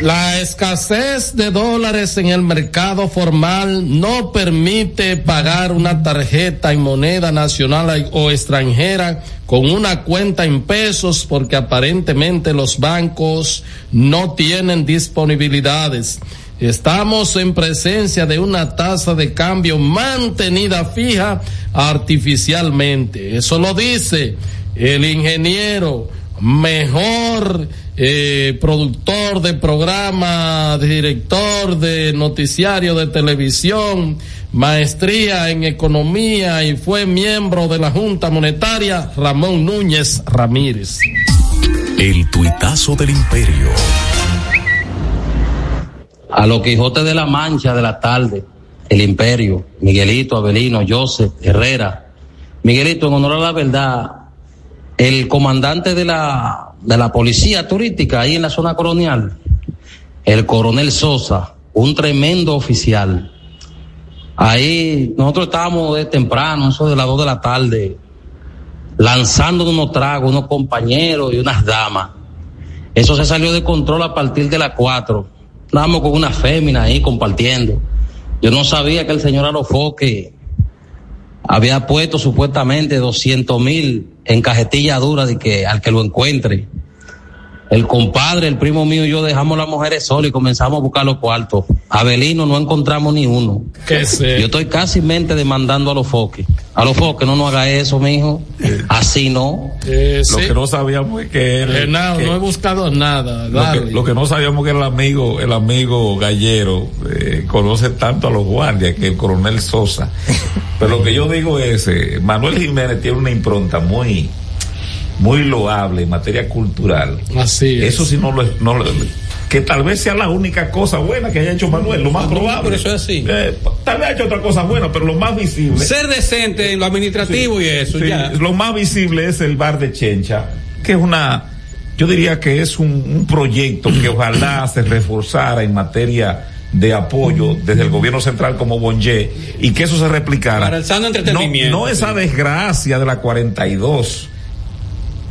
La escasez de dólares en el mercado formal no permite pagar una tarjeta en moneda nacional o extranjera con una cuenta en pesos porque aparentemente los bancos no tienen disponibilidades. Estamos en presencia de una tasa de cambio mantenida fija artificialmente. Eso lo dice el ingeniero mejor eh, productor de programa, director de noticiario de televisión, maestría en economía y fue miembro de la Junta Monetaria, Ramón Núñez Ramírez. El tuitazo del imperio. a los Quijotes de la Mancha de la tarde, el Imperio, Miguelito, Abelino, Joseph, Herrera. Miguelito, en honor a la verdad, el comandante de la, de la policía turística ahí en la zona colonial, el coronel Sosa, un tremendo oficial. Ahí nosotros estábamos de temprano, eso de las dos de la tarde, lanzando unos tragos, unos compañeros y unas damas. Eso se salió de control a partir de las cuatro. Estábamos con una fémina ahí compartiendo. Yo no sabía que el señor Alofoque había puesto supuestamente 200 mil en cajetilla dura de que al que lo encuentre. El compadre, el primo mío y yo dejamos las mujeres solas y comenzamos a buscar los cuartos. Abelino no encontramos ni uno. ¿Qué sé? Yo estoy casi mente demandando a los foques. A los foques, no nos haga eso, mijo. Así no. Eh, Lo sí. que no sabíamos es que él. Eh, no, que- no he buscado nada. lo, que, dale. lo que no sabíamos que el amigo, el amigo gallero, eh, conoce tanto a los guardias que el coronel Sosa. Pero lo que yo digo es, eh, Manuel Jiménez tiene una impronta muy, muy loable en materia cultural. Así es. Eso sí no lo, no lo- que tal vez sea la única cosa buena que haya hecho Manuel, lo más No, probable. pero eso es así. Eh, tal vez ha hecho otra cosa buena, pero lo más visible. Ser decente en lo administrativo y eso, Sí, ya. Lo más visible es el bar de Chencha, que es una, yo diría que es un, un proyecto que ojalá se reforzara en materia de apoyo desde el gobierno central como Bonje y que eso se replicara. Para el sano No, entretenimiento. no esa desgracia de la 42.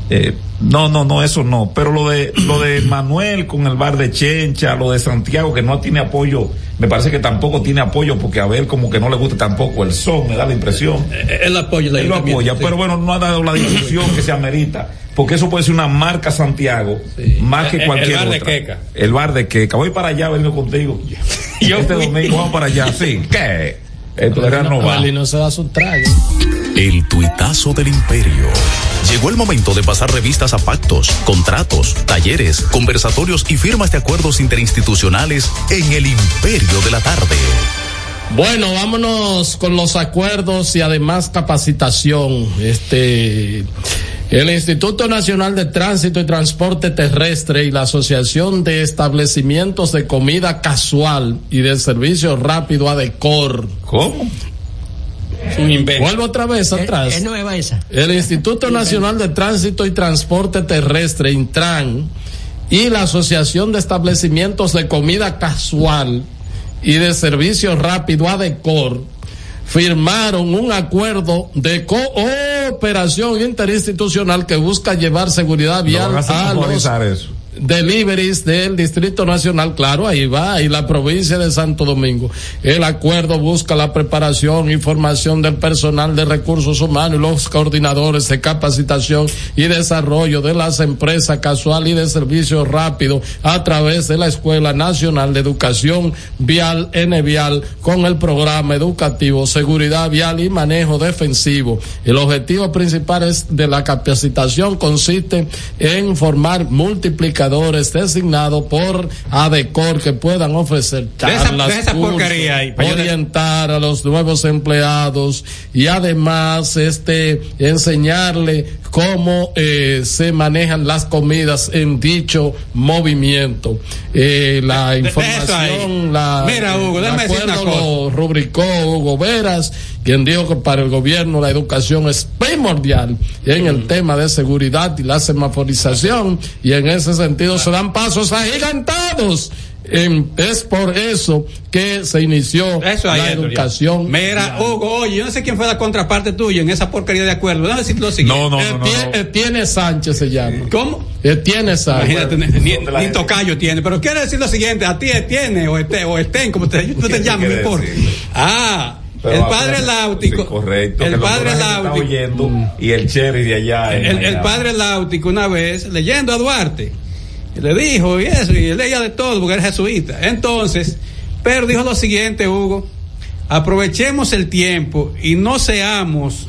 Eh, no, no, no, eso no. Pero lo de, lo de Manuel con el bar de Chencha, lo de Santiago que no tiene apoyo, me parece que tampoco tiene apoyo porque a ver como que no le gusta tampoco el son, me da la impresión. Él apoya el Él lo apoya, sí. pero bueno, no ha dado la difusión que se amerita. Porque eso puede ser una marca Santiago, más que El- el cualquier bar de otra. Queca. El bar de Queca. Voy para allá, vengo contigo. este domingo vamos para allá, sí. ¿Qué? Esto era no va. no se da su trago. El tuitazo del imperio. Llegó el momento de pasar revistas a pactos, contratos, talleres, conversatorios y firmas de acuerdos interinstitucionales en el imperio de la tarde. Bueno, vámonos con los acuerdos y además capacitación. Este, el Instituto Nacional de Tránsito y Transporte Terrestre y la Asociación de Establecimientos de Comida Casual y de Servicio Rápido ADECOR. ¿Cómo? Vuelvo otra vez atrás. Es nueva esa. El Instituto Nacional de Tránsito y Transporte Terrestre, Intran, y la Asociación de Establecimientos de Comida Casual y de Servicio Rápido, ADECOR, firmaron un acuerdo de cooperación interinstitucional que busca llevar seguridad vial van a los eso. Deliveries del Distrito Nacional, claro, ahí va, y la provincia de Santo Domingo. El acuerdo busca la preparación y formación del personal de recursos humanos y los coordinadores de capacitación y desarrollo de las empresas casual y de servicios rápidos a través de la Escuela Nacional de Educación Vial N-Vial con el programa educativo Seguridad Vial y Manejo Defensivo. El objetivo principal es de la capacitación consiste en formar multiplicadores designados por ADECOR que puedan ofrecer charlas, esa cursos, ahí, orientar a los nuevos empleados y además este enseñarle cómo eh, se manejan las comidas en dicho movimiento. Eh, la información, la, Mira, Hugo, el acuerdo lo rubricó Hugo Veras, quien dijo que para el gobierno la educación es primordial en el tema de seguridad y la semaforización y en ese sentido se dan pasos agigantados. En- es por eso que se inició Eso ahí, la educación. Mira, Hugo, oye, yo no sé quién fue la contraparte tuya en esa porquería de acuerdo. Déjame decir lo siguiente. No, no, Etienne, Etienne Sánchez se llama. ¿Cómo? Etienne Sánchez. Imagínate, ni, ni tocayo tiene, pero quiere decir lo siguiente, a ti tiene o este, o estén, como te, tú te ¿Qué llamas, no importa. Ah, el padre Láutico. sí, correcto. El padre Láutico. oyendo y el cherry de allá. El, padre Láutico una vez, leyendo a Duarte, le dijo, y eso, y leía de todo, porque era jesuita. Entonces, pero dijo lo siguiente, Hugo, aprovechemos el tiempo y no seamos,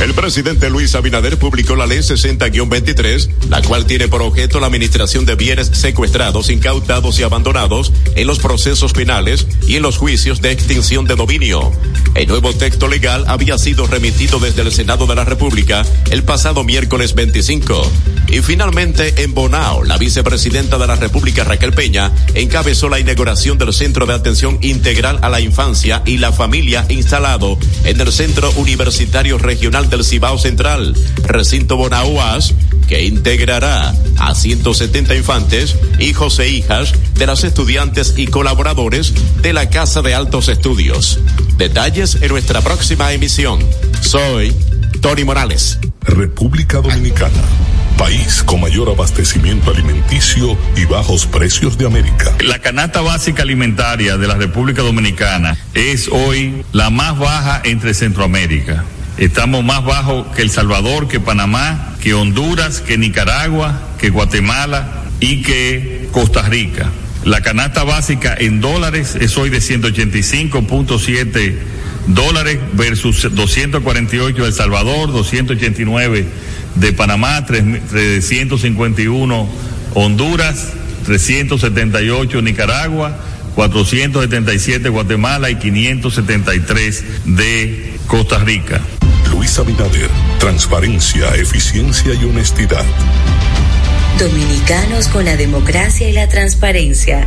El presidente Luis Abinader publicó la ley 60-23, la cual tiene por objeto la administración de bienes secuestrados, incautados y abandonados en los procesos penales y en los juicios de extinción de dominio. El nuevo texto legal había sido remitido desde el Senado de la República el pasado miércoles 25. Y finalmente, en Bonao, la vicepresidenta de la República, Raquel Peña, encabezó la inauguración del Centro de Atención Integral a la Infancia y la Familia instalado en el Centro Universitario Regional del Cibao Central, recinto Bonao UAS, que integrará a 170 infantes, hijos e hijas de las estudiantes y colaboradores de la Casa de Altos Estudios. Detalles en nuestra próxima emisión. Soy Tony Morales. República Dominicana, país con mayor abastecimiento alimenticio y bajos precios de América. La canasta básica alimentaria de la República Dominicana es hoy la más baja entre Centroamérica. Estamos más bajo que El Salvador, que Panamá, que Honduras, que Nicaragua, que Guatemala y que Costa Rica. La canasta básica en dólares es hoy de 185.7 dólares versus 248 de El Salvador, 289 de Panamá, 351 Honduras, 378 Nicaragua, 477 Guatemala y 573 de Costa Rica. Luis Abinader, transparencia, eficiencia y honestidad. Dominicanos con la democracia y la transparencia.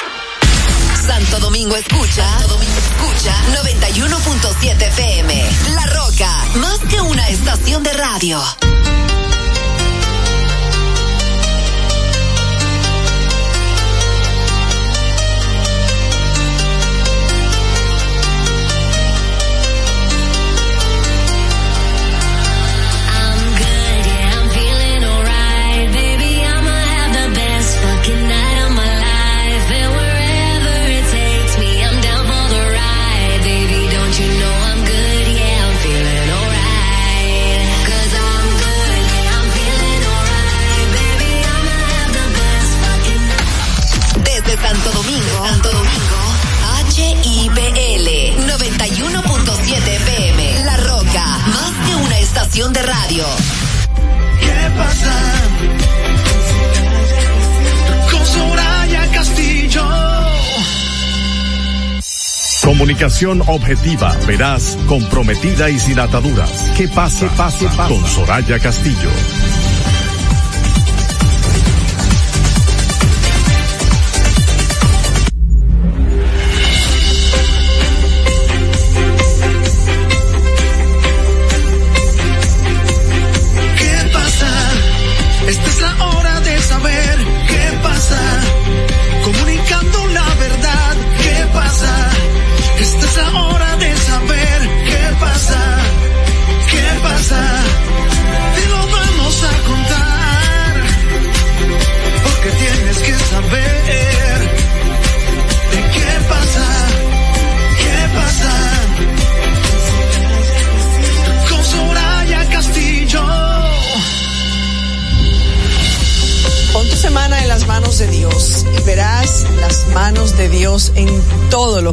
Santo Domingo escucha, Santo Domingo escucha 91.7 FM. La Roca, más que una estación de radio. Estación de radio. ¿Qué pasa? Con Soraya Castillo. Comunicación objetiva, veraz, comprometida y sin ataduras. ¿Qué pasa? ¿Qué pasa? pasa? Con Soraya Castillo.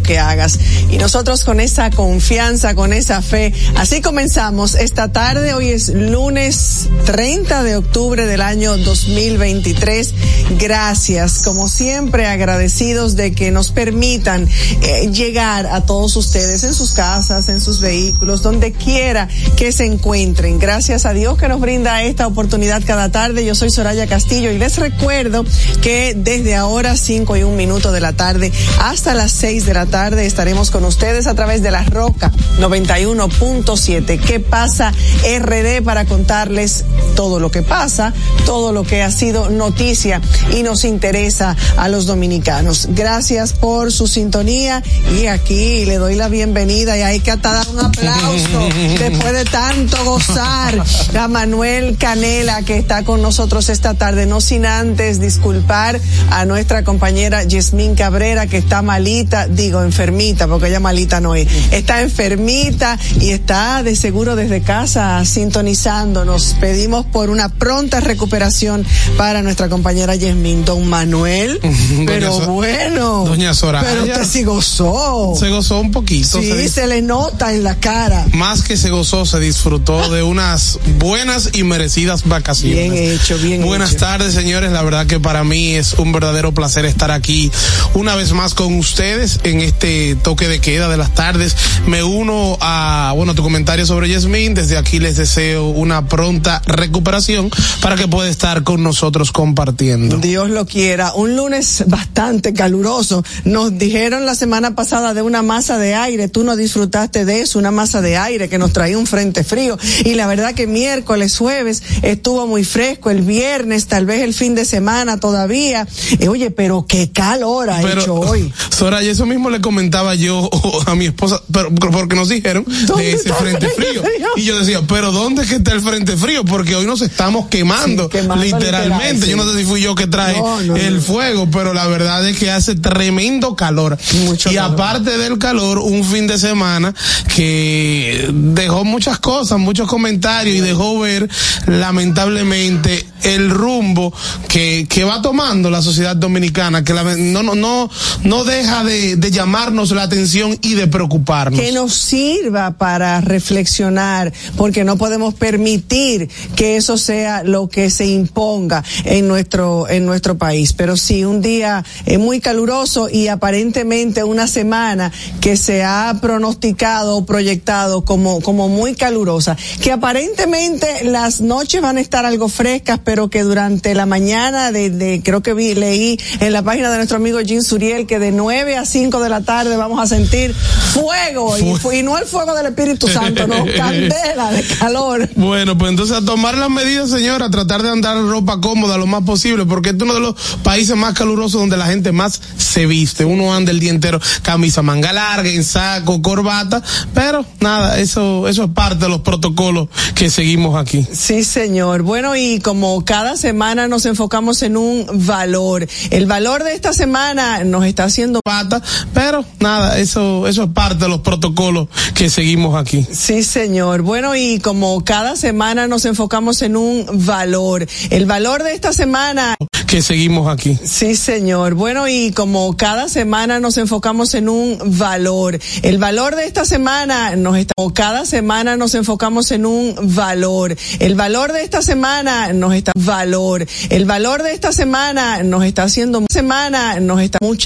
Que hagas. Y nosotros con esa confianza, con esa fe, así comenzamos esta tarde. Hoy es lunes 30 de octubre del año 2023. Gracias, como siempre, agradecidos de que nos permitan eh, llegar a todos ustedes en sus casas, en sus vehículos, donde quiera que se encuentren. Gracias a Dios que nos brinda esta oportunidad cada tarde. Yo soy Soraya Castillo y les recuerdo que desde ahora, 5 y un minuto de la tarde, hasta las 6 de la tarde, estaremos con ustedes a través de la Roca 91.7. ¿Qué pasa RD para contarles todo lo que pasa, todo lo que ha sido noticia y nos interesa a los dominicanos? Gracias por su sintonía y aquí le doy la bienvenida y hay que dar un aplauso después de tanto gozar a Manuel Canela que está con nosotros esta tarde, no sin antes disculpar a nuestra compañera Yasmín Cabrera que está malita, digo enfermita, porque ella malita no es, está enfermita y está de seguro desde casa sintonizándonos. Pedimos por una pronta recuperación para nuestra compañera Yasmín, don Manuel, pero bueno, doña Soraya, pero usted sí gozó. Se gozó un poquito. Sí, se, se le nota en la cara. Más que se gozó, se disfrutó de unas buenas y merecidas vacaciones. Bien hecho, bien Buenas hecho. tardes, señores. La verdad que para mí es un verdadero placer estar aquí una vez más con ustedes en este toque de queda de las tardes. Me uno a, bueno, tu comentario sobre Yasmin. Desde aquí les deseo una pronta recuperación para que pueda estar con nosotros compartiendo. Dios lo quiera. Un lunes bastante caluroso. Nos dijeron la semana pasada de una masa de aire. Tú no disfrutaste de eso, una masa de aire que nos traía un frente frío. Y la verdad que miércoles, jueves estuvo muy fresco. El viernes, tal vez el fin de semana todavía. Eh, oye, pero qué calor ha hecho hoy. Soraya, eso mismo le comentaba yo a mi esposa, pero porque nos dijeron de ese frente frío. Y yo decía, pero ¿dónde es que está el frente frío? Porque hoy nos estamos quemando, Sí, quemando literalmente. literal. Yo no sé si fui yo que No, no, el no. fuego, pero la verdad es que hace tremendo calor. y aparte del calor, un fin de semana que dejó muchas cosas, muchos comentarios y dejó ver lamentablemente el rumbo que, que va tomando la sociedad dominicana, que la- no, no, no, no deja de, de llamarnos la atención y de preocuparnos. que nos sirva para reflexionar, porque no podemos permitir que eso sea lo que se imponga en nuestro en nuestro país. Pero sí, un día eh, muy caluroso y aparentemente una semana que se ha pronosticado o proyectado como como muy calurosa, que aparentemente las noches van a estar algo frescas, pero que durante la mañana de, creo que vi leí en la página de nuestro amigo Jim Suriel que de 9 a 5 de la tarde vamos a sentir fuego y, y no el fuego del Espíritu Santo, no, candela de calor. Bueno, pues entonces a tomar las medidas, señora, a tratar de andar en ropa cómoda lo más posible, porque este es uno de los países más calurosos donde la gente más se viste. Uno anda el día entero camisa manga larga, en saco, corbata, pero nada, eso, eso es parte de los protocolos que seguimos aquí. Sí, señor. Bueno, y como cada semana nos enfocamos en un valor, el valor de esta semana nos está haciendo pata, pero nada, eso, eso es parte de los protocolos que seguimos aquí. Sí, señor. Bueno, y como cada semana nos enfocamos en un valor, el valor de esta semana Que seguimos aquí. Sí, señor. Bueno, y como cada semana nos enfocamos en un valor, el valor de esta semana nos está, como cada semana nos enfocamos en un valor, el valor de esta semana nos está, valor, el valor de esta semana nos está haciendo, semana nos está mucha